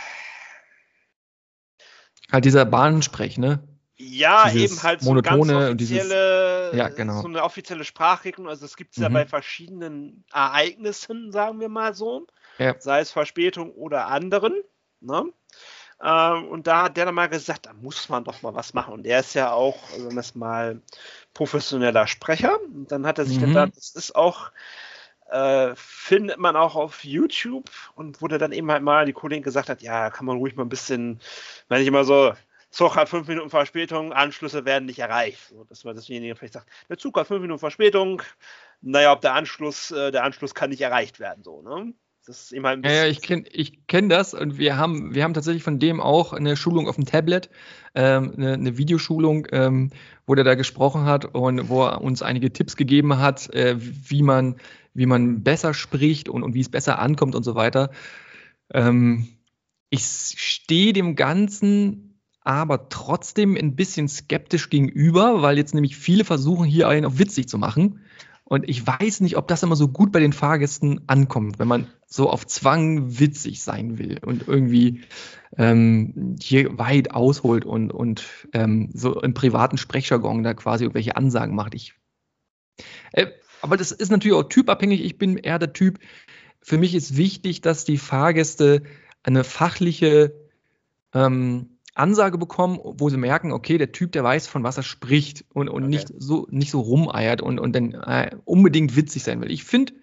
halt dieser Bahnsprech, ne? Ja, dieses eben halt so monotone ganz offizielle, dieses, ja, genau. so eine offizielle Sprachregelung. Also es gibt es mhm. ja bei verschiedenen Ereignissen, sagen wir mal so ja. sei es Verspätung oder anderen. Ne? Ähm, und da hat der dann mal gesagt, da muss man doch mal was machen. Und er ist ja auch, sagen wir es mal, professioneller Sprecher. Und dann hat er sich mhm. gedacht, das ist auch, äh, findet man auch auf YouTube und wurde dann eben halt mal die Kollegin gesagt hat, ja, kann man ruhig mal ein bisschen, wenn ich immer so, Zug hat fünf Minuten Verspätung, Anschlüsse werden nicht erreicht. So, dass man desjenigen vielleicht sagt, der Zug hat fünf Minuten Verspätung, naja, ob der Anschluss, äh, der Anschluss kann nicht erreicht werden, so, ne? Das ist immer ein bisschen. Ja, ja ich kenne ich kenn das und wir haben, wir haben tatsächlich von dem auch eine Schulung auf dem Tablet, ähm, eine, eine, Videoschulung, ähm, wo der da gesprochen hat und wo er uns einige Tipps gegeben hat, äh, wie, man, wie man besser spricht und, und wie es besser ankommt und so weiter. Ähm, ich stehe dem Ganzen aber trotzdem ein bisschen skeptisch gegenüber, weil jetzt nämlich viele versuchen, hier einen auf witzig zu machen. Und ich weiß nicht, ob das immer so gut bei den Fahrgästen ankommt, wenn man so auf Zwang witzig sein will und irgendwie ähm, hier weit ausholt und, und ähm, so im privaten Sprechjargon da quasi irgendwelche Ansagen macht. Ich, äh, aber das ist natürlich auch typabhängig. Ich bin eher der Typ, für mich ist wichtig, dass die Fahrgäste eine fachliche ähm, Ansage bekommen, wo sie merken, okay, der Typ, der weiß, von was er spricht und, und okay. nicht, so, nicht so rumeiert und, und dann äh, unbedingt witzig sein will. Ich finde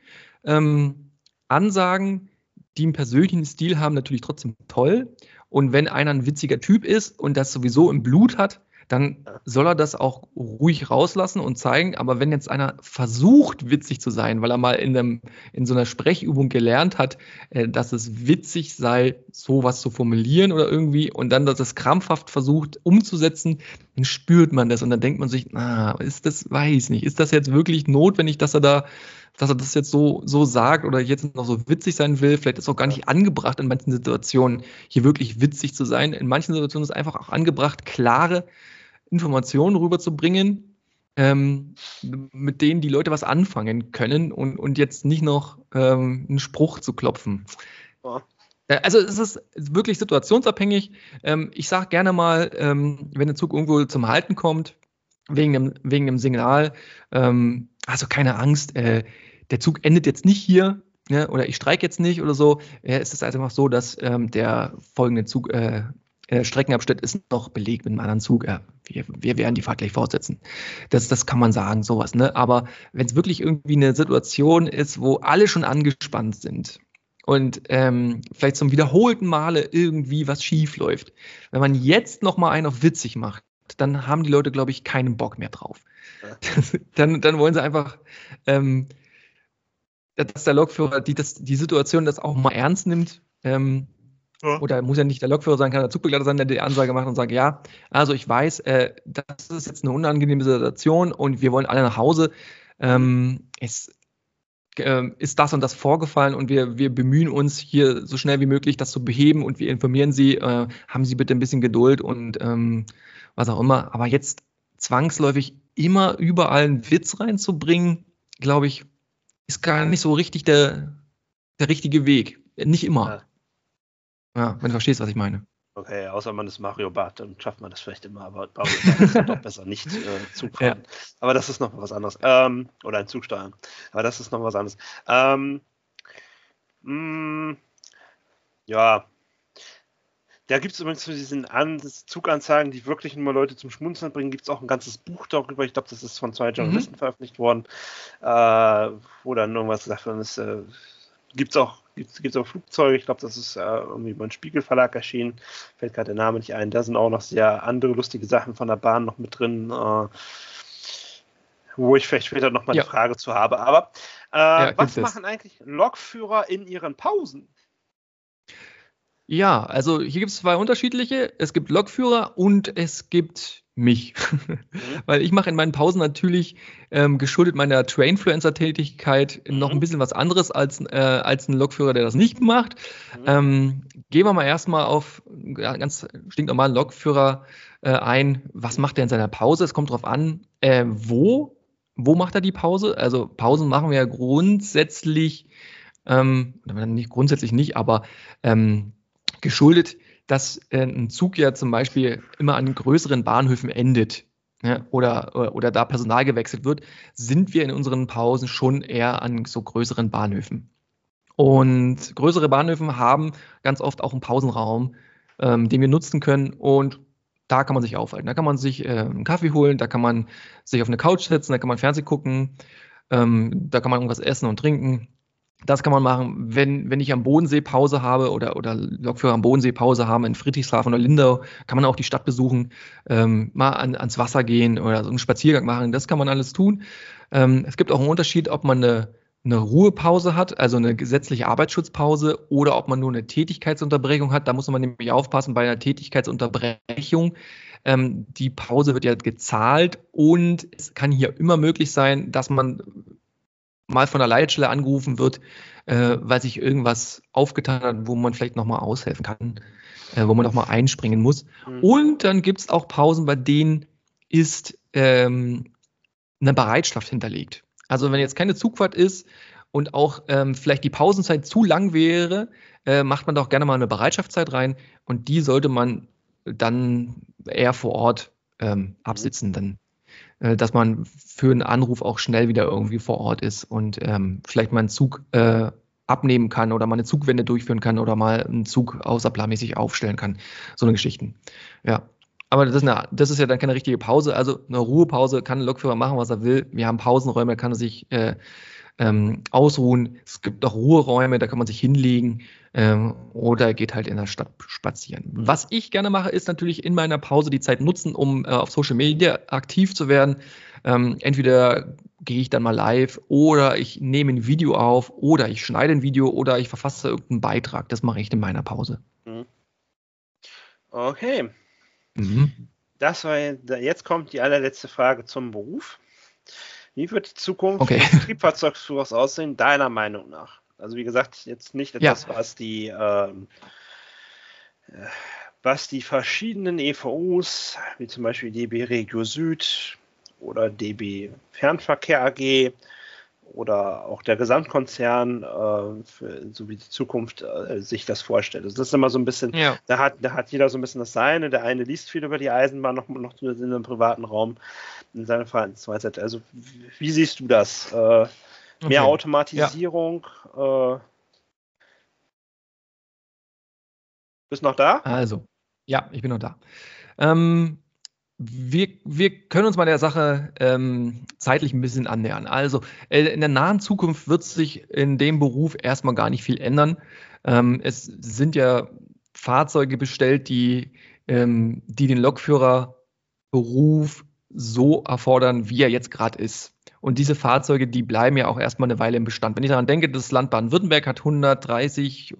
ähm, Ansagen, die einen persönlichen Stil haben, natürlich trotzdem toll. Und wenn einer ein witziger Typ ist und das sowieso im Blut hat, dann soll er das auch ruhig rauslassen und zeigen. Aber wenn jetzt einer versucht, witzig zu sein, weil er mal in, einem, in so einer Sprechübung gelernt hat, äh, dass es witzig sei, sowas zu formulieren oder irgendwie, und dann das krampfhaft versucht umzusetzen, dann spürt man das und dann denkt man sich, na, ist das, weiß nicht, ist das jetzt wirklich notwendig, dass er da dass er das jetzt so, so sagt oder jetzt noch so witzig sein will. Vielleicht ist es auch gar nicht angebracht in manchen Situationen, hier wirklich witzig zu sein. In manchen Situationen ist es einfach auch angebracht, klare Informationen rüberzubringen, ähm, mit denen die Leute was anfangen können und, und jetzt nicht noch ähm, einen Spruch zu klopfen. Ja. Äh, also es ist wirklich situationsabhängig. Ähm, ich sage gerne mal, ähm, wenn der Zug irgendwo zum Halten kommt, wegen dem, wegen dem Signal, ähm, also keine Angst, äh, der Zug endet jetzt nicht hier, ja, oder ich streike jetzt nicht oder so, ja, ist es einfach so, dass ähm, der folgende Zug, äh, Streckenabschnitt ist noch belegt mit einem anderen Zug. Ja, wir, wir werden die Fahrt gleich fortsetzen. Das, das kann man sagen, sowas. Ne? Aber wenn es wirklich irgendwie eine Situation ist, wo alle schon angespannt sind und ähm, vielleicht zum wiederholten Male irgendwie was schief läuft, wenn man jetzt noch mal einen auf witzig macht, dann haben die Leute, glaube ich, keinen Bock mehr drauf. *laughs* dann, dann wollen sie einfach ähm, dass der Lokführer die, das, die Situation das auch mal ernst nimmt. Ähm, ja. Oder muss ja nicht der Lokführer sein, kann der Zugbegleiter sein, der die Ansage macht und sagt, ja, also ich weiß, äh, das ist jetzt eine unangenehme Situation und wir wollen alle nach Hause. Ähm, es äh, ist das und das vorgefallen und wir, wir bemühen uns hier so schnell wie möglich, das zu beheben und wir informieren Sie, äh, haben Sie bitte ein bisschen Geduld und ähm, was auch immer. Aber jetzt zwangsläufig immer überall einen Witz reinzubringen, glaube ich, ist gar nicht so richtig der, der richtige Weg. Nicht immer. Ja. wenn du verstehst, was ich meine. Okay, außer man ist Mario Bart, dann schafft man das vielleicht immer, aber Mario *laughs* Bart ist doch besser nicht äh, Zug fahren. Ja. Aber das ist noch was anderes. Ähm, oder ein Zug steuern. Aber das ist noch was anderes. Ähm, mh, mm, ja, da gibt es übrigens für diesen An Zuganzeigen, die wirklich nur Leute zum Schmunzeln bringen, gibt es auch ein ganzes Buch darüber. Ich glaube, das ist von zwei mhm. Journalisten mhm. veröffentlicht worden, äh, wo dann irgendwas gesagt worden ist. Äh, gibt es auch, gibt's, gibt's auch Flugzeuge, ich glaube, das ist äh, irgendwie beim Spiegelverlag erschienen, fällt gerade der Name nicht ein. Da sind auch noch sehr andere lustige Sachen von der Bahn noch mit drin, äh, wo ich vielleicht später nochmal ja. eine Frage zu habe. Aber äh, ja, was machen eigentlich Lokführer in ihren Pausen? Ja, also hier gibt es zwei unterschiedliche. Es gibt Lokführer und es gibt mich. *laughs* Mhm. Weil ich mache in meinen Pausen natürlich ähm, geschuldet meiner Trainfluencer-Tätigkeit mhm. noch ein bisschen was anderes als, äh, als ein Lokführer, der das nicht macht. Mhm. Ähm, gehen wir mal erstmal auf ja, ganz stinknormalen Lokführer äh, ein. Was macht er in seiner Pause? Es kommt darauf an, äh, wo. Wo macht er die Pause? Also Pausen machen wir ja grundsätzlich, ähm, nicht grundsätzlich nicht, aber ähm, geschuldet, dass äh, ein Zug ja zum Beispiel immer an größeren Bahnhöfen endet ja, oder, oder da Personal gewechselt wird, sind wir in unseren Pausen schon eher an so größeren Bahnhöfen. Und größere Bahnhöfe haben ganz oft auch einen Pausenraum, ähm, den wir nutzen können und da kann man sich aufhalten. Da kann man sich äh, einen Kaffee holen, da kann man sich auf eine Couch setzen, da kann man Fernsehen gucken, ähm, da kann man irgendwas essen und trinken. Das kann man machen, wenn, wenn ich am Bodensee Pause habe oder, oder Lokführer am Bodensee Pause haben in Friedrichshafen oder Lindau, kann man auch die Stadt besuchen, ähm, mal an, ans Wasser gehen oder so einen Spaziergang machen. Das kann man alles tun. Ähm, es gibt auch einen Unterschied, ob man eine, eine Ruhepause hat, also eine gesetzliche Arbeitsschutzpause, oder ob man nur eine Tätigkeitsunterbrechung hat. Da muss man nämlich aufpassen bei einer Tätigkeitsunterbrechung. Ähm, die Pause wird ja gezahlt und es kann hier immer möglich sein, dass man mal von der Leitstelle angerufen wird, äh, weil sich irgendwas aufgetan hat, wo man vielleicht nochmal aushelfen kann, äh, wo man nochmal einspringen muss. Mhm. Und dann gibt es auch Pausen, bei denen ist ähm, eine Bereitschaft hinterlegt. Also wenn jetzt keine Zugfahrt ist und auch ähm, vielleicht die Pausenzeit zu lang wäre, äh, macht man doch gerne mal eine Bereitschaftszeit rein und die sollte man dann eher vor Ort ähm, absitzen. Dann dass man für einen Anruf auch schnell wieder irgendwie vor Ort ist und ähm, vielleicht mal einen Zug äh, abnehmen kann oder mal eine Zugwende durchführen kann oder mal einen Zug außerplanmäßig aufstellen kann. So eine Geschichten. Ja. Aber das ist, eine, das ist ja dann keine richtige Pause. Also eine Ruhepause kann ein Lokführer machen, was er will. Wir haben Pausenräume, da kann er sich äh, ähm, ausruhen. Es gibt auch Ruheräume, da kann man sich hinlegen ähm, oder geht halt in der Stadt spazieren. Was ich gerne mache, ist natürlich in meiner Pause die Zeit nutzen, um äh, auf Social Media aktiv zu werden. Ähm, entweder gehe ich dann mal live oder ich nehme ein Video auf oder ich schneide ein Video oder ich verfasse irgendeinen Beitrag. Das mache ich in meiner Pause. Mhm. Okay. Mhm. Das war jetzt kommt die allerletzte Frage zum Beruf. Wie wird die Zukunft okay. des Triebfahrzeugführers aussehen, deiner Meinung nach? Also wie gesagt, jetzt nicht etwas, ja. was die äh, was die verschiedenen EVUs, wie zum Beispiel DB Regio Süd oder DB Fernverkehr AG oder auch der Gesamtkonzern, äh, für, so wie die Zukunft äh, sich das vorstellt. Also das ist immer so ein bisschen, ja. da, hat, da hat jeder so ein bisschen das Seine. Der eine liest viel über die Eisenbahn, noch, noch in einem privaten Raum in seiner Verhaltensweise. Also wie siehst du das? Äh, Mehr okay. Automatisierung. Ja. Äh, bist noch da? Also, ja, ich bin noch da. Ähm, wir, wir können uns mal der Sache ähm, zeitlich ein bisschen annähern. Also äh, in der nahen Zukunft wird sich in dem Beruf erstmal gar nicht viel ändern. Ähm, es sind ja Fahrzeuge bestellt, die, ähm, die den Lokführerberuf so erfordern, wie er jetzt gerade ist. Und diese Fahrzeuge, die bleiben ja auch erstmal eine Weile im Bestand. Wenn ich daran denke, das Land Baden-Württemberg hat 130,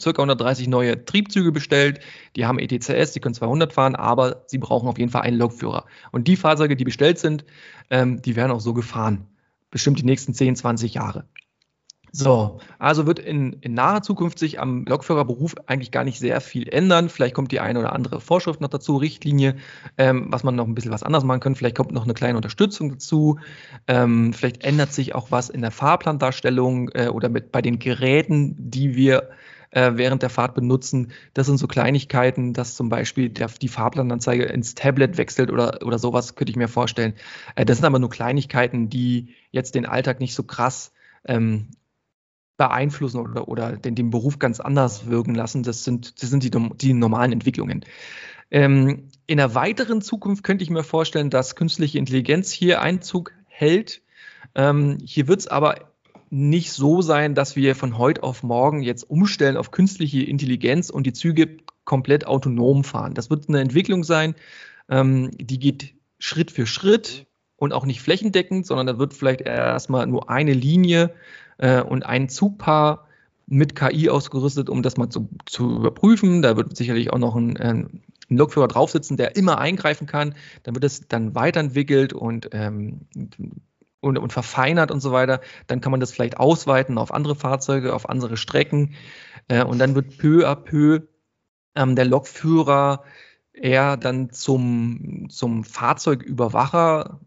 circa 130 neue Triebzüge bestellt. Die haben ETCS, die können 200 fahren, aber sie brauchen auf jeden Fall einen Lokführer. Und die Fahrzeuge, die bestellt sind, ähm, die werden auch so gefahren. Bestimmt die nächsten 10, 20 Jahre. So, also wird in, in naher Zukunft sich am Lokführerberuf eigentlich gar nicht sehr viel ändern. Vielleicht kommt die eine oder andere Vorschrift noch dazu, Richtlinie, ähm, was man noch ein bisschen was anders machen kann. Vielleicht kommt noch eine kleine Unterstützung dazu. Ähm, vielleicht ändert sich auch was in der Fahrplandarstellung äh, oder mit, bei den Geräten, die wir äh, während der Fahrt benutzen. Das sind so Kleinigkeiten, dass zum Beispiel der, die Fahrplananzeige ins Tablet wechselt oder, oder sowas, könnte ich mir vorstellen. Äh, das sind aber nur Kleinigkeiten, die jetzt den Alltag nicht so krass ähm, beeinflussen oder, oder den, den Beruf ganz anders wirken lassen. Das sind, das sind die, die normalen Entwicklungen. Ähm, in der weiteren Zukunft könnte ich mir vorstellen, dass künstliche Intelligenz hier Einzug hält. Ähm, hier wird es aber nicht so sein, dass wir von heute auf morgen jetzt umstellen auf künstliche Intelligenz und die Züge komplett autonom fahren. Das wird eine Entwicklung sein, ähm, die geht Schritt für Schritt und auch nicht flächendeckend, sondern da wird vielleicht erstmal nur eine Linie äh, und ein Zugpaar mit KI ausgerüstet, um das mal zu, zu überprüfen. Da wird sicherlich auch noch ein, ein Lokführer drauf sitzen, der immer eingreifen kann. Dann wird es dann weiterentwickelt und, ähm, und, und, verfeinert und so weiter. Dann kann man das vielleicht ausweiten auf andere Fahrzeuge, auf andere Strecken. Äh, und dann wird peu à peu ähm, der Lokführer eher dann zum, zum Fahrzeugüberwacher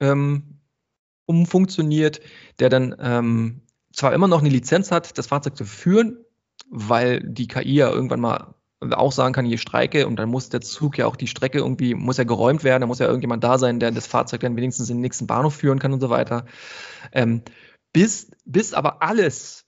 ähm, umfunktioniert, der dann ähm, zwar immer noch eine Lizenz hat, das Fahrzeug zu führen, weil die KI ja irgendwann mal auch sagen kann, hier Streike und dann muss der Zug ja auch die Strecke irgendwie, muss ja geräumt werden, da muss ja irgendjemand da sein, der das Fahrzeug dann wenigstens in den nächsten Bahnhof führen kann und so weiter. Ähm, bis, bis aber alles,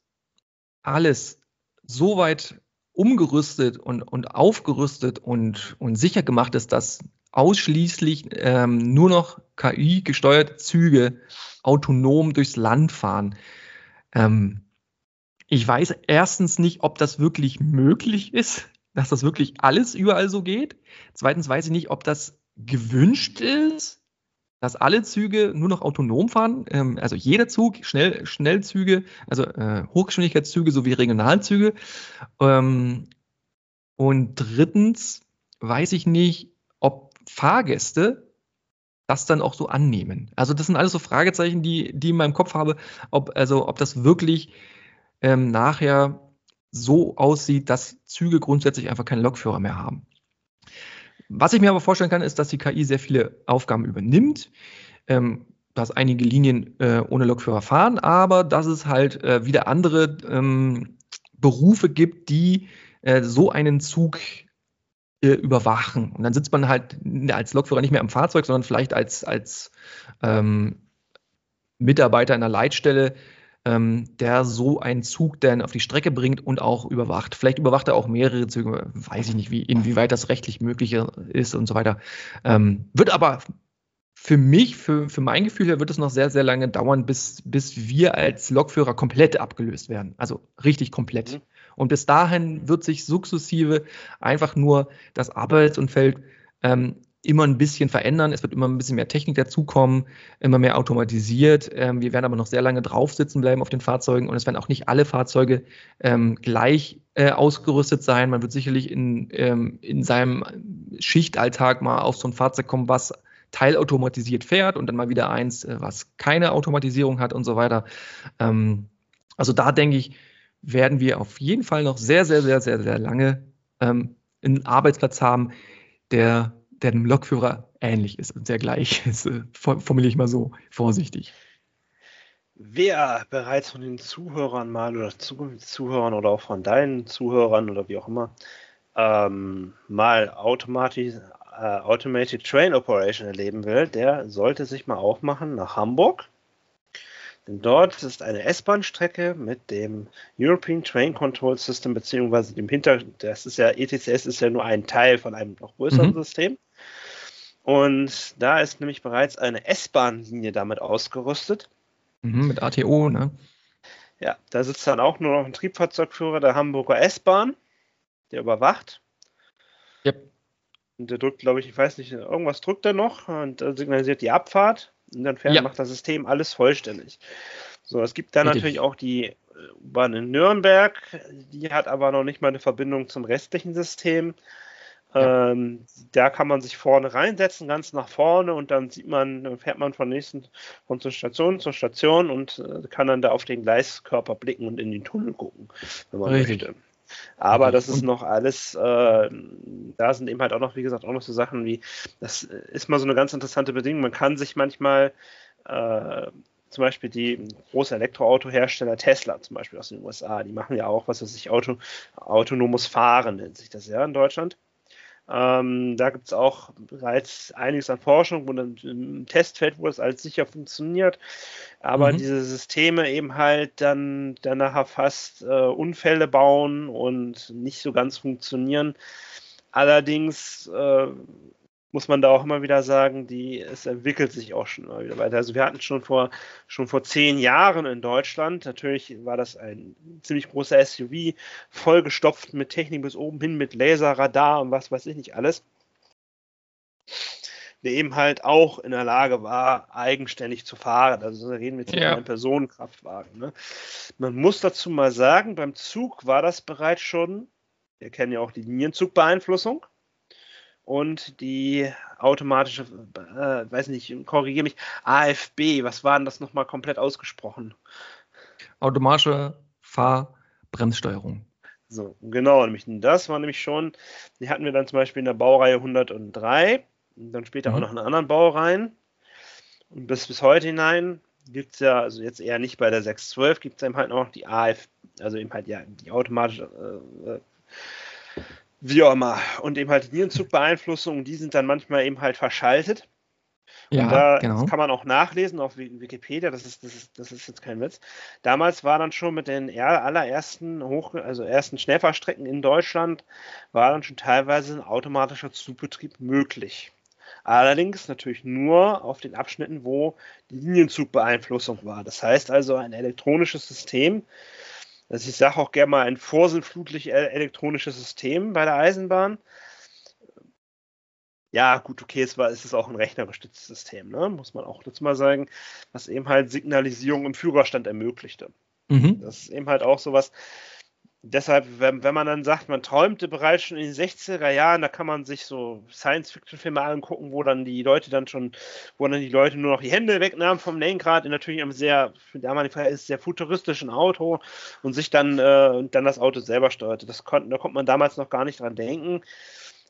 alles so weit umgerüstet und, und aufgerüstet und, und sicher gemacht ist, dass ausschließlich ähm, nur noch KI-gesteuerte Züge autonom durchs Land fahren. Ähm, ich weiß erstens nicht, ob das wirklich möglich ist, *laughs* dass das wirklich alles überall so geht. Zweitens weiß ich nicht, ob das gewünscht ist, dass alle Züge nur noch autonom fahren. Ähm, also jeder Zug, Schnell, Schnellzüge, also äh, Hochgeschwindigkeitszüge sowie Regionalzüge. Ähm, und drittens weiß ich nicht, Fahrgäste das dann auch so annehmen? Also das sind alles so Fragezeichen, die, die in meinem Kopf habe, ob, also, ob das wirklich ähm, nachher so aussieht, dass Züge grundsätzlich einfach keinen Lokführer mehr haben. Was ich mir aber vorstellen kann, ist, dass die KI sehr viele Aufgaben übernimmt, ähm, dass einige Linien äh, ohne Lokführer fahren, aber dass es halt äh, wieder andere ähm, Berufe gibt, die äh, so einen Zug äh, überwachen. Und dann sitzt man halt als Lokführer nicht mehr am Fahrzeug, sondern vielleicht als, als ähm, Mitarbeiter in der Leitstelle, ähm, der so einen Zug dann auf die Strecke bringt und auch überwacht. Vielleicht überwacht er auch mehrere Züge, weiß ich nicht, wie, inwieweit das rechtlich möglich ist und so weiter. Ähm, wird aber für mich, für, für mein Gefühl her, wird es noch sehr, sehr lange dauern, bis, bis wir als Lokführer komplett abgelöst werden. Also richtig komplett. Mhm. Und bis dahin wird sich sukzessive einfach nur das Arbeitsumfeld ähm, immer ein bisschen verändern. Es wird immer ein bisschen mehr Technik dazukommen, immer mehr automatisiert. Ähm, wir werden aber noch sehr lange drauf sitzen bleiben auf den Fahrzeugen und es werden auch nicht alle Fahrzeuge ähm, gleich äh, ausgerüstet sein. Man wird sicherlich in, ähm, in seinem Schichtalltag mal auf so ein Fahrzeug kommen, was teilautomatisiert fährt und dann mal wieder eins, äh, was keine Automatisierung hat und so weiter. Ähm, also da denke ich, werden wir auf jeden Fall noch sehr, sehr, sehr, sehr, sehr lange ähm, einen Arbeitsplatz haben, der, der dem Lokführer ähnlich ist und sehr gleich *laughs* ist. Äh, formuliere ich mal so vorsichtig. Wer bereits von den Zuhörern mal oder Zuhörern oder auch von deinen Zuhörern oder wie auch immer ähm, mal automatisch, äh, Automated Train Operation erleben will, der sollte sich mal aufmachen nach Hamburg Denn dort ist eine S-Bahn-Strecke mit dem European Train Control System, beziehungsweise dem Hinter, das ist ja, ETCS ist ja nur ein Teil von einem noch größeren mhm. System. Und da ist nämlich bereits eine S-Bahn-Linie damit ausgerüstet. Mhm, mit ATO, ne? Ja, da sitzt dann auch nur noch ein Triebfahrzeugführer der Hamburger S-Bahn, der überwacht. Yep. Und der drückt, glaube ich, ich weiß nicht, irgendwas drückt er noch und signalisiert die Abfahrt. Und dann fährt, ja. macht das System alles vollständig. So, es gibt dann natürlich auch die U-Bahn in Nürnberg, die hat aber noch nicht mal eine Verbindung zum restlichen System. Ja. Ähm, da kann man sich vorne reinsetzen, ganz nach vorne und dann sieht man, dann fährt man von nächsten von zur Station zur Station und äh, kann dann da auf den Gleiskörper blicken und in den Tunnel gucken, wenn man Richtig. möchte. Aber das ist noch alles, äh, da sind eben halt auch noch, wie gesagt, auch noch so Sachen wie, das ist mal so eine ganz interessante Bedingung. Man kann sich manchmal äh, zum Beispiel die große Elektroautohersteller Tesla zum Beispiel aus den USA, die machen ja auch, was weiß ich, Auto, autonomes Fahren nennt sich das ja in Deutschland. Ähm, da gibt es auch bereits einiges an Forschung und ein Testfeld, wo das alles sicher funktioniert. Aber mhm. diese Systeme eben halt dann, nachher fast äh, Unfälle bauen und nicht so ganz funktionieren. Allerdings äh, muss man da auch immer wieder sagen, die, es entwickelt sich auch schon mal wieder weiter. Also wir hatten schon vor, schon vor zehn Jahren in Deutschland, natürlich war das ein ziemlich großer SUV, vollgestopft mit Technik bis oben hin, mit Laser, Radar und was weiß ich nicht alles, der eben halt auch in der Lage war, eigenständig zu fahren. Also da reden wir jetzt ja. über einen Personenkraftwagen. Ne? Man muss dazu mal sagen, beim Zug war das bereits schon, wir kennen ja auch die Linienzugbeeinflussung und die automatische, äh, weiß nicht, korrigiere mich, AFB, was war denn das nochmal komplett ausgesprochen? Automatische Fahrbremssteuerung. So, genau, nämlich das war nämlich schon, die hatten wir dann zum Beispiel in der Baureihe 103 und dann später mhm. auch noch in anderen Baureihen. Und bis, bis heute hinein gibt es ja, also jetzt eher nicht bei der 612, gibt es eben halt noch die AF, also eben halt ja die automatische äh, äh wie auch immer. Und eben halt die Nierenzugbeeinflussung, die sind dann manchmal eben halt verschaltet. Ja, da, genau. Das kann man auch nachlesen auf Wikipedia, das ist, das, ist, das ist jetzt kein Witz. Damals war dann schon mit den allerersten Hoch, also ersten Schnellfahrstrecken in Deutschland, war dann schon teilweise ein automatischer Zugbetrieb möglich. Allerdings natürlich nur auf den Abschnitten, wo die Linienzugbeeinflussung war. Das heißt also ein elektronisches System, also ich sage auch gerne mal ein vorsinnflutlich elektronisches System bei der Eisenbahn. Ja, gut, okay, es, war, es ist auch ein rechnergestütztes System, ne? muss man auch dazu mal sagen, was eben halt Signalisierung im Führerstand ermöglichte. Mhm. Das ist eben halt auch sowas, deshalb, wenn, wenn man dann sagt, man träumte bereits schon in den 60er Jahren, da kann man sich so Science-Fiction-Filme angucken, wo dann die Leute dann schon, wo dann die Leute nur noch die Hände wegnahmen vom Lenkrad in natürlich einem sehr, für damalige Fall ist sehr futuristischen Auto und sich dann, äh, dann das Auto selber steuerte. Das konnte, da konnte man damals noch gar nicht dran denken.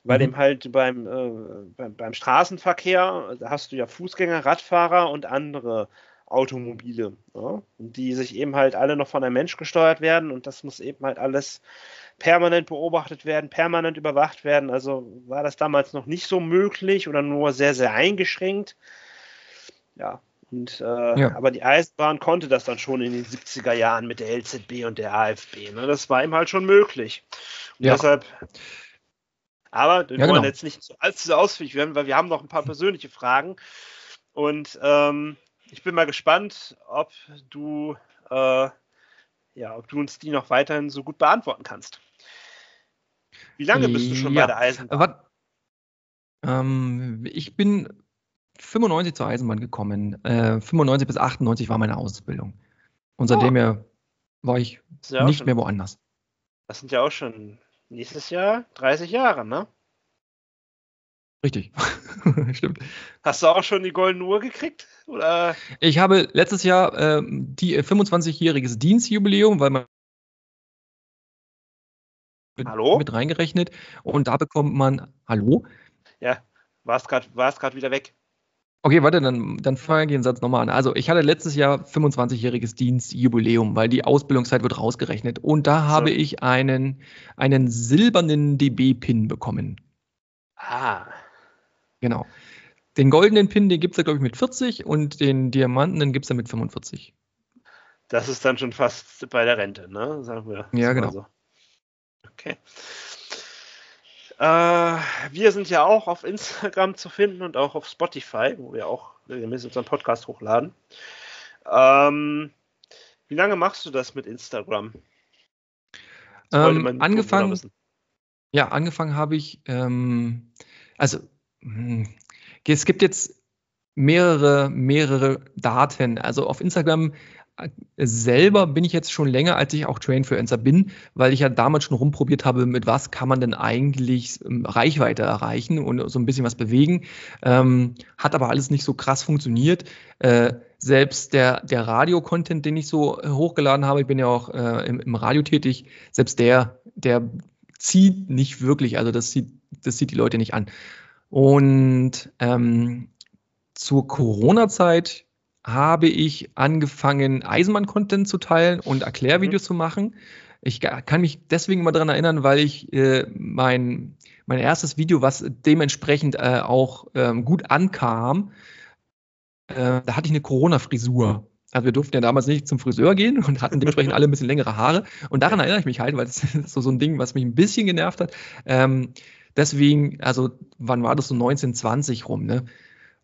Weil mhm. dem halt beim, äh, beim, beim Straßenverkehr, da hast du ja Fußgänger, Radfahrer und andere Automobile, ja, die sich eben halt alle noch von einem Mensch gesteuert werden und das muss eben halt alles permanent beobachtet werden, permanent überwacht werden. Also war das damals noch nicht so möglich oder nur sehr, sehr eingeschränkt. Ja, und, äh, ja. aber die Eisenbahn konnte das dann schon in den 70er Jahren mit der LZB und der AFB. Ne? Das war ihm halt schon möglich. Und ja. deshalb. Aber wir ja, wollen genau. jetzt nicht allzu ausführlich werden, weil wir haben noch ein paar persönliche Fragen. Und ähm, ich bin mal gespannt, ob du, äh, ja, ob du uns die noch weiterhin so gut beantworten kannst. Wie lange bist du schon ja. bei der Eisenbahn? Ähm, ich bin 95 zur Eisenbahn gekommen. Äh, 95 bis 98 war meine Ausbildung. Und seitdem oh. war ich ja nicht schon, mehr woanders. Das sind ja auch schon nächstes Jahr 30 Jahre, ne? Richtig. *laughs* Stimmt. Hast du auch schon die goldene Uhr gekriegt? Oder? Ich habe letztes Jahr äh, die 25-jähriges Dienstjubiläum, weil man mit, Hallo? mit reingerechnet und da bekommt man Hallo? Ja, warst gerade warst wieder weg. Okay, warte, dann, dann fange ich den Satz nochmal an. Also, ich hatte letztes Jahr 25-jähriges Dienstjubiläum, weil die Ausbildungszeit wird rausgerechnet. Und da so. habe ich einen, einen silbernen DB-Pin bekommen. Ah. Genau. Den goldenen Pin, den gibt es ja, glaube ich, mit 40 und den Diamanten, den gibt es ja mit 45. Das ist dann schon fast bei der Rente, ne? Sagen wir. Ja, genau. So. Okay. Äh, wir sind ja auch auf Instagram zu finden und auch auf Spotify, wo wir auch regelmäßig unseren Podcast hochladen. Ähm, wie lange machst du das mit Instagram? Ähm, angefangen, ja, angefangen habe ich, ähm, also es gibt jetzt mehrere, mehrere Daten. Also auf Instagram selber bin ich jetzt schon länger, als ich auch Trainfluencer bin, weil ich ja damals schon rumprobiert habe, mit was kann man denn eigentlich ähm, Reichweite erreichen und so ein bisschen was bewegen. Ähm, hat aber alles nicht so krass funktioniert. Äh, selbst der, der Radio-Content, den ich so hochgeladen habe, ich bin ja auch äh, im, im Radio tätig, selbst der, der zieht nicht wirklich, also das zieht, das zieht die Leute nicht an. Und ähm, zur Corona-Zeit habe ich angefangen, Eisenbahn-Content zu teilen und Erklärvideos mhm. zu machen. Ich kann mich deswegen mal daran erinnern, weil ich äh, mein, mein erstes Video, was dementsprechend äh, auch ähm, gut ankam, äh, da hatte ich eine Corona-Frisur. Also wir durften ja damals nicht zum Friseur gehen und hatten dementsprechend alle ein bisschen längere Haare. Und daran erinnere ich mich halt, weil das *laughs* ist so, so ein Ding, was mich ein bisschen genervt hat. Ähm, deswegen, also wann war das so 1920 rum, ne?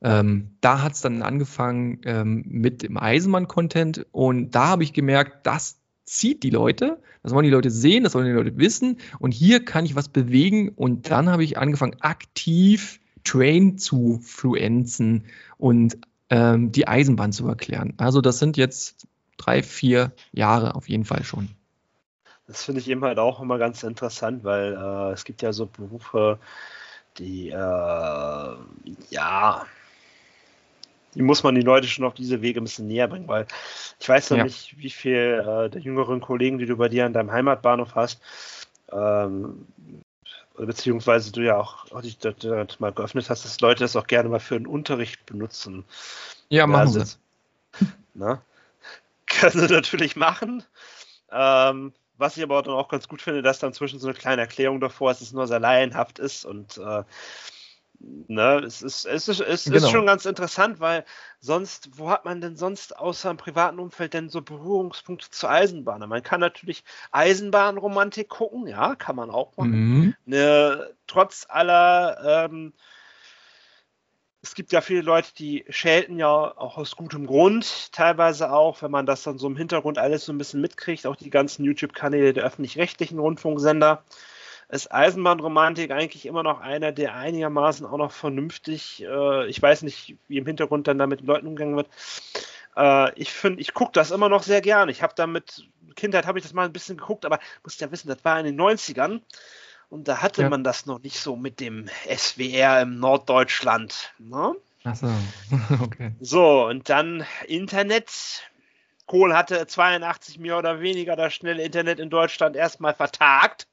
Ähm, da hat es dann angefangen ähm, mit dem Eisenbahn-Content und da habe ich gemerkt, das zieht die Leute, das wollen die Leute sehen, das wollen die Leute wissen und hier kann ich was bewegen und dann habe ich angefangen, aktiv Train zu fluenzen und ähm, die Eisenbahn zu erklären. Also das sind jetzt drei, vier Jahre auf jeden Fall schon. Das finde ich eben halt auch immer ganz interessant, weil äh, es gibt ja so Berufe, die äh, ja die muss man die Leute schon auf diese Wege ein bisschen näher bringen, weil ich weiß noch ja. nicht, wie viel äh, der jüngeren Kollegen, die du bei dir an deinem Heimatbahnhof hast, ähm, beziehungsweise du ja auch, auch dich dort, dort, mal geöffnet hast, dass Leute das auch gerne mal für den Unterricht benutzen. Ja, machen sie. *laughs* Na? Können sie natürlich machen. Ähm, was ich aber dann auch ganz gut finde, dass dann zwischen so eine kleine Erklärung davor ist, dass es nur sehr laienhaft ist und äh, Ne, es ist, es ist, es genau. ist schon ganz interessant, weil sonst, wo hat man denn sonst außer im privaten Umfeld denn so Berührungspunkte zur Eisenbahn? Man kann natürlich Eisenbahnromantik gucken, ja, kann man auch machen. Mhm. Ne, trotz aller, ähm, es gibt ja viele Leute, die schelten ja auch aus gutem Grund, teilweise auch, wenn man das dann so im Hintergrund alles so ein bisschen mitkriegt, auch die ganzen YouTube-Kanäle der öffentlich-rechtlichen Rundfunksender ist Eisenbahnromantik eigentlich immer noch einer, der einigermaßen auch noch vernünftig, äh, ich weiß nicht, wie im Hintergrund dann da mit den Leuten umgegangen wird. Äh, ich finde, ich gucke das immer noch sehr gerne. Ich habe damit, Kindheit habe ich das mal ein bisschen geguckt, aber musst ja wissen, das war in den 90ern. Und da hatte ja. man das noch nicht so mit dem SWR im Norddeutschland. Ne? Achso, *laughs* okay. So, und dann Internet. Kohl hatte 82 mehr oder weniger das schnelle Internet in Deutschland erstmal vertagt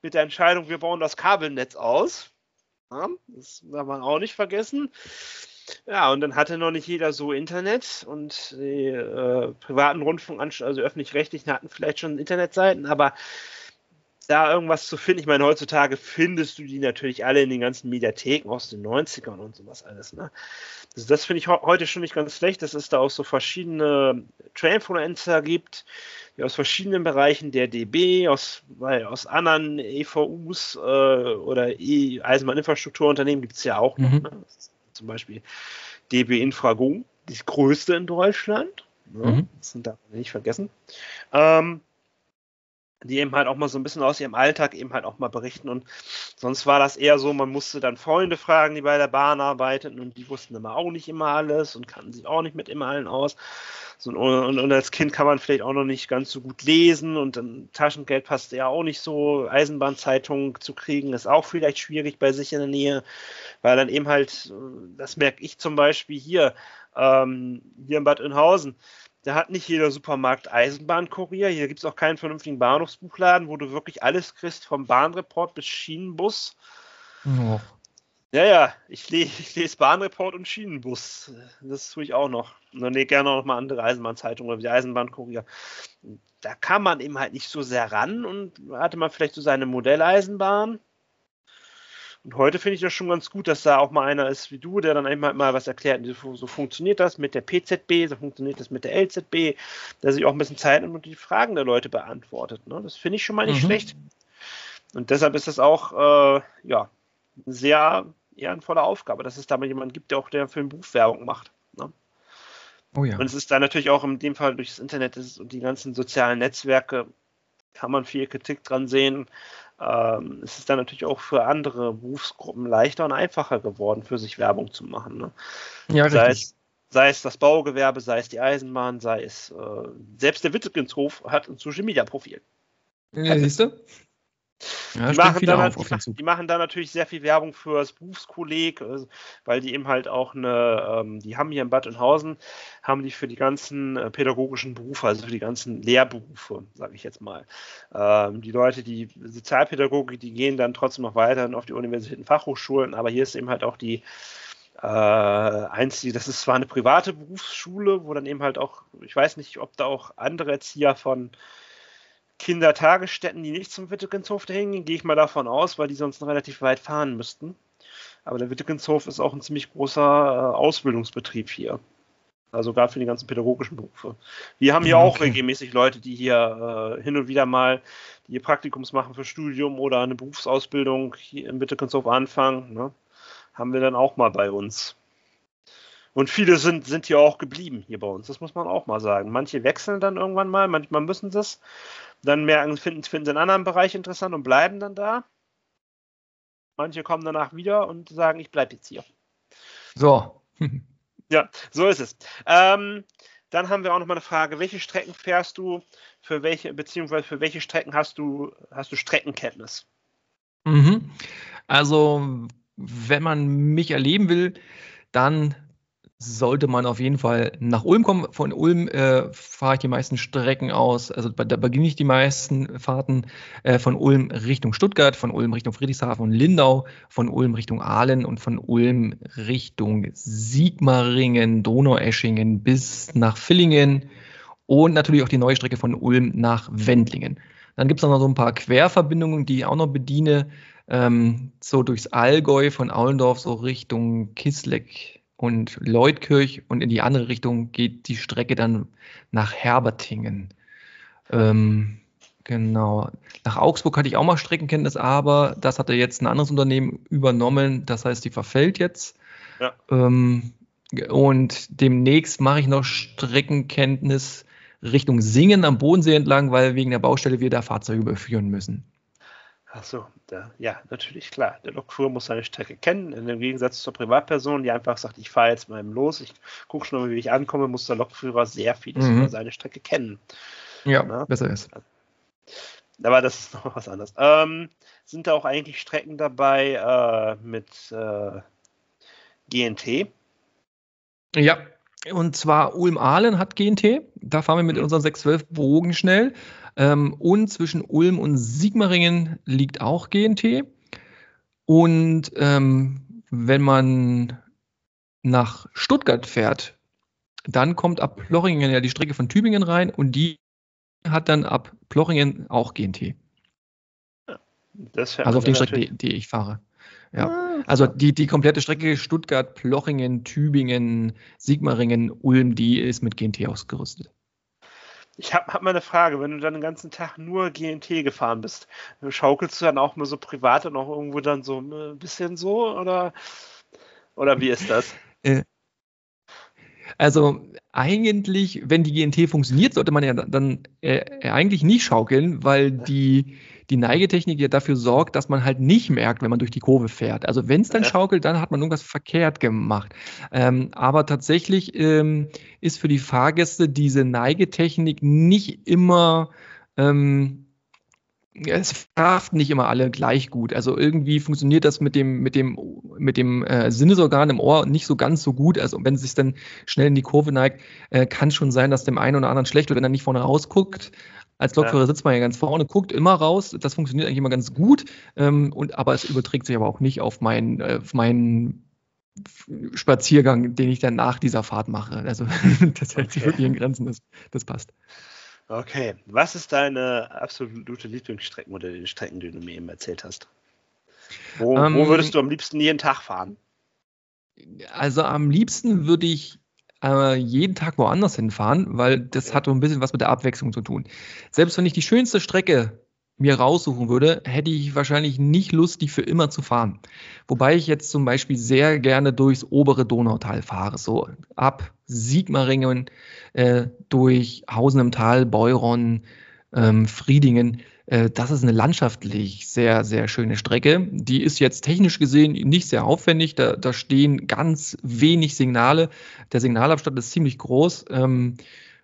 mit der Entscheidung, wir bauen das Kabelnetz aus. Ja, das darf man auch nicht vergessen. Ja, und dann hatte noch nicht jeder so Internet und die äh, privaten Rundfunkanstalten, also öffentlich-rechtlichen, hatten vielleicht schon Internetseiten, aber da irgendwas zu finden, ich meine, heutzutage findest du die natürlich alle in den ganzen Mediatheken aus den 90ern und sowas alles. Ne? Also das finde ich heute schon nicht ganz schlecht, dass es da auch so verschiedene Trainfluencer gibt, die aus verschiedenen Bereichen der DB, aus, weil aus anderen EVUs äh, oder e Eisenbahninfrastrukturunternehmen gibt es ja auch noch. Mhm. Ne? Zum Beispiel DB Infrago, die größte in Deutschland. Ne? Mhm. Das sind da nicht vergessen. Ähm, die eben halt auch mal so ein bisschen aus ihrem Alltag eben halt auch mal berichten. Und sonst war das eher so, man musste dann Freunde fragen, die bei der Bahn arbeiteten und die wussten immer auch nicht immer alles und kannten sich auch nicht mit immer allen aus. So, und, und, als Kind kann man vielleicht auch noch nicht ganz so gut lesen und dann Taschengeld passt ja auch nicht so. Eisenbahnzeitungen zu kriegen ist auch vielleicht schwierig bei sich in der Nähe, weil dann eben halt, das merke ich zum Beispiel hier, ähm, hier in Bad Oeynhausen, da hat nicht jeder Supermarkt Eisenbahnkurier. Hier gibt es auch keinen vernünftigen Bahnhofsbuchladen, wo du wirklich alles kriegst, vom Bahnreport bis Schienenbus. Oh. Ja, ja, ich, le *laughs* ich lese Bahnreport und Schienenbus. Das tue ich auch noch. Und dann lege gerne auch noch mal andere Eisenbahnzeitungen oder wie Eisenbahnkurier. Da kann man eben halt nicht so sehr ran und hatte man vielleicht so seine Modelleisenbahn. Und heute finde ich das schon ganz gut, dass da auch mal einer ist wie du, der dann einmal mal was erklärt. So funktioniert das mit der PZB, so funktioniert das mit der LZB, der sich auch ein bisschen Zeit nimmt und die Fragen der Leute beantwortet. Ne? Das finde ich schon mal nicht mhm. schlecht. Und deshalb ist das auch äh, ja, eine sehr ehrenvolle Aufgabe, dass es da mal jemanden gibt, der auch der für den Beruf Werbung macht. Ne? Oh ja. Und es ist da natürlich auch in dem Fall durch das Internet und die ganzen sozialen Netzwerke kann man viel Kritik dran sehen. Ähm, es ist dann natürlich auch für andere Berufsgruppen leichter und einfacher geworden, für sich Werbung zu machen. Ne? Ja, sei richtig. Es, sei es das Baugewerbe, sei es die Eisenbahn, sei es äh, selbst der Wittgenshof hat ein Social Media Profil. Ja, siehst du? Ja, die, machen dann, auf, auf die, machen da natürlich sehr viel Werbung für das Berufskolleg, also, weil die eben halt auch eine, ähm, die haben hier in Bad Oeynhausen, haben die für die ganzen äh, pädagogischen Berufe, also für die ganzen Lehrberufe, sage ich jetzt mal. Ähm, die Leute, die Sozialpädagogik, die gehen dann trotzdem noch weiter auf die Universitäten, Fachhochschulen, aber hier ist eben halt auch die äh, einzige, das ist zwar eine private Berufsschule, wo dann eben halt auch, ich weiß nicht, ob da auch andere Erzieher von Kindertagesstätten, die nicht zum Wittekenshof hingehen, gehe ich mal davon aus, weil die sonst relativ weit fahren müssten. Aber der Wittekenshof ist auch ein ziemlich großer äh, Ausbildungsbetrieb hier. Also gerade für die ganzen pädagogischen Berufe. Wir haben hier okay. auch regelmäßig Leute, die hier äh, hin und wieder mal die hier Praktikums machen für Studium oder eine Berufsausbildung hier im Wittekenshof anfangen. Ne? Haben wir dann auch mal bei uns. Und viele sind, sind hier auch geblieben hier bei uns. Das muss man auch mal sagen. Manche wechseln dann irgendwann mal, manchmal müssen sie es dann merken, finden, finden sie einen anderen Bereich interessant und bleiben dann da. Manche kommen danach wieder und sagen, ich bleibe jetzt hier. So. *laughs* ja, so ist es. Ähm, dann haben wir auch noch mal eine Frage: Welche Strecken fährst du? Für welche, beziehungsweise für welche Strecken hast du, hast du Streckenkenntnis? Mhm. Also, wenn man mich erleben will, dann sollte man auf jeden Fall nach Ulm kommen. Von Ulm äh, fahre ich die meisten Strecken aus. Also da beginne ich die meisten Fahrten äh, von Ulm Richtung Stuttgart, von Ulm Richtung Friedrichshafen und Lindau, von Ulm Richtung Aalen und von Ulm Richtung Sigmaringen, Donaueschingen bis nach Villingen und natürlich auch die neue Strecke von Ulm nach Wendlingen. Dann gibt es noch so ein paar Querverbindungen, die ich auch noch bediene. Ähm, so durchs Allgäu von Aulendorf so Richtung Kisleck und Leutkirch und in die andere Richtung geht die Strecke dann nach Herbertingen. Ähm, genau. Nach Augsburg hatte ich auch mal Streckenkenntnis, aber das hatte jetzt ein anderes Unternehmen übernommen. Das heißt, die verfällt jetzt. Ja. Ähm, und demnächst mache ich noch Streckenkenntnis Richtung Singen am Bodensee entlang, weil wegen der Baustelle wir da Fahrzeuge überführen müssen. Achso, ja, natürlich, klar. Der Lokführer muss seine Strecke kennen. Im Gegensatz zur Privatperson, die einfach sagt, ich fahre jetzt mal los, ich gucke schon mal, wie ich ankomme, muss der Lokführer sehr vieles mhm. über seine Strecke kennen. Ja, Na? besser ist. Aber das ist noch was anderes. Ähm, sind da auch eigentlich Strecken dabei äh, mit äh, GNT? Ja, und zwar Ulm-Ahlen hat GNT. Da fahren wir mit mhm. unseren 612 Bogen schnell. Ähm, und zwischen Ulm und Sigmaringen liegt auch GNT. Und ähm, wenn man nach Stuttgart fährt, dann kommt ab Plochingen ja die Strecke von Tübingen rein und die hat dann ab Plochingen auch GNT. also auf die Strecke, die, die, ich fahre. Ja. Ah, also die, die komplette Strecke Stuttgart, Plochingen, Tübingen, Sigmaringen, Ulm, die ist mit GNT ausgerüstet. Ich habe hab mal eine Frage, wenn du dann den ganzen Tag nur GNT gefahren bist, schaukelst du dann auch mal so privat und auch irgendwo dann so ein bisschen so oder, oder wie ist das? *laughs* Äh, also eigentlich, wenn die GNT funktioniert, sollte man ja dann äh, eigentlich nicht schaukeln, weil die, die Neigetechnik ja dafür sorgt, dass man halt nicht merkt, wenn man durch die Kurve fährt. Also wenn es dann schaukelt, dann hat man irgendwas verkehrt gemacht. Ähm, aber tatsächlich ähm, ist für die Fahrgäste diese Neigetechnik nicht immer ähm, es verkraften nicht immer alle gleich gut. Also irgendwie funktioniert das mit dem, mit dem, mit dem äh, Sinnesorgan im Ohr nicht so ganz so gut. Also wenn es sich dann schnell in die Kurve neigt, äh, kann schon sein, dass dem einen oder anderen schlecht wird, wenn er nicht vorne rausguckt. Als Lokführer ja. sitzt man ja ganz vorne, guckt immer raus. Das funktioniert eigentlich immer ganz gut. Ähm, und, aber es überträgt sich aber auch nicht auf meinen, äh, auf meinen Spaziergang, den ich dann nach dieser Fahrt mache. Also *laughs* das hält okay. sich wirklich in Grenzen. Das, das passt. Okay, was ist deine absolute Lieblingsstreckenmodell, die Strecken, die du mir eben erzählt hast? Wo, ähm, wo würdest du am liebsten jeden Tag fahren? Also am liebsten würde ich äh, jeden Tag woanders hinfahren, weil das hat so ein bisschen was mit der Abwechslung zu tun. Selbst wenn ich die schönste Strecke mir raussuchen würde, hätte ich wahrscheinlich nicht Lust, die für immer zu fahren. Wobei ich jetzt zum Beispiel sehr gerne durchs obere Donautal fahre, so ab Sigmaringen, äh, durch Hausen im Tal, Beuron, ähm, Friedingen. Äh, das ist eine landschaftlich sehr, sehr schöne Strecke. Die ist jetzt technisch gesehen nicht sehr aufwendig. Da, da stehen ganz wenig Signale. Der Signalabstand ist ziemlich groß. Ähm,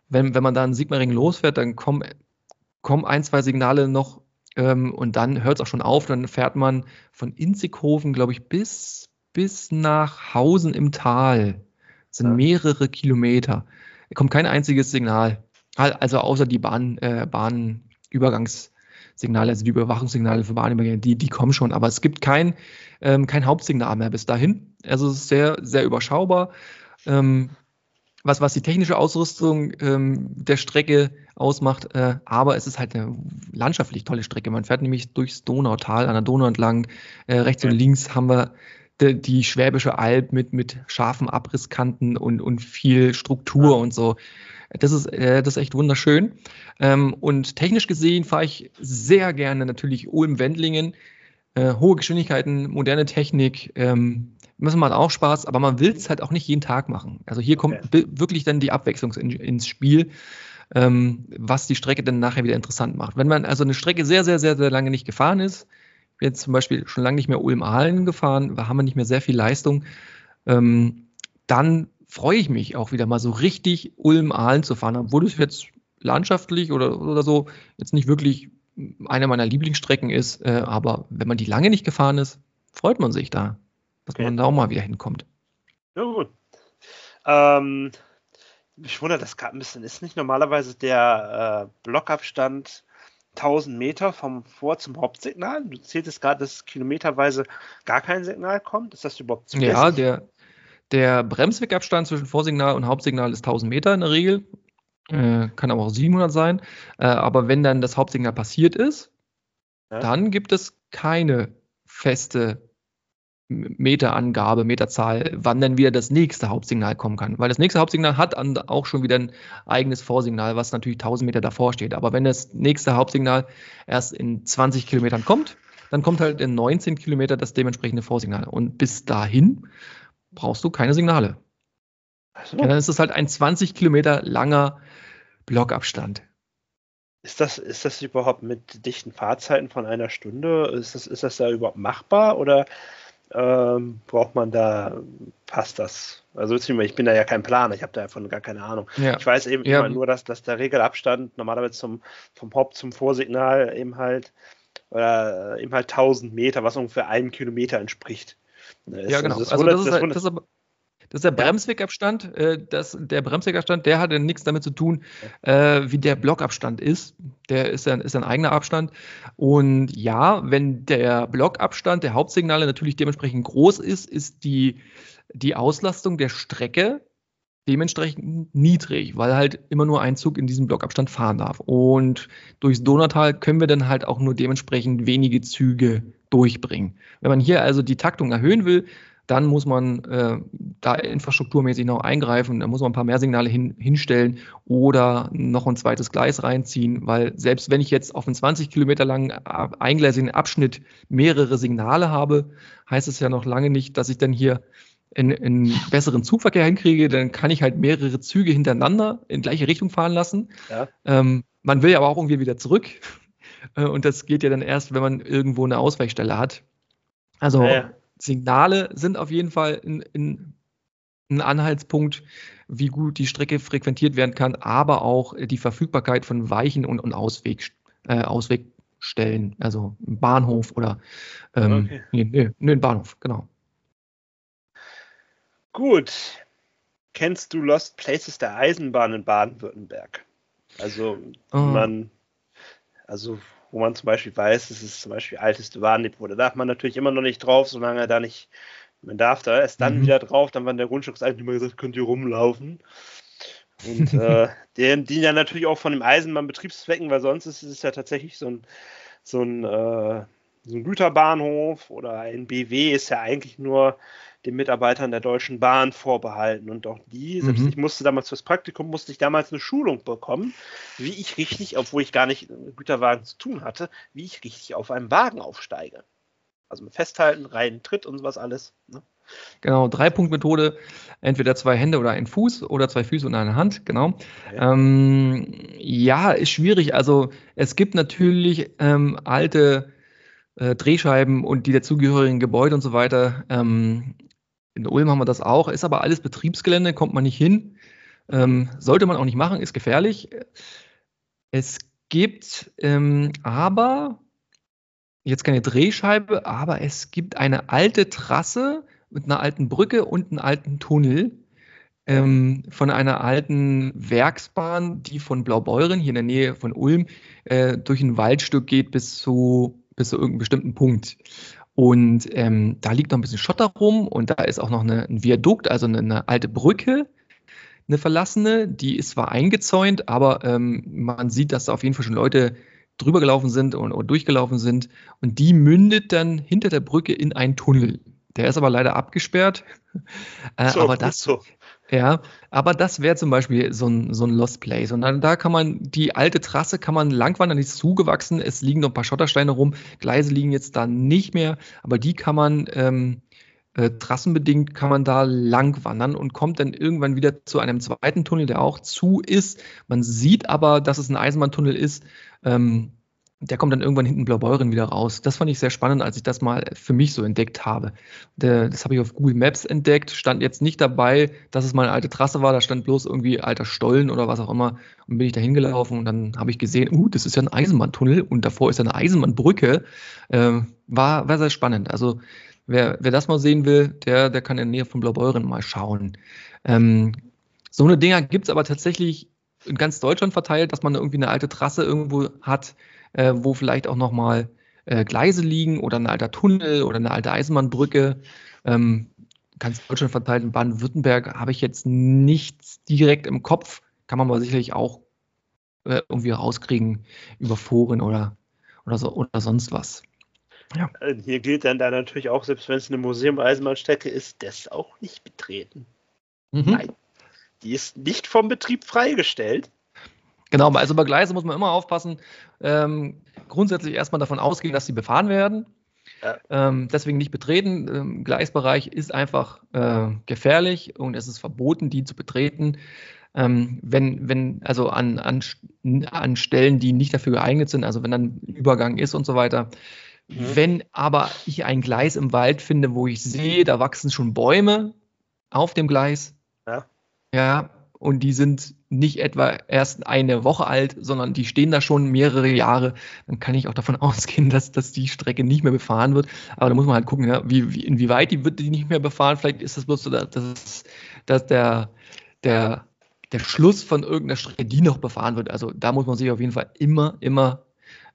wenn, wenn man da in Sigmaringen losfährt, dann kommen kommen ein, zwei Signale noch ähm, und dann hört es auch schon auf. Dann fährt man von Inzighofen, glaube ich, bis, bis nach Hausen im Tal. Das sind mehrere Kilometer. Da kommt kein einziges Signal. Also außer die Bahn, äh, Bahnübergangssignale, also die Überwachungssignale für Bahnübergänge, die, die kommen schon. Aber es gibt kein, ähm, kein Hauptsignal mehr bis dahin. Also es ist sehr, sehr überschaubar. Ähm, was, was die technische Ausrüstung ähm, der Strecke ausmacht, äh, aber es ist halt eine landschaftlich tolle Strecke. Man fährt nämlich durchs Donautal, an der Donau entlang. Äh, rechts und links haben wir die, die, Schwäbische Alb mit, mit scharfen Abrisskanten und, und viel Struktur und so. Das ist, äh, das ist echt wunderschön. Ähm, und technisch gesehen fahre ich sehr gerne natürlich Ulm-Wendlingen. Äh, hohe Geschwindigkeiten, moderne Technik, ähm, müssen macht auch Spaß, aber man will es halt auch nicht jeden Tag machen. Also hier kommt okay. wirklich dann die Abwechslung in, ins Spiel, ähm, was die Strecke dann nachher wieder interessant macht. Wenn man also eine Strecke sehr, sehr, sehr, sehr lange nicht gefahren ist, jetzt zum Beispiel schon lange nicht mehr Ulm-Ahlen gefahren, da haben wir nicht mehr sehr viel Leistung, ähm, dann freue ich mich auch wieder mal so richtig Ulm-Ahlen zu fahren, obwohl es jetzt landschaftlich oder, oder so jetzt nicht wirklich eine meiner Lieblingsstrecken ist, äh, aber wenn man die lange nicht gefahren ist, freut man sich da dass okay. man da auch mal wieder hinkommt. Ja, gut. Ähm, mich wundert das gerade ein bisschen. Ist nicht normalerweise der äh, Blockabstand 1000 Meter vom Vor- zum Hauptsignal? Du zähltest gerade, dass kilometerweise gar kein Signal kommt. Ist das überhaupt zulässig? Ja, der, der Bremswegabstand zwischen Vorsignal und Hauptsignal ist 1000 Meter in der Regel. Äh, kann aber auch 700 sein. Äh, aber wenn dann das Hauptsignal passiert ist, ja. dann gibt es keine feste Meterangabe, Meterzahl, wann dann wieder das nächste Hauptsignal kommen kann. Weil das nächste Hauptsignal hat auch schon wieder ein eigenes Vorsignal, was natürlich 1000 Meter davor steht. Aber wenn das nächste Hauptsignal erst in 20 Kilometern kommt, dann kommt halt in 19 Kilometer das dementsprechende Vorsignal. Und bis dahin brauchst du keine Signale. So. Ja, dann ist es halt ein 20 Kilometer langer Blockabstand. Ist das, ist das überhaupt mit dichten Fahrzeiten von einer Stunde? Ist das, ist das da überhaupt machbar oder ähm, braucht man da, passt das? Also ich bin da ja kein Planer, ich habe davon gar keine Ahnung. Ja. Ich weiß eben ja. immer nur, dass, dass der Regelabstand normalerweise zum, vom Haupt zum Vorsignal eben halt oder eben halt 1000 Meter, was ungefähr einem Kilometer entspricht. Ja, genau. Also das, also das, ist, das ist das ist der Bremswegabstand. Äh, das, der Bremswegabstand, der hat ja nichts damit zu tun, äh, wie der Blockabstand ist. Der ist ein, ist ein eigener Abstand. Und ja, wenn der Blockabstand der Hauptsignale natürlich dementsprechend groß ist, ist die, die Auslastung der Strecke dementsprechend niedrig, weil halt immer nur ein Zug in diesem Blockabstand fahren darf. Und durchs Donautal können wir dann halt auch nur dementsprechend wenige Züge durchbringen. Wenn man hier also die Taktung erhöhen will, dann muss man äh, da infrastrukturmäßig noch eingreifen, da muss man ein paar mehr Signale hin, hinstellen oder noch ein zweites Gleis reinziehen, weil selbst wenn ich jetzt auf einen 20 Kilometer langen eingleisigen Abschnitt mehrere Signale habe, heißt es ja noch lange nicht, dass ich dann hier einen besseren Zugverkehr hinkriege, dann kann ich halt mehrere Züge hintereinander in gleiche Richtung fahren lassen. Ja. Ähm, man will ja aber auch irgendwie wieder zurück. *laughs* Äh, und das geht ja dann erst, wenn man irgendwo eine Ausweichstelle hat. Also ja, ja. Signale sind auf jeden Fall in, in, ein Anhaltspunkt, wie gut die Strecke frequentiert werden kann, aber auch die Verfügbarkeit von Weichen und, und Ausweg, äh, Auswegstellen, also ein Bahnhof oder ähm, okay. nee, nee, nee, ein Bahnhof, genau. Gut. Kennst du Lost Places der Eisenbahn in Baden-Württemberg? Also, oh. man, also wo man zum Beispiel weiß, es ist zum Beispiel alteste Warndepot. Da darf man natürlich immer noch nicht drauf, solange er da nicht, man darf da erst dann mhm. wieder drauf, dann war der Grundstückseigentümer gesagt, könnt ihr rumlaufen. Und *laughs* äh, den dienen ja natürlich auch von dem Eisenbahnbetriebszwecken, weil sonst ist es ja tatsächlich so ein, so ein, äh, so ein Güterbahnhof oder ein BW ist ja eigentlich nur den Mitarbeitern der Deutschen Bahn vorbehalten. Und auch die, selbst mhm. ich musste damals fürs Praktikum, musste ich damals eine Schulung bekommen, wie ich richtig, obwohl ich gar nicht mit Güterwagen zu tun hatte, wie ich richtig auf einem Wagen aufsteige. Also mit Festhalten, rein Tritt und sowas alles. Ne? Genau, Drei-Punkt-Methode, entweder zwei Hände oder ein Fuß oder zwei Füße und eine Hand, genau. Ja, ähm, ja ist schwierig. Also es gibt natürlich ähm, alte äh, Drehscheiben und die dazugehörigen Gebäude und so weiter. Ähm, in Ulm haben wir das auch, ist aber alles Betriebsgelände, kommt man nicht hin. Ähm, sollte man auch nicht machen, ist gefährlich. Es gibt ähm, aber jetzt keine Drehscheibe, aber es gibt eine alte Trasse mit einer alten Brücke und einem alten Tunnel ähm, von einer alten Werksbahn, die von Blaubeuren hier in der Nähe von Ulm äh, durch ein Waldstück geht bis zu, bis zu irgendeinem bestimmten Punkt. Und ähm, da liegt noch ein bisschen Schotter rum und da ist auch noch eine, ein Viadukt, also eine, eine, alte Brücke, eine verlassene. Die ist zwar eingezäunt, aber ähm, man sieht, dass da auf jeden Fall schon Leute drüber gelaufen sind und, und durchgelaufen sind. Und die mündet dann hinter der Brücke in einen Tunnel. Der ist aber leider abgesperrt. *laughs* Äh, so, aber das, so. Ja, aber das wäre zum Beispiel so ein, so ein Lost Place. Und dann, da kann man, die alte Trasse kann man langwandern, die ist zugewachsen, es liegen noch ein paar Schottersteine rum, Gleise liegen jetzt da nicht mehr, aber die kann man ähm, äh, trassenbedingt kann man da lang wandern und kommt dann irgendwann wieder zu einem zweiten Tunnel, der auch zu ist. Man sieht aber, dass es ein Eisenbahntunnel ist. Ähm, der kommt dann irgendwann hinten Blaubeuren wieder raus. Das fand ich sehr spannend, als ich das mal für mich so entdeckt habe. Das habe ich auf Google Maps entdeckt, stand jetzt nicht dabei, dass es mal eine alte Trasse war, da stand bloß irgendwie alter Stollen oder was auch immer und bin ich da hingelaufen und dann habe ich gesehen, uh, das ist ja ein Eisenbahntunnel und davor ist ja eine Eisenbahnbrücke. Äh, war, war sehr spannend. Also wer, wer das mal sehen will, der, der kann in der Nähe von Blaubeuren mal schauen. Ähm, so eine Dinger gibt es aber tatsächlich in ganz Deutschland verteilt, dass man irgendwie eine alte Trasse irgendwo hat, äh, wo vielleicht auch nochmal äh, Gleise liegen oder ein alter Tunnel oder eine alte Eisenbahnbrücke. Ähm, ganz Deutschland verteilt in Baden-Württemberg habe ich jetzt nichts direkt im Kopf, kann man aber sicherlich auch äh, irgendwie rauskriegen über Foren oder, oder, so, oder sonst was. Ja. Äh, hier gilt dann da natürlich auch, selbst wenn es eine Museum-Eisenbahnstrecke ist, das auch nicht betreten. Mhm. Nein. Die ist nicht vom Betrieb freigestellt. Genau, also bei Gleise muss man immer aufpassen. Ähm, grundsätzlich erstmal davon ausgehen, dass sie befahren werden. Ja. Ähm, deswegen nicht betreten. Ähm, Gleisbereich ist einfach äh, gefährlich und es ist verboten, die zu betreten. Ähm, wenn, wenn, also an, an, an Stellen, die nicht dafür geeignet sind, also wenn dann Übergang ist und so weiter. Mhm. Wenn aber ich ein Gleis im Wald finde, wo ich sehe, da wachsen schon Bäume auf dem Gleis, ja, ja und die sind nicht etwa erst eine Woche alt, sondern die stehen da schon mehrere Jahre, dann kann ich auch davon *laughs* ausgehen, dass, dass die Strecke nicht mehr befahren wird. Aber da muss man halt gucken, ja, wie, wie, inwieweit die wird die nicht mehr befahren. Vielleicht ist das bloß so, dass, dass der, der, der Schluss von irgendeiner Strecke, die noch befahren wird. Also da muss man sich auf jeden Fall immer, immer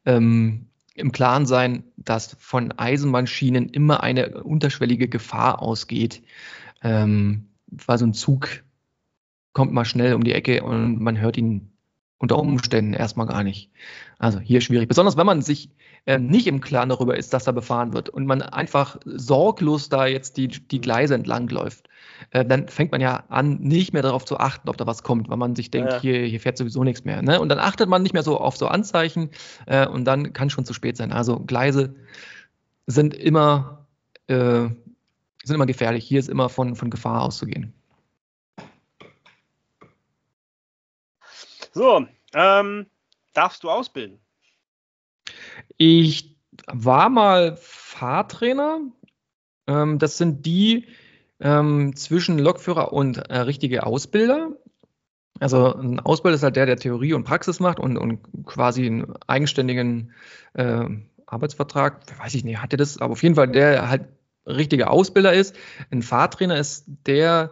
ähm, im Klaren sein, dass von Eisenbahnschienen immer eine unterschwellige Gefahr ausgeht, ähm, weil so ein Zug kommt mal schnell um die Ecke und man hört ihn unter Umständen erstmal gar nicht. Also hier schwierig. Besonders wenn man sich äh, nicht im Klaren darüber ist, dass da befahren wird und man einfach sorglos da jetzt die, die Gleise entlang läuft, äh, dann fängt man ja an, nicht mehr darauf zu achten, ob da was kommt, weil man sich denkt, ja. hier, hier fährt sowieso nichts mehr. Ne? Und dann achtet man nicht mehr so auf so Anzeichen äh, und dann kann schon zu spät sein. Also Gleise sind immer, äh, sind immer gefährlich. Hier ist immer von, von Gefahr auszugehen. So, ähm, darfst du ausbilden? Ich war mal Fahrtrainer. Ähm, das sind die ähm, zwischen Lokführer und äh, richtige Ausbilder. Also ein Ausbilder ist halt der, der Theorie und Praxis macht und, und quasi einen eigenständigen äh, Arbeitsvertrag, weiß ich nicht, hat er das, aber auf jeden Fall der halt richtige Ausbilder ist. Ein Fahrtrainer ist der,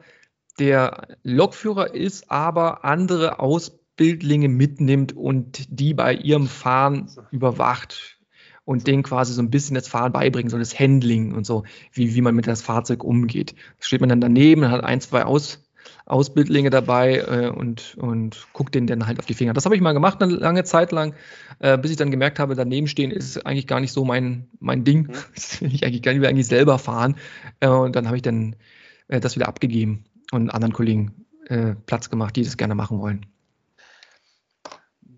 der Lokführer ist, aber andere Ausbilder Bildlinge mitnimmt und die bei ihrem Fahren überwacht und denen quasi so ein bisschen das Fahren beibringen, so das Handling und so, wie, wie man mit das Fahrzeug umgeht. Da steht man dann daneben, hat ein, zwei Aus, Ausbildlinge dabei äh, und, und gucke denen dann halt auf die Finger. Das habe ich mal gemacht eine lange Zeit lang, äh, bis ich dann gemerkt habe, daneben stehen ist eigentlich gar nicht so mein, mein Ding. Mhm. *laughs* Ich eigentlich gar nicht, eigentlich selber fahren. Äh, und dann habe ich dann äh, das wieder abgegeben und anderen Kollegen äh, Platz gemacht, die das gerne machen wollen.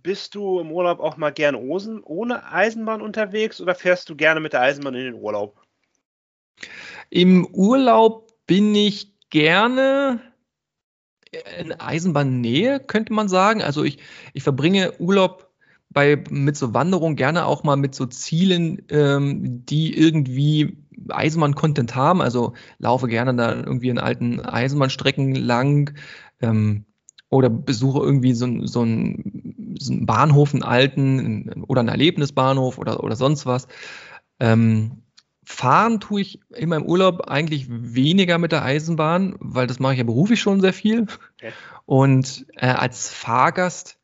Bist du im Urlaub auch mal gern ohne Eisenbahn unterwegs oder fährst du gerne mit der Eisenbahn in den Urlaub? Im Urlaub bin ich gerne in Eisenbahnnähe, könnte man sagen. Also ich, ich verbringe Urlaub bei, mit so Wanderungen gerne auch mal mit so Zielen, ähm, die irgendwie Eisenbahn-Content haben. Also laufe gerne da irgendwie in alten Eisenbahnstrecken lang. Ähm, oder besuche irgendwie so, so, einen, so einen Bahnhof, einen alten oder einen Erlebnisbahnhof oder, oder sonst was. Ähm, fahren tue ich in meinem Urlaub eigentlich weniger mit der Eisenbahn, weil das mache ich ja beruflich schon sehr viel. Okay. Und äh, als Fahrgast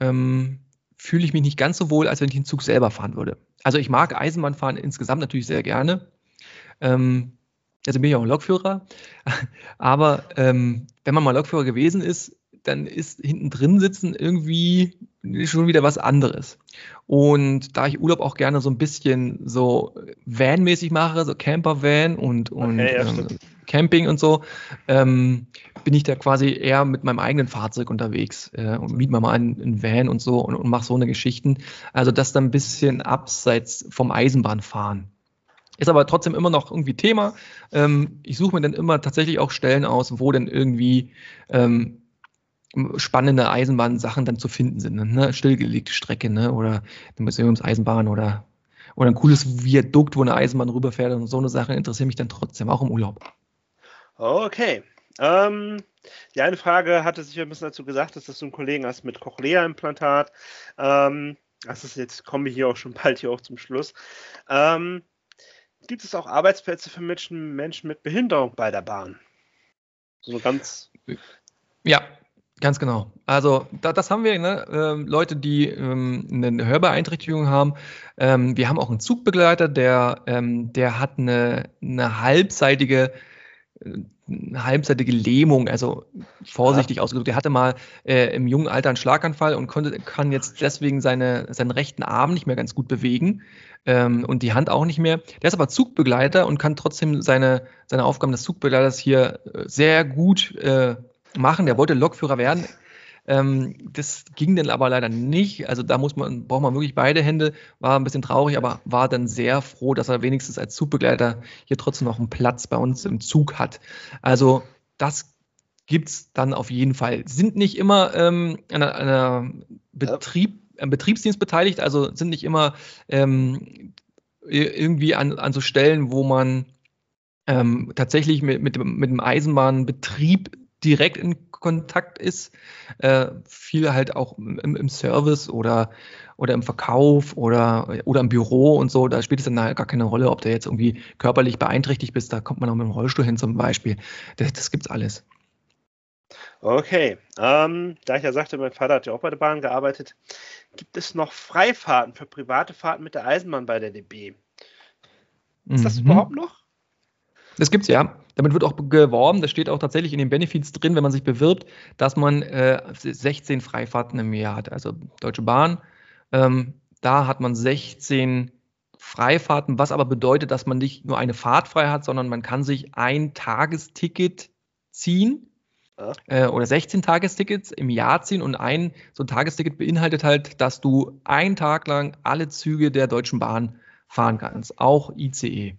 ähm, fühle ich mich nicht ganz so wohl, als wenn ich den Zug selber fahren würde. Also ich mag Eisenbahnfahren insgesamt natürlich sehr gerne. Ähm, also bin ich auch Lokführer. *laughs* Aber ähm, wenn man mal Lokführer gewesen ist, dann ist hinten drin sitzen irgendwie schon wieder was anderes. Und da ich Urlaub auch gerne so ein bisschen so Van-mäßig mache, so Camper-Van und, und okay, ja, ähm, Camping und so, ähm, bin ich da quasi eher mit meinem eigenen Fahrzeug unterwegs äh, und miete mir mal einen, einen, Van und so und, und mache so eine Geschichten. Also das dann ein bisschen abseits vom Eisenbahnfahren. Ist aber trotzdem immer noch irgendwie Thema. Ähm, ich suche mir dann immer tatsächlich auch Stellen aus, wo denn irgendwie ähm, spannende Eisenbahnsachen dann zu finden sind. Ne? Stillgelegte Strecke ne? oder eine Museumseisenbahn oder, oder ein cooles Viadukt, wo eine Eisenbahn rüberfährt und so eine Sache interessiert mich dann trotzdem, auch im Urlaub. Okay. Ähm, die eine Frage hatte sich ein bisschen dazu gesagt, dass du einen Kollegen hast mit Cochlea-Implantat. Ähm, das ist jetzt, komme ich hier auch schon bald hier auch zum Schluss. Ähm, gibt es auch Arbeitsplätze für Menschen, Menschen mit Behinderung bei der Bahn? So ganz. Ja, Ganz genau. Also da, das haben wir, ne? ähm, Leute, die ähm, eine Hörbeeinträchtigung haben. Ähm, wir haben auch einen Zugbegleiter, der, ähm, der hat eine, eine halbseitige eine halbseitige Lähmung, also vorsichtig ja. ausgedrückt. Er hatte mal äh, im jungen Alter einen Schlaganfall und konnte, kann jetzt deswegen seine, seinen rechten Arm nicht mehr ganz gut bewegen ähm, und die Hand auch nicht mehr. Der ist aber Zugbegleiter und kann trotzdem seine, seine Aufgaben des Zugbegleiters hier äh, sehr gut äh, machen. Der wollte Lokführer werden. Ähm, das ging dann aber leider nicht. Also da muss man, braucht man wirklich beide Hände. War ein bisschen traurig, aber war dann sehr froh, dass er wenigstens als Zugbegleiter hier trotzdem noch einen Platz bei uns im Zug hat. Also das gibt es dann auf jeden Fall. Sind nicht immer ähm, an einer Betrieb, am Betriebsdienst beteiligt, also sind nicht immer ähm, irgendwie an, an so Stellen, wo man ähm, tatsächlich mit, mit, mit dem Eisenbahnbetrieb direkt in Kontakt ist. Äh, viel halt auch im, im, Service oder, oder im Verkauf oder, oder im Büro und so. Da spielt es dann halt gar keine Rolle, ob du jetzt irgendwie körperlich beeinträchtigt bist. Da kommt man auch mit dem Rollstuhl hin zum Beispiel. Das, das gibt's alles. Okay, ähm, da ich ja sagte, mein Vater hat ja auch bei der Bahn gearbeitet, gibt es noch Freifahrten für private Fahrten mit der Eisenbahn bei der DB? Ist mhm. das überhaupt noch? Das gibt's ja. Damit wird auch geworben, das steht auch tatsächlich in den Benefits drin, wenn man sich bewirbt, dass man äh, 16 Freifahrten im Jahr hat. Also Deutsche Bahn, ähm, da hat man 16 Freifahrten, was aber bedeutet, dass man nicht nur eine Fahrt frei hat, sondern man kann sich ein Tagesticket ziehen ja. äh, oder 16 Tagestickets im Jahr ziehen und ein so ein Tagesticket beinhaltet halt, dass du einen Tag lang alle Züge der Deutschen Bahn fahren kannst, auch ICE.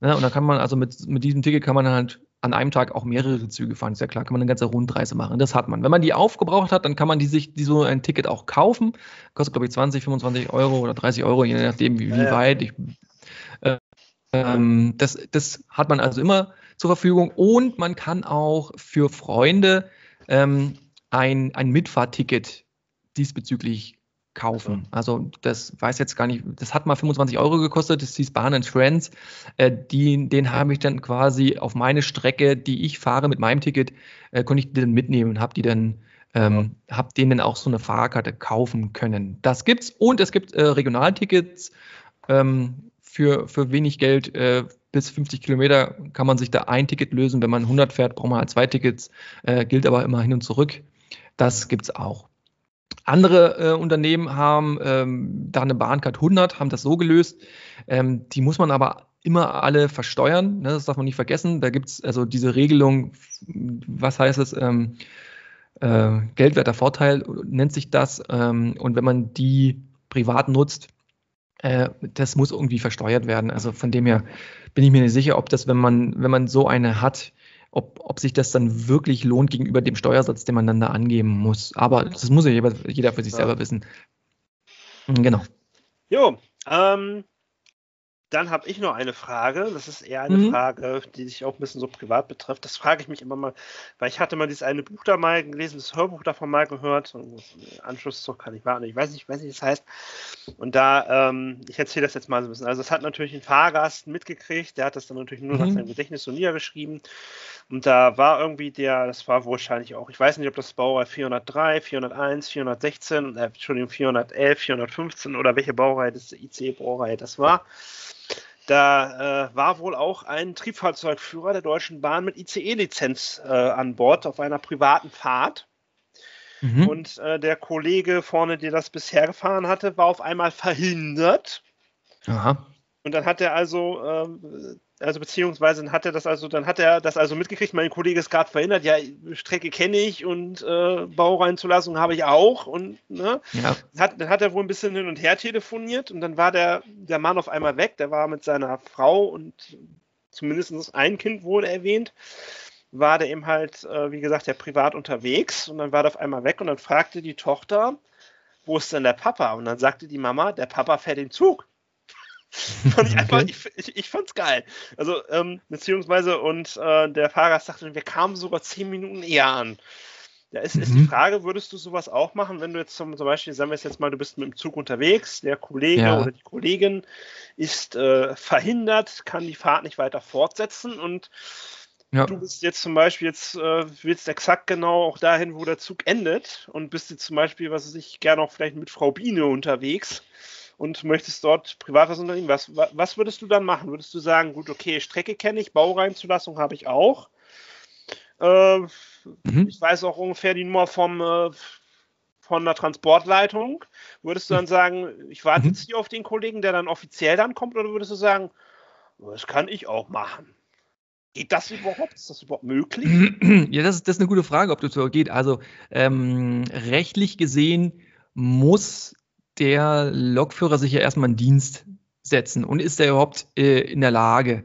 Ja, und dann kann man also mit, mit diesem Ticket kann man halt an einem Tag auch mehrere Züge fahren. Ist ja klar, kann man eine ganze Rundreise machen. Das hat man. Wenn man die aufgebraucht hat, dann kann man die sich die so ein Ticket auch kaufen. Kostet, glaube ich, 20, 25 Euro oder 30 Euro, je nachdem, wie, wie ja, weit. Ich, äh, ähm, das, das hat man also immer zur Verfügung. Und man kann auch für Freunde ähm, ein, ein Mitfahrticket diesbezüglich kaufen. Also das weiß jetzt gar nicht, das hat mal 25 Euro gekostet, das hieß Bahn and Friends. Äh, die, den habe ich dann quasi auf meine Strecke, die ich fahre mit meinem Ticket, äh, konnte ich den mitnehmen und habe die dann ähm, ja. habe denen auch so eine Fahrkarte kaufen können. Das gibt's und es gibt äh, Regionaltickets ähm, für, für wenig Geld äh, bis 50 Kilometer kann man sich da ein Ticket lösen. Wenn man 100 fährt, braucht man halt zwei Tickets, äh, gilt aber immer hin und zurück. Das gibt es auch. Andere äh, Unternehmen haben ähm, da eine Bahncard 100, haben das so gelöst. Ähm, die muss man aber immer alle versteuern. Ne? Das darf man nicht vergessen. Da gibt es also diese Regelung, was heißt es? Ähm, äh, geldwerter Vorteil nennt sich das. Ähm, und wenn man die privat nutzt, äh, das muss irgendwie versteuert werden. Also von dem her bin ich mir nicht sicher, ob das, wenn man, wenn man so eine hat, ob, ob sich das dann wirklich lohnt gegenüber dem Steuersatz, den man dann da angeben muss. Aber das muss ja jeder, für sich ja. selber wissen. Genau. Jo, ähm, dann habe ich noch eine Frage. Das ist eher eine mhm. Frage, die sich auch ein bisschen so privat betrifft. Das frage ich mich immer mal, weil ich hatte mal dieses eine Buch da mal gelesen, das Hörbuch davon mal gehört. Anschlusszug kann ich warten. Ich weiß nicht, weiß nicht, wie es heißt. Und da, ähm, ich erzähle das jetzt mal so ein bisschen. Also, es hat natürlich ein Fahrgast mitgekriegt. Der hat das dann natürlich nur mhm. nach seinem Gedächtnis so niedergeschrieben. Und da war irgendwie der, das war wahrscheinlich auch, ich weiß nicht, ob das Baureihe 403, 401, 416, äh, Entschuldigung, 411, 415 oder welche Baureihe das IC-Baureihe das war. Da äh, war wohl auch ein Triebfahrzeugführer der Deutschen Bahn mit ICE-Lizenz äh, an Bord auf einer privaten Fahrt. Mhm. Und äh, der Kollege vorne, der das bisher gefahren hatte, war auf einmal verhindert. Aha. Und dann hat er also ähm, also beziehungsweise hat er das also, dann hat er das also mitgekriegt, mein Kollege ist gerade verhindert, ja, Strecke kenne ich und äh, Baureinzulassung habe ich auch und ne, ja. hat, dann hat er wohl ein bisschen hin und her telefoniert und dann war der, der Mann auf einmal weg, der war mit seiner Frau und zumindest ein Kind wurde erwähnt, war der eben halt, äh, wie gesagt, der privat unterwegs und dann war der auf einmal weg und dann fragte die Tochter, wo ist denn der Papa? Und dann sagte die Mama, der Papa fährt den Zug. *laughs* fand ich einfach, ich, ich, ich fand's geil. Also, ähm, beziehungsweise, und äh, der Fahrer sagte, wir kamen sogar zehn Minuten eher an. Da ist, ist die mhm. Frage, würdest du sowas auch machen, wenn du jetzt zum, zum Beispiel, sagen wir jetzt mal, du bist mit dem Zug unterwegs, der Kollege ja. oder die Kollegin ist äh, verhindert, kann die Fahrt nicht weiter fortsetzen und ja. du bist jetzt zum Beispiel jetzt, äh, willst exakt genau auch dahin, wo der Zug endet und bist jetzt zum Beispiel, was weiß ich, gerne auch vielleicht mit Frau Biene unterwegs und möchtest dort privat was unternehmen, was, was würdest du dann machen? Würdest du sagen, gut, okay, Strecke kenne ich, Baureinzulassung habe ich auch. Äh, mhm. Ich weiß auch ungefähr die Nummer vom, äh, von der Transportleitung. Würdest du dann sagen, ich warte mhm. jetzt hier auf den Kollegen, der dann offiziell dann kommt, oder würdest du sagen, das kann ich auch machen? Geht das überhaupt? Ist das überhaupt möglich? *clears throat* Ja, das ist, das ist eine gute Frage, ob das so geht. Also ähm, rechtlich gesehen muss der Lokführer sich ja erstmal in Dienst setzen. Und ist er überhaupt äh, in der Lage,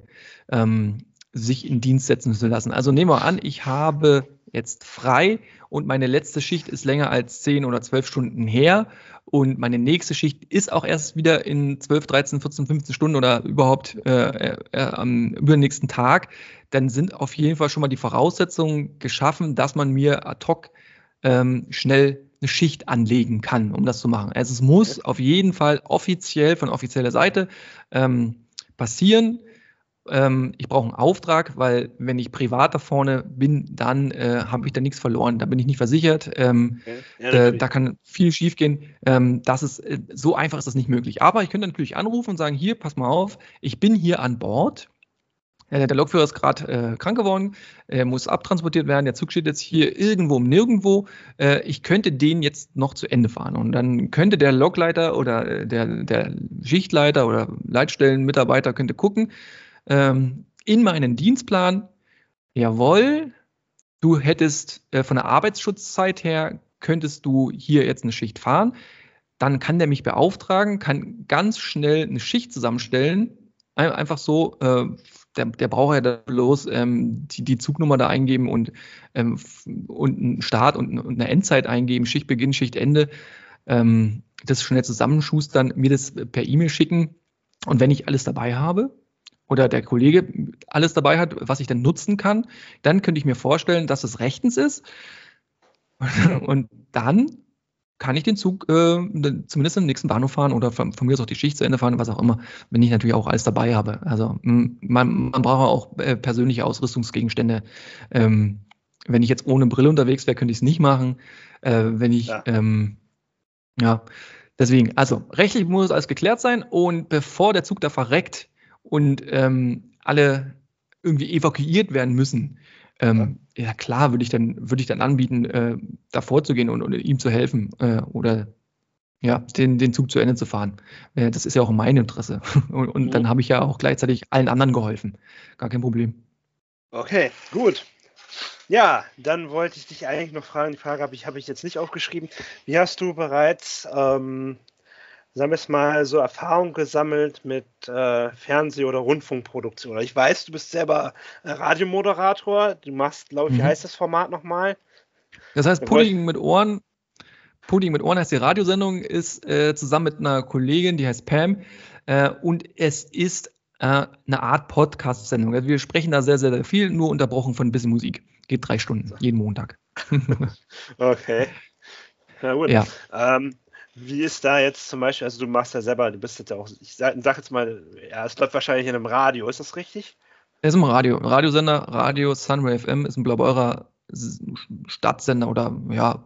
ähm, sich in Dienst setzen zu lassen. Also nehmen wir an, ich habe jetzt frei und meine letzte Schicht ist länger als 10 oder 12 Stunden her. Und meine nächste Schicht ist auch erst wieder in 12, 13, 14, 15 Stunden oder überhaupt äh, äh, am übernächsten Tag, dann sind auf jeden Fall schon mal die Voraussetzungen geschaffen, dass man mir ad hoc ähm, schnell eine Schicht anlegen kann, um das zu machen. Also es muss auf jeden Fall offiziell von offizieller Seite ähm, passieren. Ähm, ich brauche einen Auftrag, weil wenn ich privat da vorne bin, dann äh, habe ich da nichts verloren. Da bin ich nicht versichert. Ähm, okay. ja, äh, da kann viel schiefgehen. Ähm, das ist äh, so einfach ist das nicht möglich. Aber ich könnte natürlich anrufen und sagen: Hier, pass mal auf, ich bin hier an Bord. Der Lokführer ist gerade äh, krank geworden, er muss abtransportiert werden, der Zug steht jetzt hier irgendwo um nirgendwo. Äh, ich könnte den jetzt noch zu Ende fahren. Und dann könnte der Lokleiter oder äh, der, der Schichtleiter oder Leitstellenmitarbeiter könnte gucken ähm, in meinen Dienstplan, jawohl, du hättest äh, von der Arbeitsschutzzeit her, könntest du hier jetzt eine Schicht fahren. Dann kann der mich beauftragen, kann ganz schnell eine Schicht zusammenstellen, einfach so äh, der, der braucht ja da bloß ähm, die, die Zugnummer da eingeben und, ähm, und einen Start und, und, eine Endzeit eingeben, Schichtbeginn, Schichtende, ähm, das schnell zusammenschustern, mir das per E-Mail schicken. Und wenn ich alles dabei habe oder der Kollege alles dabei hat, was ich dann nutzen kann, dann könnte ich mir vorstellen, dass es rechtens ist. *laughs* Und dann kann ich den Zug äh, zumindest im nächsten Bahnhof fahren oder von, von, mir aus auch die Schicht zu Ende fahren, was auch immer, wenn ich natürlich auch alles dabei habe. Also man, man braucht auch äh, persönliche Ausrüstungsgegenstände. Ähm, wenn ich jetzt ohne Brille unterwegs wäre, könnte ich es nicht machen. Äh, wenn ich, ja. Ähm, ja, deswegen, also rechtlich muss alles geklärt sein und bevor der Zug da verreckt und ähm, alle irgendwie evakuiert werden müssen, ähm, ja. klar, würde ich dann, würde ich dann anbieten, äh, da vorzugehen und, und ihm zu helfen äh, oder ja, den, den Zug zu Ende zu fahren. Äh, das ist ja auch in meinem Interesse. *laughs* Und, und mhm. dann habe ich ja auch gleichzeitig allen anderen geholfen. Gar kein Problem. Okay, gut. Ja, dann wollte ich dich eigentlich noch fragen, die Frage habe ich, hab ich jetzt nicht aufgeschrieben. Wie hast du bereits ähm, sagen wir es mal, so Erfahrung gesammelt mit äh, Fernseh- oder Rundfunkproduktion? Ich weiß, du bist selber Radiomoderator. Du machst, glaube ich, wie mhm. heißt das Format nochmal? Das heißt, Pudding mit Ohren. Pudding mit Ohren heißt die Radiosendung, ist äh, zusammen mit einer Kollegin, die heißt Pam. Äh, und es ist äh, eine Art Podcast-Sendung. Also wir sprechen da sehr, sehr, sehr viel, nur unterbrochen von ein bisschen Musik. Geht drei Stunden, jeden Montag. *laughs* *laughs* okay. Na gut. Ja. Ähm, wie ist da jetzt zum Beispiel, also du machst ja selber, du bist jetzt ja auch, ich sag, sag jetzt mal, ja, es läuft wahrscheinlich in einem Radio, ist das richtig? Es ist im Radio, Radiosender, Radio Sunray FM ist ein Blaubeurer Stadtsender oder ja,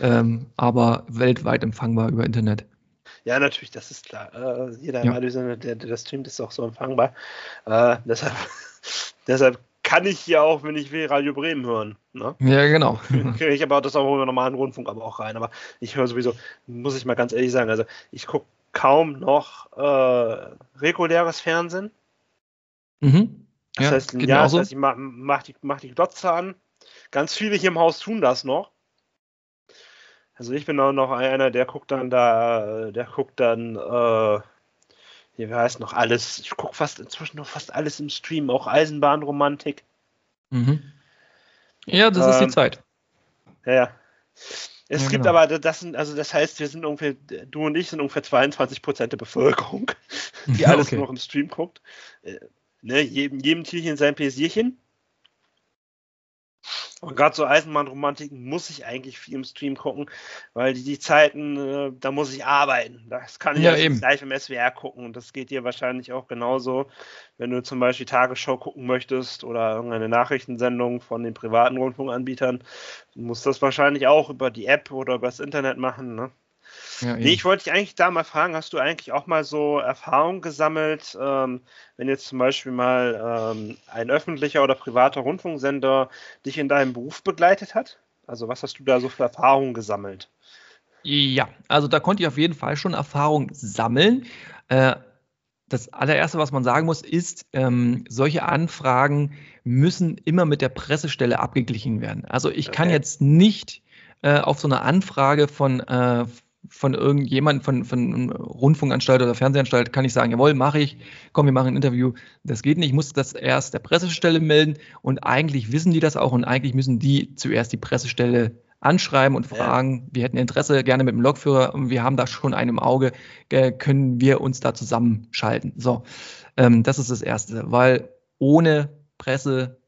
ähm, aber weltweit empfangbar über Internet. Ja, natürlich, das ist klar. Äh, jeder ja. Radiosender, der, der das streamt, ist auch so empfangbar. Äh, deshalb, *laughs* deshalb kann ich hier auch, wenn ich will, Radio Bremen hören. Ne? Ja, genau. Kriege ich aber das auch über normalen Rundfunk aber auch rein. Aber ich höre sowieso, muss ich mal ganz ehrlich sagen, also ich gucke kaum noch äh, reguläres Fernsehen. Mhm. Das ja, heißt, ja, das heißt, ich mache mach die, mach die Glotze an. Ganz viele hier im Haus tun das noch. Also ich bin auch noch einer, der guckt dann da, der guckt dann äh, wie heißt noch alles, ich gucke fast inzwischen noch fast alles im Stream, auch Eisenbahnromantik. Mhm. Ja, das ähm, ist die ähm, Zeit. Ja, ja. Es ja, gibt genau. aber, das sind, also das heißt, wir sind ungefähr, du und ich sind ungefähr 22 Prozent der Bevölkerung, die *laughs* alles okay. noch im Stream guckt. Äh, ne, jedem, jedem Tierchen sein Pläsierchen. Und gerade so Eisenbahnromantiken muss ich eigentlich viel im Stream gucken, weil die, die Zeiten, äh, da muss ich arbeiten. Das kann ich ja eben. live im SWR gucken und das geht dir wahrscheinlich auch genauso, wenn du zum Beispiel Tagesschau gucken möchtest oder irgendeine Nachrichtensendung von den privaten Rundfunkanbietern, musst das wahrscheinlich auch über die App oder über das Internet machen. Ne? Ja, nee, ich wollte dich eigentlich da mal fragen, hast du eigentlich auch mal so Erfahrungen gesammelt, ähm, wenn jetzt zum Beispiel mal ähm, ein öffentlicher oder privater Rundfunksender dich in deinem Beruf begleitet hat? Also was hast du da so für Erfahrungen gesammelt? Ja, also da konnte ich auf jeden Fall schon Erfahrung sammeln. Äh, das allererste, was man sagen muss, ist, ähm, solche Anfragen müssen immer mit der Pressestelle abgeglichen werden. Also ich okay. kann jetzt nicht äh, auf so eine Anfrage von, äh, von irgendjemand, von, von Rundfunkanstalt oder Fernsehanstalt, kann ich sagen, jawohl, mache ich, komm, wir machen ein Interview. Das geht nicht, ich muss das erst der Pressestelle melden und eigentlich wissen die das auch und eigentlich müssen die zuerst die Pressestelle anschreiben und fragen, ja. wir hätten Interesse gerne mit dem Lokführer und wir haben da schon einen im Auge, äh, können wir uns da zusammenschalten. So, ähm, das ist das Erste, weil ohne Presse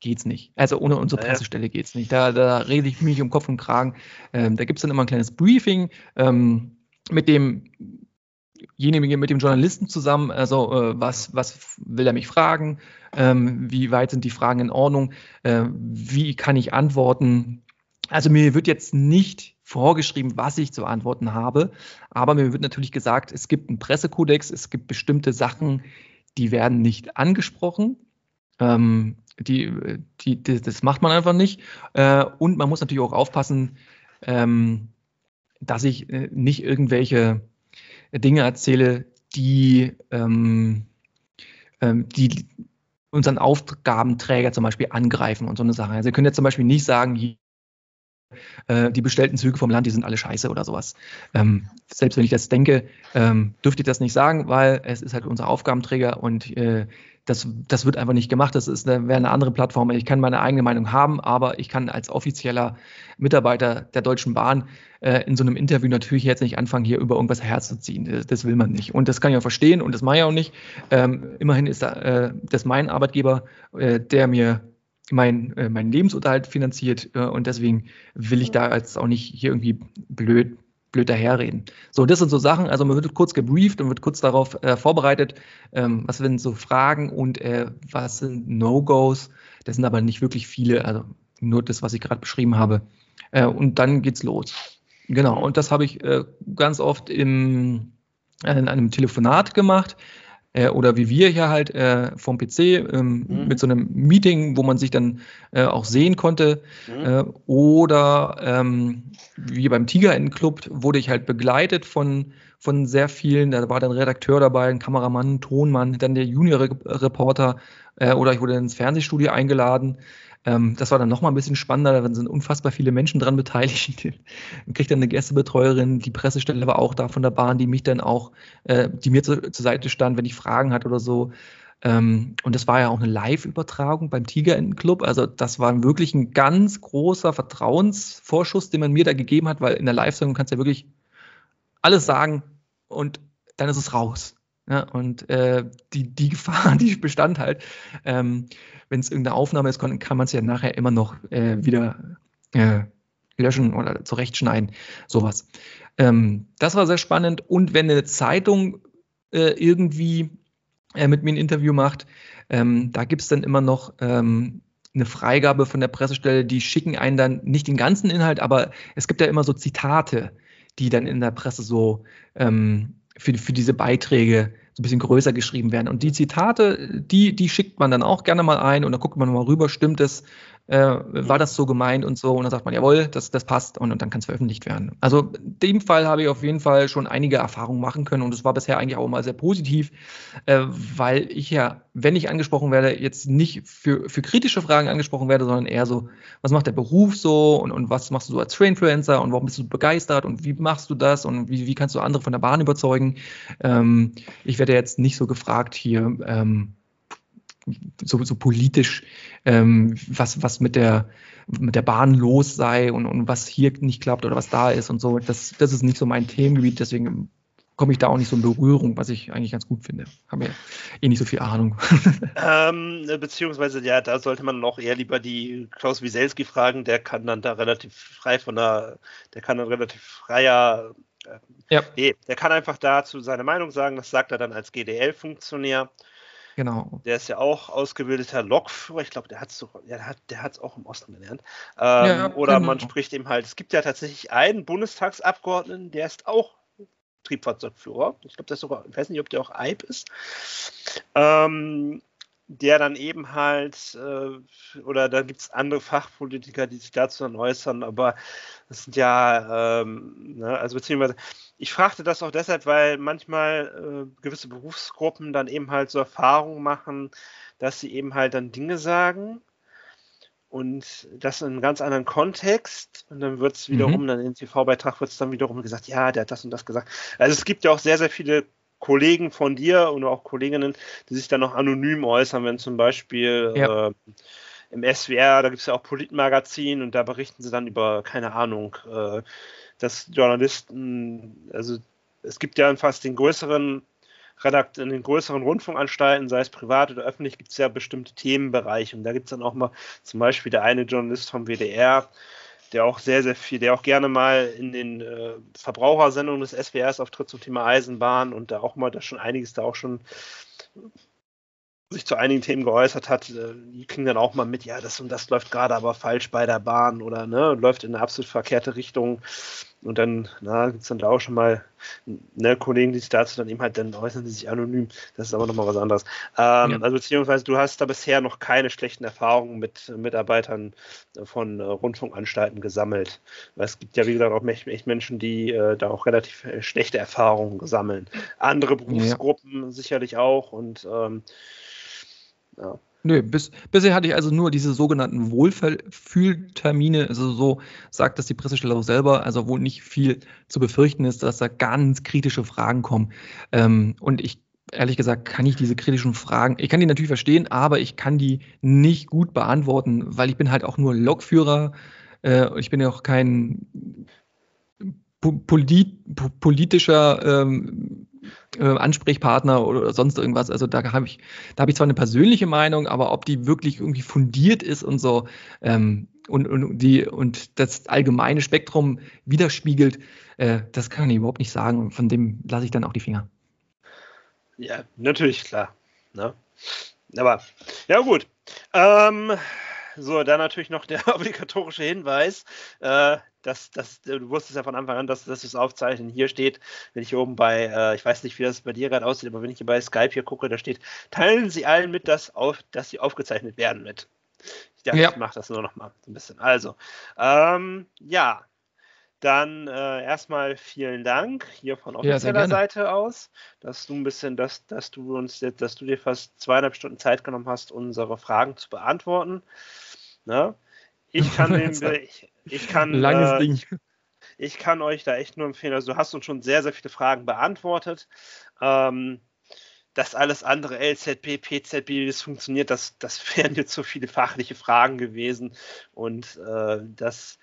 geht's nicht. Also ohne unsere Pressestelle geht's nicht. Da, da rede ich mich um Kopf und Kragen. Ähm, da gibt's dann immer ein kleines Briefing ähm, mit demjenigen, mit dem Journalisten zusammen. Also äh, was, was will er mich fragen? Ähm, wie weit sind die Fragen in Ordnung? Äh, wie kann ich antworten? Also mir wird jetzt nicht vorgeschrieben, was ich zu antworten habe, aber mir wird natürlich gesagt, es gibt einen Pressekodex, es gibt bestimmte Sachen, die werden nicht angesprochen. Ähm, die, die, die, das macht man einfach nicht. Äh, und man muss natürlich auch aufpassen, ähm, dass ich äh, nicht irgendwelche Dinge erzähle, die, ähm, ähm, die unseren Aufgabenträger zum Beispiel angreifen und so eine Sache. Also ihr könnt jetzt zum Beispiel nicht sagen, äh, die bestellten Züge vom Land, die sind alle scheiße oder sowas. Ähm, selbst wenn ich das denke, ähm, dürfte ich das nicht sagen, weil es ist halt unser Aufgabenträger und äh, das, das wird einfach nicht gemacht. Das ist eine, wäre eine andere Plattform. Ich kann meine eigene Meinung haben, aber ich kann als offizieller Mitarbeiter der Deutschen Bahn äh, in so einem Interview natürlich jetzt nicht anfangen, hier über irgendwas herzuziehen. Das, das will man nicht. Und das kann ich auch verstehen und das mache ich auch nicht. Ähm, immerhin ist da, äh, das mein Arbeitgeber, äh, der mir mein, äh, meinen Lebensunterhalt finanziert äh, und deswegen will ich da jetzt auch nicht hier irgendwie blöd blöd daherreden. So, das sind so Sachen, also man wird kurz gebrieft und wird kurz darauf äh, vorbereitet, ähm, was sind so Fragen und äh, was sind No-Gos. Das sind aber nicht wirklich viele, also nur das, was ich gerade beschrieben habe. Äh, und dann geht's los. Genau, und das habe ich äh, ganz oft im, in einem Telefonat gemacht. Äh, oder wie wir hier halt äh, vom PC ähm, mhm. mit so einem Meeting, wo man sich dann äh, auch sehen konnte. Mhm. Äh, oder ähm, wie beim Tigerentenclub wurde ich halt begleitet von, von sehr vielen. Da war dann Redakteur dabei, ein Kameramann, ein Tonmann, dann der Junior-Reporter äh, oder ich wurde ins Fernsehstudio eingeladen. Ähm, das war dann nochmal ein bisschen spannender, da sind unfassbar viele Menschen dran beteiligt. *laughs* Man kriegt dann eine Gästebetreuerin, die Pressestelle war auch da von der Bahn, die mich dann auch, äh, die mir zu, zur Seite stand, wenn ich Fragen hatte oder so. Ähm, und das war ja auch eine Live-Übertragung beim Tigerentenclub. Also das war wirklich ein ganz großer Vertrauensvorschuss, den man mir da gegeben hat, weil in der Live-Sendung kannst du ja wirklich alles sagen und dann ist es raus. Ja, und äh, die, die Gefahr, *laughs* die bestand halt, ähm, wenn es irgendeine Aufnahme ist, kann, man es ja nachher immer noch äh, wieder äh, löschen oder zurechtschneiden, sowas. Ähm, das war sehr spannend. Und wenn eine Zeitung äh, irgendwie äh, mit mir ein Interview macht, ähm, da gibt es dann immer noch ähm, eine Freigabe von der Pressestelle, die schicken einen dann nicht den ganzen Inhalt, aber es gibt ja immer so Zitate, die dann in der Presse so ähm, für, für diese Beiträge so ein bisschen größer geschrieben werden. Und die Zitate, die, die schickt man dann auch gerne mal ein und dann guckt man mal rüber, stimmt es, äh, war das so gemeint und so. Und dann sagt man, jawohl, das, das passt und, und dann kann es veröffentlicht werden. Also in dem Fall habe ich auf jeden Fall schon einige Erfahrungen machen können und es war bisher eigentlich auch mal sehr positiv, äh, weil ich ja, wenn ich angesprochen werde, jetzt nicht für, für kritische Fragen angesprochen werde, sondern eher so, was macht der Beruf so und, und was machst du so als Trainfluencer und warum bist du begeistert und wie machst du das und wie, wie kannst du andere von der Bahn überzeugen. Ähm, ich werde jetzt nicht so gefragt hier, ähm, so, so politisch, ähm, was, was mit der, mit der Bahn los sei und, und was hier nicht klappt oder was da ist und so. Das, das ist nicht so mein Themengebiet, deswegen komme ich da auch nicht so in Berührung, was ich eigentlich ganz gut finde. Haben ja eh nicht so viel Ahnung. *laughs* Ähm, beziehungsweise, ja, da sollte man auch eher lieber die Klaus Wieselski fragen, der kann dann da relativ frei von der, der kann dann relativ freier, äh, ja. nee, der kann einfach dazu seine Meinung sagen, das sagt er dann als GDL-Funktionär. Genau. Der ist ja auch ausgebildeter Lokführer. Ich glaube, der hat es ja, hat, der hat's auch im Osten gelernt. Ähm, ja, oder genau. man spricht eben halt, es gibt ja tatsächlich einen Bundestagsabgeordneten, der ist auch Triebfahrzeugführer. Ich glaube, der ist sogar, ich weiß nicht, ob der auch EIB ist. Ähm, der dann eben halt, äh, oder da gibt es andere Fachpolitiker, die sich dazu dann äußern, aber das sind ja, ähm, ne, also beziehungsweise, ich fragte das auch deshalb, weil manchmal äh, gewisse Berufsgruppen dann eben halt so Erfahrungen machen, dass sie eben halt dann Dinge sagen und das in einem ganz anderen Kontext und dann wird es wiederum, mhm. dann im TV-Beitrag wird es dann wiederum gesagt, ja, der hat das und das gesagt. Also es gibt ja auch sehr, sehr viele Kollegen von dir und auch Kolleginnen, die sich dann noch anonym äußern, wenn zum Beispiel ja. äh, im SWR, da gibt es ja auch Politmagazin und da berichten sie dann über, keine Ahnung, äh, dass Journalisten, also es gibt ja fast den größeren Redakt in den größeren Rundfunkanstalten, sei es privat oder öffentlich, gibt es ja bestimmte Themenbereiche. Und da gibt es dann auch mal zum Beispiel der eine Journalist vom WDR, der auch sehr, sehr viel, der auch gerne mal in den äh, Verbrauchersendungen des SWRs auftritt zum Thema Eisenbahn und da auch mal da schon einiges da auch schon sich zu einigen Themen geäußert hat, äh, die kriegen dann auch mal mit, ja, das und das läuft gerade aber falsch bei der Bahn oder ne, läuft in eine absolut verkehrte Richtung. Und dann, na, gibt es dann da auch schon mal ne, Kollegen, die sich dazu dann eben halt, dann äußern die sich anonym. Das ist aber nochmal was anderes. Ähm, ja. Also beziehungsweise du hast da bisher noch keine schlechten Erfahrungen mit Mitarbeitern von äh, Rundfunkanstalten gesammelt. Weil es gibt ja, wie gesagt, auch echt Menschen, die äh, da auch relativ äh, schlechte Erfahrungen sammeln. Andere Berufsgruppen ja. sicherlich auch und ähm, ja. Nö, bis, bisher hatte ich also nur diese sogenannten Wohlfühltermine. Also so sagt das die Pressestelle auch selber, also wo nicht viel zu befürchten ist, dass da ganz kritische Fragen kommen. Ähm, und ich ehrlich gesagt kann ich diese kritischen Fragen, ich kann die natürlich verstehen, aber ich kann die nicht gut beantworten, weil ich bin halt auch nur Lokführer. Äh, ich bin ja auch kein polit, politischer ähm, äh, Ansprechpartner oder sonst irgendwas. Also da habe ich, da habe ich zwar eine persönliche Meinung, aber ob die wirklich irgendwie fundiert ist und so ähm, und, und die und das allgemeine Spektrum widerspiegelt, äh, das kann ich überhaupt nicht sagen. Von dem lasse ich dann auch die Finger. Ja, natürlich, klar. Ne? Aber ja gut. Ähm, so, dann natürlich noch der *laughs* obligatorische Hinweis, äh, dass, dass du wusstest ja von Anfang an, dass, dass das Aufzeichnen hier steht. Wenn ich hier oben bei, äh, ich weiß nicht, wie das bei dir gerade aussieht, aber wenn ich hier bei Skype hier gucke, da steht, teilen Sie allen mit, dass, auf, dass sie aufgezeichnet werden mit. Ich dachte, ja. ich mache das nur noch mal so ein bisschen. Also, ähm, ja, dann äh, erstmal vielen Dank hier von offizieller ja, Seite aus, dass du ein bisschen, dass, dass du uns jetzt, dass du dir fast zweieinhalb Stunden Zeit genommen hast, unsere Fragen zu beantworten. Ne? Ich *laughs* kann dem, ich, ich kann langes äh, Ding. Ich kann euch da echt nur empfehlen. Also du hast uns schon sehr, sehr viele Fragen beantwortet. Ähm, das alles andere, LZP, PZB, wie das funktioniert, das, das *laughs* wären jetzt so viele fachliche Fragen gewesen. Und äh, das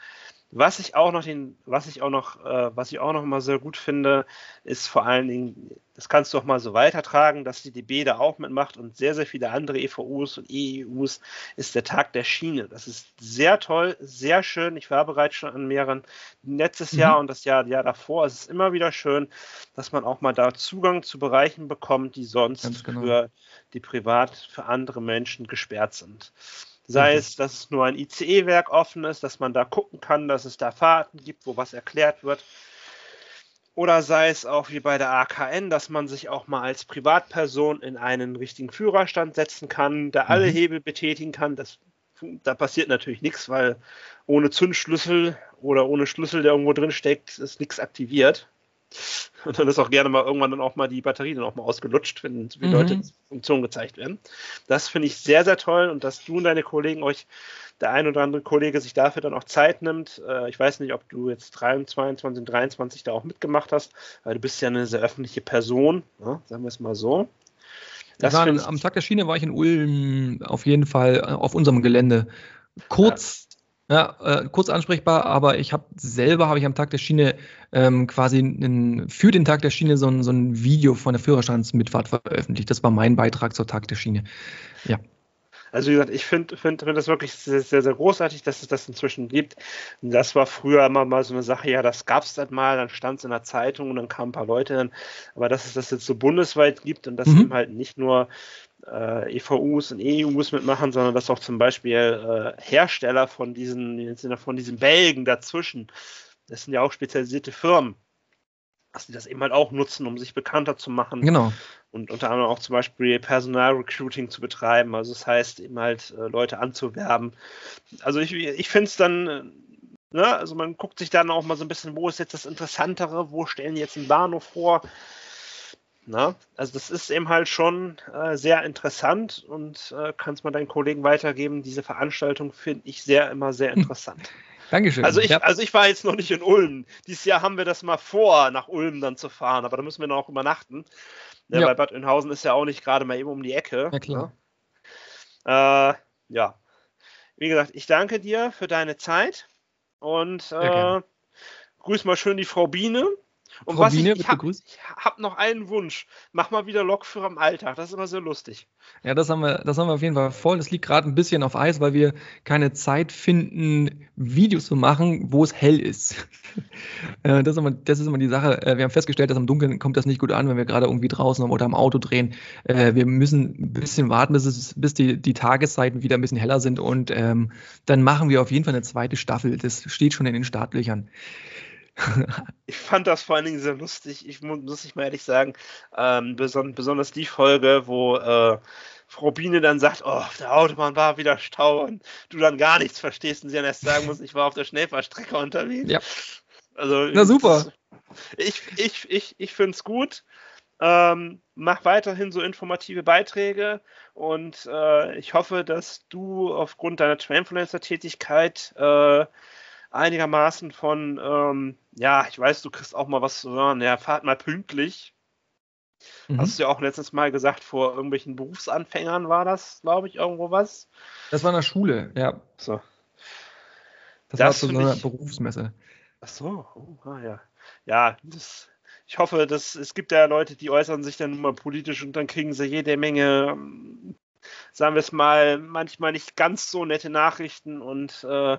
was ich auch noch den, was ich auch noch, äh, was ich auch noch mal sehr gut finde, ist vor allen Dingen, das kannst du auch mal so weitertragen, dass die DB da auch mitmacht und sehr, sehr viele andere EVUs und EEUs ist der Tag der Schiene. Das ist sehr toll, sehr schön. Ich war bereits schon an mehreren letztes mhm. Jahr und das Jahr, Jahr davor. Es ist immer wieder schön, dass man auch mal da Zugang zu Bereichen bekommt, die sonst genau. für die privat für andere Menschen gesperrt sind. Sei mhm. es, dass es nur ein ICE-Werk offen ist, dass man da gucken kann, dass es da Fahrten gibt, wo was erklärt wird. Oder sei es auch wie bei der AKN, dass man sich auch mal als Privatperson in einen richtigen Führerstand setzen kann, da alle mhm. Hebel betätigen kann. Das, da passiert natürlich nichts, weil ohne Zündschlüssel oder ohne Schlüssel, der irgendwo drin steckt, ist nichts aktiviert. *laughs* Und dann ist auch gerne mal irgendwann dann auch mal die Batterie dann auch mal ausgelutscht, wenn viele mhm. Leute Funktionen gezeigt werden. Das finde ich sehr, sehr toll und dass du und deine Kollegen euch, der ein oder andere Kollege sich dafür dann auch Zeit nimmt. Äh, ich weiß nicht, ob du jetzt 23 und 23 da auch mitgemacht hast, weil du bist ja eine sehr öffentliche Person, ne? sagen wir es mal so. Das war, am Tag der Schiene war ich in Ulm auf jeden Fall äh, auf unserem Gelände. Kurz ja, äh, kurz ansprechbar, aber ich habe selber habe ich am Tag der Schiene ähm, quasi in, für den Tag der Schiene so ein, so ein Video von der Führerstandsmitfahrt veröffentlicht. Das war mein Beitrag zur Tag der Schiene. Ja. Also wie gesagt, ich finde find, find das wirklich sehr, sehr, sehr großartig, dass es das inzwischen gibt. Das war früher immer mal so eine Sache, ja, das gab es dann mal, dann stand es in der Zeitung und dann kamen ein paar Leute dann. Aber dass es das jetzt so bundesweit gibt und dass mhm. eben halt nicht nur äh, EVUs und EUs mitmachen, sondern dass auch zum Beispiel äh, Hersteller von diesen, von diesen Belgen dazwischen, das sind ja auch spezialisierte Firmen, dass die das eben halt auch nutzen, um sich bekannter zu machen. Genau. Und unter anderem auch zum Beispiel Personalrecruiting zu betreiben. Also das heißt, eben halt äh, Leute anzuwerben. Also ich, ich finde es dann, äh, ne, also man guckt sich dann auch mal so ein bisschen, wo ist jetzt das Interessantere, wo stellen die jetzt einen Bahnhof vor? Na, also das ist eben halt schon äh, sehr interessant und äh, kannst mal deinen Kollegen weitergeben. Diese Veranstaltung finde ich sehr immer sehr hm. interessant. *laughs* Dankeschön. Also ich, ja. also ich war jetzt noch nicht in Ulm. Dieses Jahr haben wir das mal vor, nach Ulm dann zu fahren, aber da müssen wir noch übernachten. Ja, ja. Bei Bad Oeynhausen ist ja auch nicht gerade mal eben um die Ecke. Ja, klar. Ja. Äh, ja. Wie gesagt, ich danke dir für deine Zeit und äh, grüß mal schön die Frau Biene. Und Frau was Biene, ich, ich habe hab noch einen Wunsch. Mach mal wieder Lokführer im Alltag. Das ist immer sehr lustig. Ja, das haben wir, das haben wir auf jeden Fall voll. Das liegt gerade ein bisschen auf Eis, weil wir keine Zeit finden, Videos zu machen, wo es hell ist. *laughs* Äh, das, ist immer, das ist immer die Sache. Äh, wir haben festgestellt, dass im Dunkeln kommt das nicht gut an, wenn wir gerade irgendwie draußen oder am Auto drehen. Äh, wir müssen ein bisschen warten, bis, es, bis die, die Tageszeiten wieder ein bisschen heller sind und ähm, dann machen wir auf jeden Fall eine zweite Staffel. Das steht schon in den Startlöchern. *laughs* ich fand das vor allen Dingen sehr lustig. Ich muss, ich mal ehrlich sagen, ähm, beson besonders die Folge, wo äh, Frau Biene dann sagt, oh, auf der Autobahn war wieder Stau und du dann gar nichts verstehst und sie dann erst sagen muss, ich war auf der Schnellfahrstrecke unterwegs. Ja. Also, Na super. ich ich, ich, ich finde es gut. Ähm, mach weiterhin so informative Beiträge und äh, ich hoffe, dass du aufgrund deiner Trainfluencer-Tätigkeit äh, einigermaßen von, ähm, ja, ich weiß, du kriegst auch mal was zu hören, ja, fahrt mal pünktlich. Mhm. Hast du ja auch letztes Mal gesagt, vor irgendwelchen Berufsanfängern war das, glaube ich, irgendwo was. Das war in der Schule, ja. So. Das, das war zu so einer ich... Berufsmesse. Ach so, oh, ah, ja. Ja, das, ich hoffe, dass es gibt ja Leute, die äußern sich dann immer politisch und dann kriegen sie jede Menge, ähm, sagen wir es mal, manchmal nicht ganz so nette Nachrichten und äh,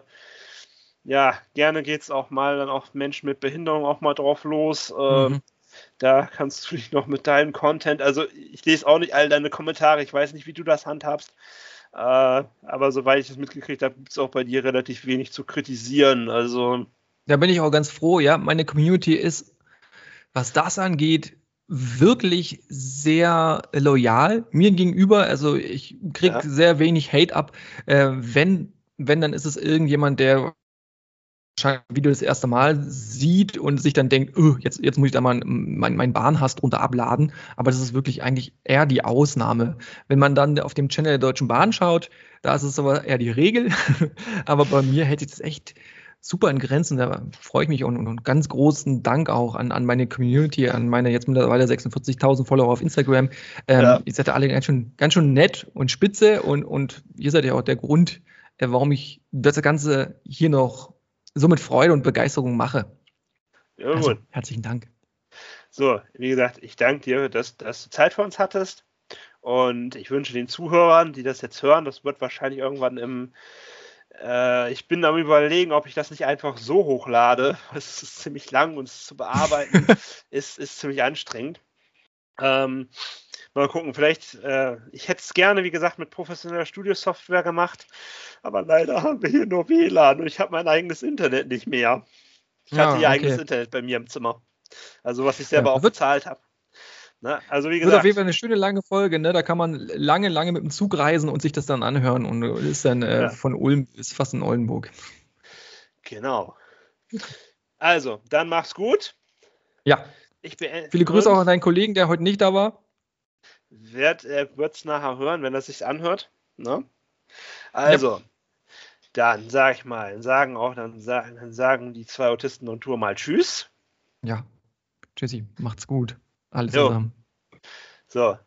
ja, gerne geht es auch mal dann auf Menschen mit Behinderung auch mal drauf los. Ähm, mhm. Da kannst du dich noch mit deinem Content, also ich lese auch nicht all deine Kommentare, ich weiß nicht, wie du das handhabst. Äh, aber soweit ich es mitgekriegt habe, gibt es auch bei dir relativ wenig zu kritisieren. Also. Da bin ich auch ganz froh, ja. Meine Community ist, was das angeht, wirklich sehr loyal mir gegenüber. Also ich kriege ja. sehr wenig Hate ab. Äh, wenn, wenn, dann ist es irgendjemand, der Video das erste Mal sieht und sich dann denkt, oh, jetzt, jetzt muss ich da mal meinen mein Bahnhass drunter abladen. Aber das ist wirklich eigentlich eher die Ausnahme. Wenn man dann auf dem Channel der Deutschen Bahn schaut, da ist es aber eher die Regel. *laughs* aber bei mir hätte ich das echt super in Grenzen. Da freue ich mich und, und, und, ganz großen Dank auch an, an meine Community, an meine jetzt mittlerweile 46.000 Follower auf Instagram. Ähm, ja. Ihr seid ja alle ganz schön, ganz schön nett und spitze und, und ihr seid ja auch der Grund, äh, warum ich das Ganze hier noch so mit Freude und Begeisterung mache. Ja, also, herzlichen Dank. So, wie gesagt, ich danke dir, dass, dass du Zeit für uns hattest. Und ich wünsche den Zuhörern, die das jetzt hören, das wird wahrscheinlich irgendwann im. Äh, ich bin am Überlegen, ob ich das nicht einfach so hochlade. *laughs* Es ist ziemlich lang und es zu bearbeiten *laughs* ist, ist ziemlich anstrengend. Ähm, mal gucken, vielleicht, äh, ich hätte es gerne, wie gesagt, mit professioneller Studiosoftware gemacht, aber leider haben wir hier nur WLAN und ich habe mein eigenes Internet nicht mehr. Ich ja, hatte hier okay. eigenes Internet bei mir im Zimmer. Also was ich selber ja, auch bezahlt habe. Ne? Also wie gesagt. Wird auf jeden Fall eine schöne lange Folge, ne? Da kann man lange, lange mit dem Zug reisen und sich das dann anhören und ist dann äh, ja. von Ulm ist fast in Oldenburg. Genau. Also, dann mach's gut. Ja. Viele Grüße auch an deinen Kollegen, der heute nicht da war. Wird, er wird es nachher hören, wenn er sich anhört. Ne? Also, ja. dann sage ich mal, sagen auch, dann sagen, dann sagen die zwei Autisten und Tour mal Tschüss. Ja. Tschüssi, macht's gut. Alles so. zusammen. So,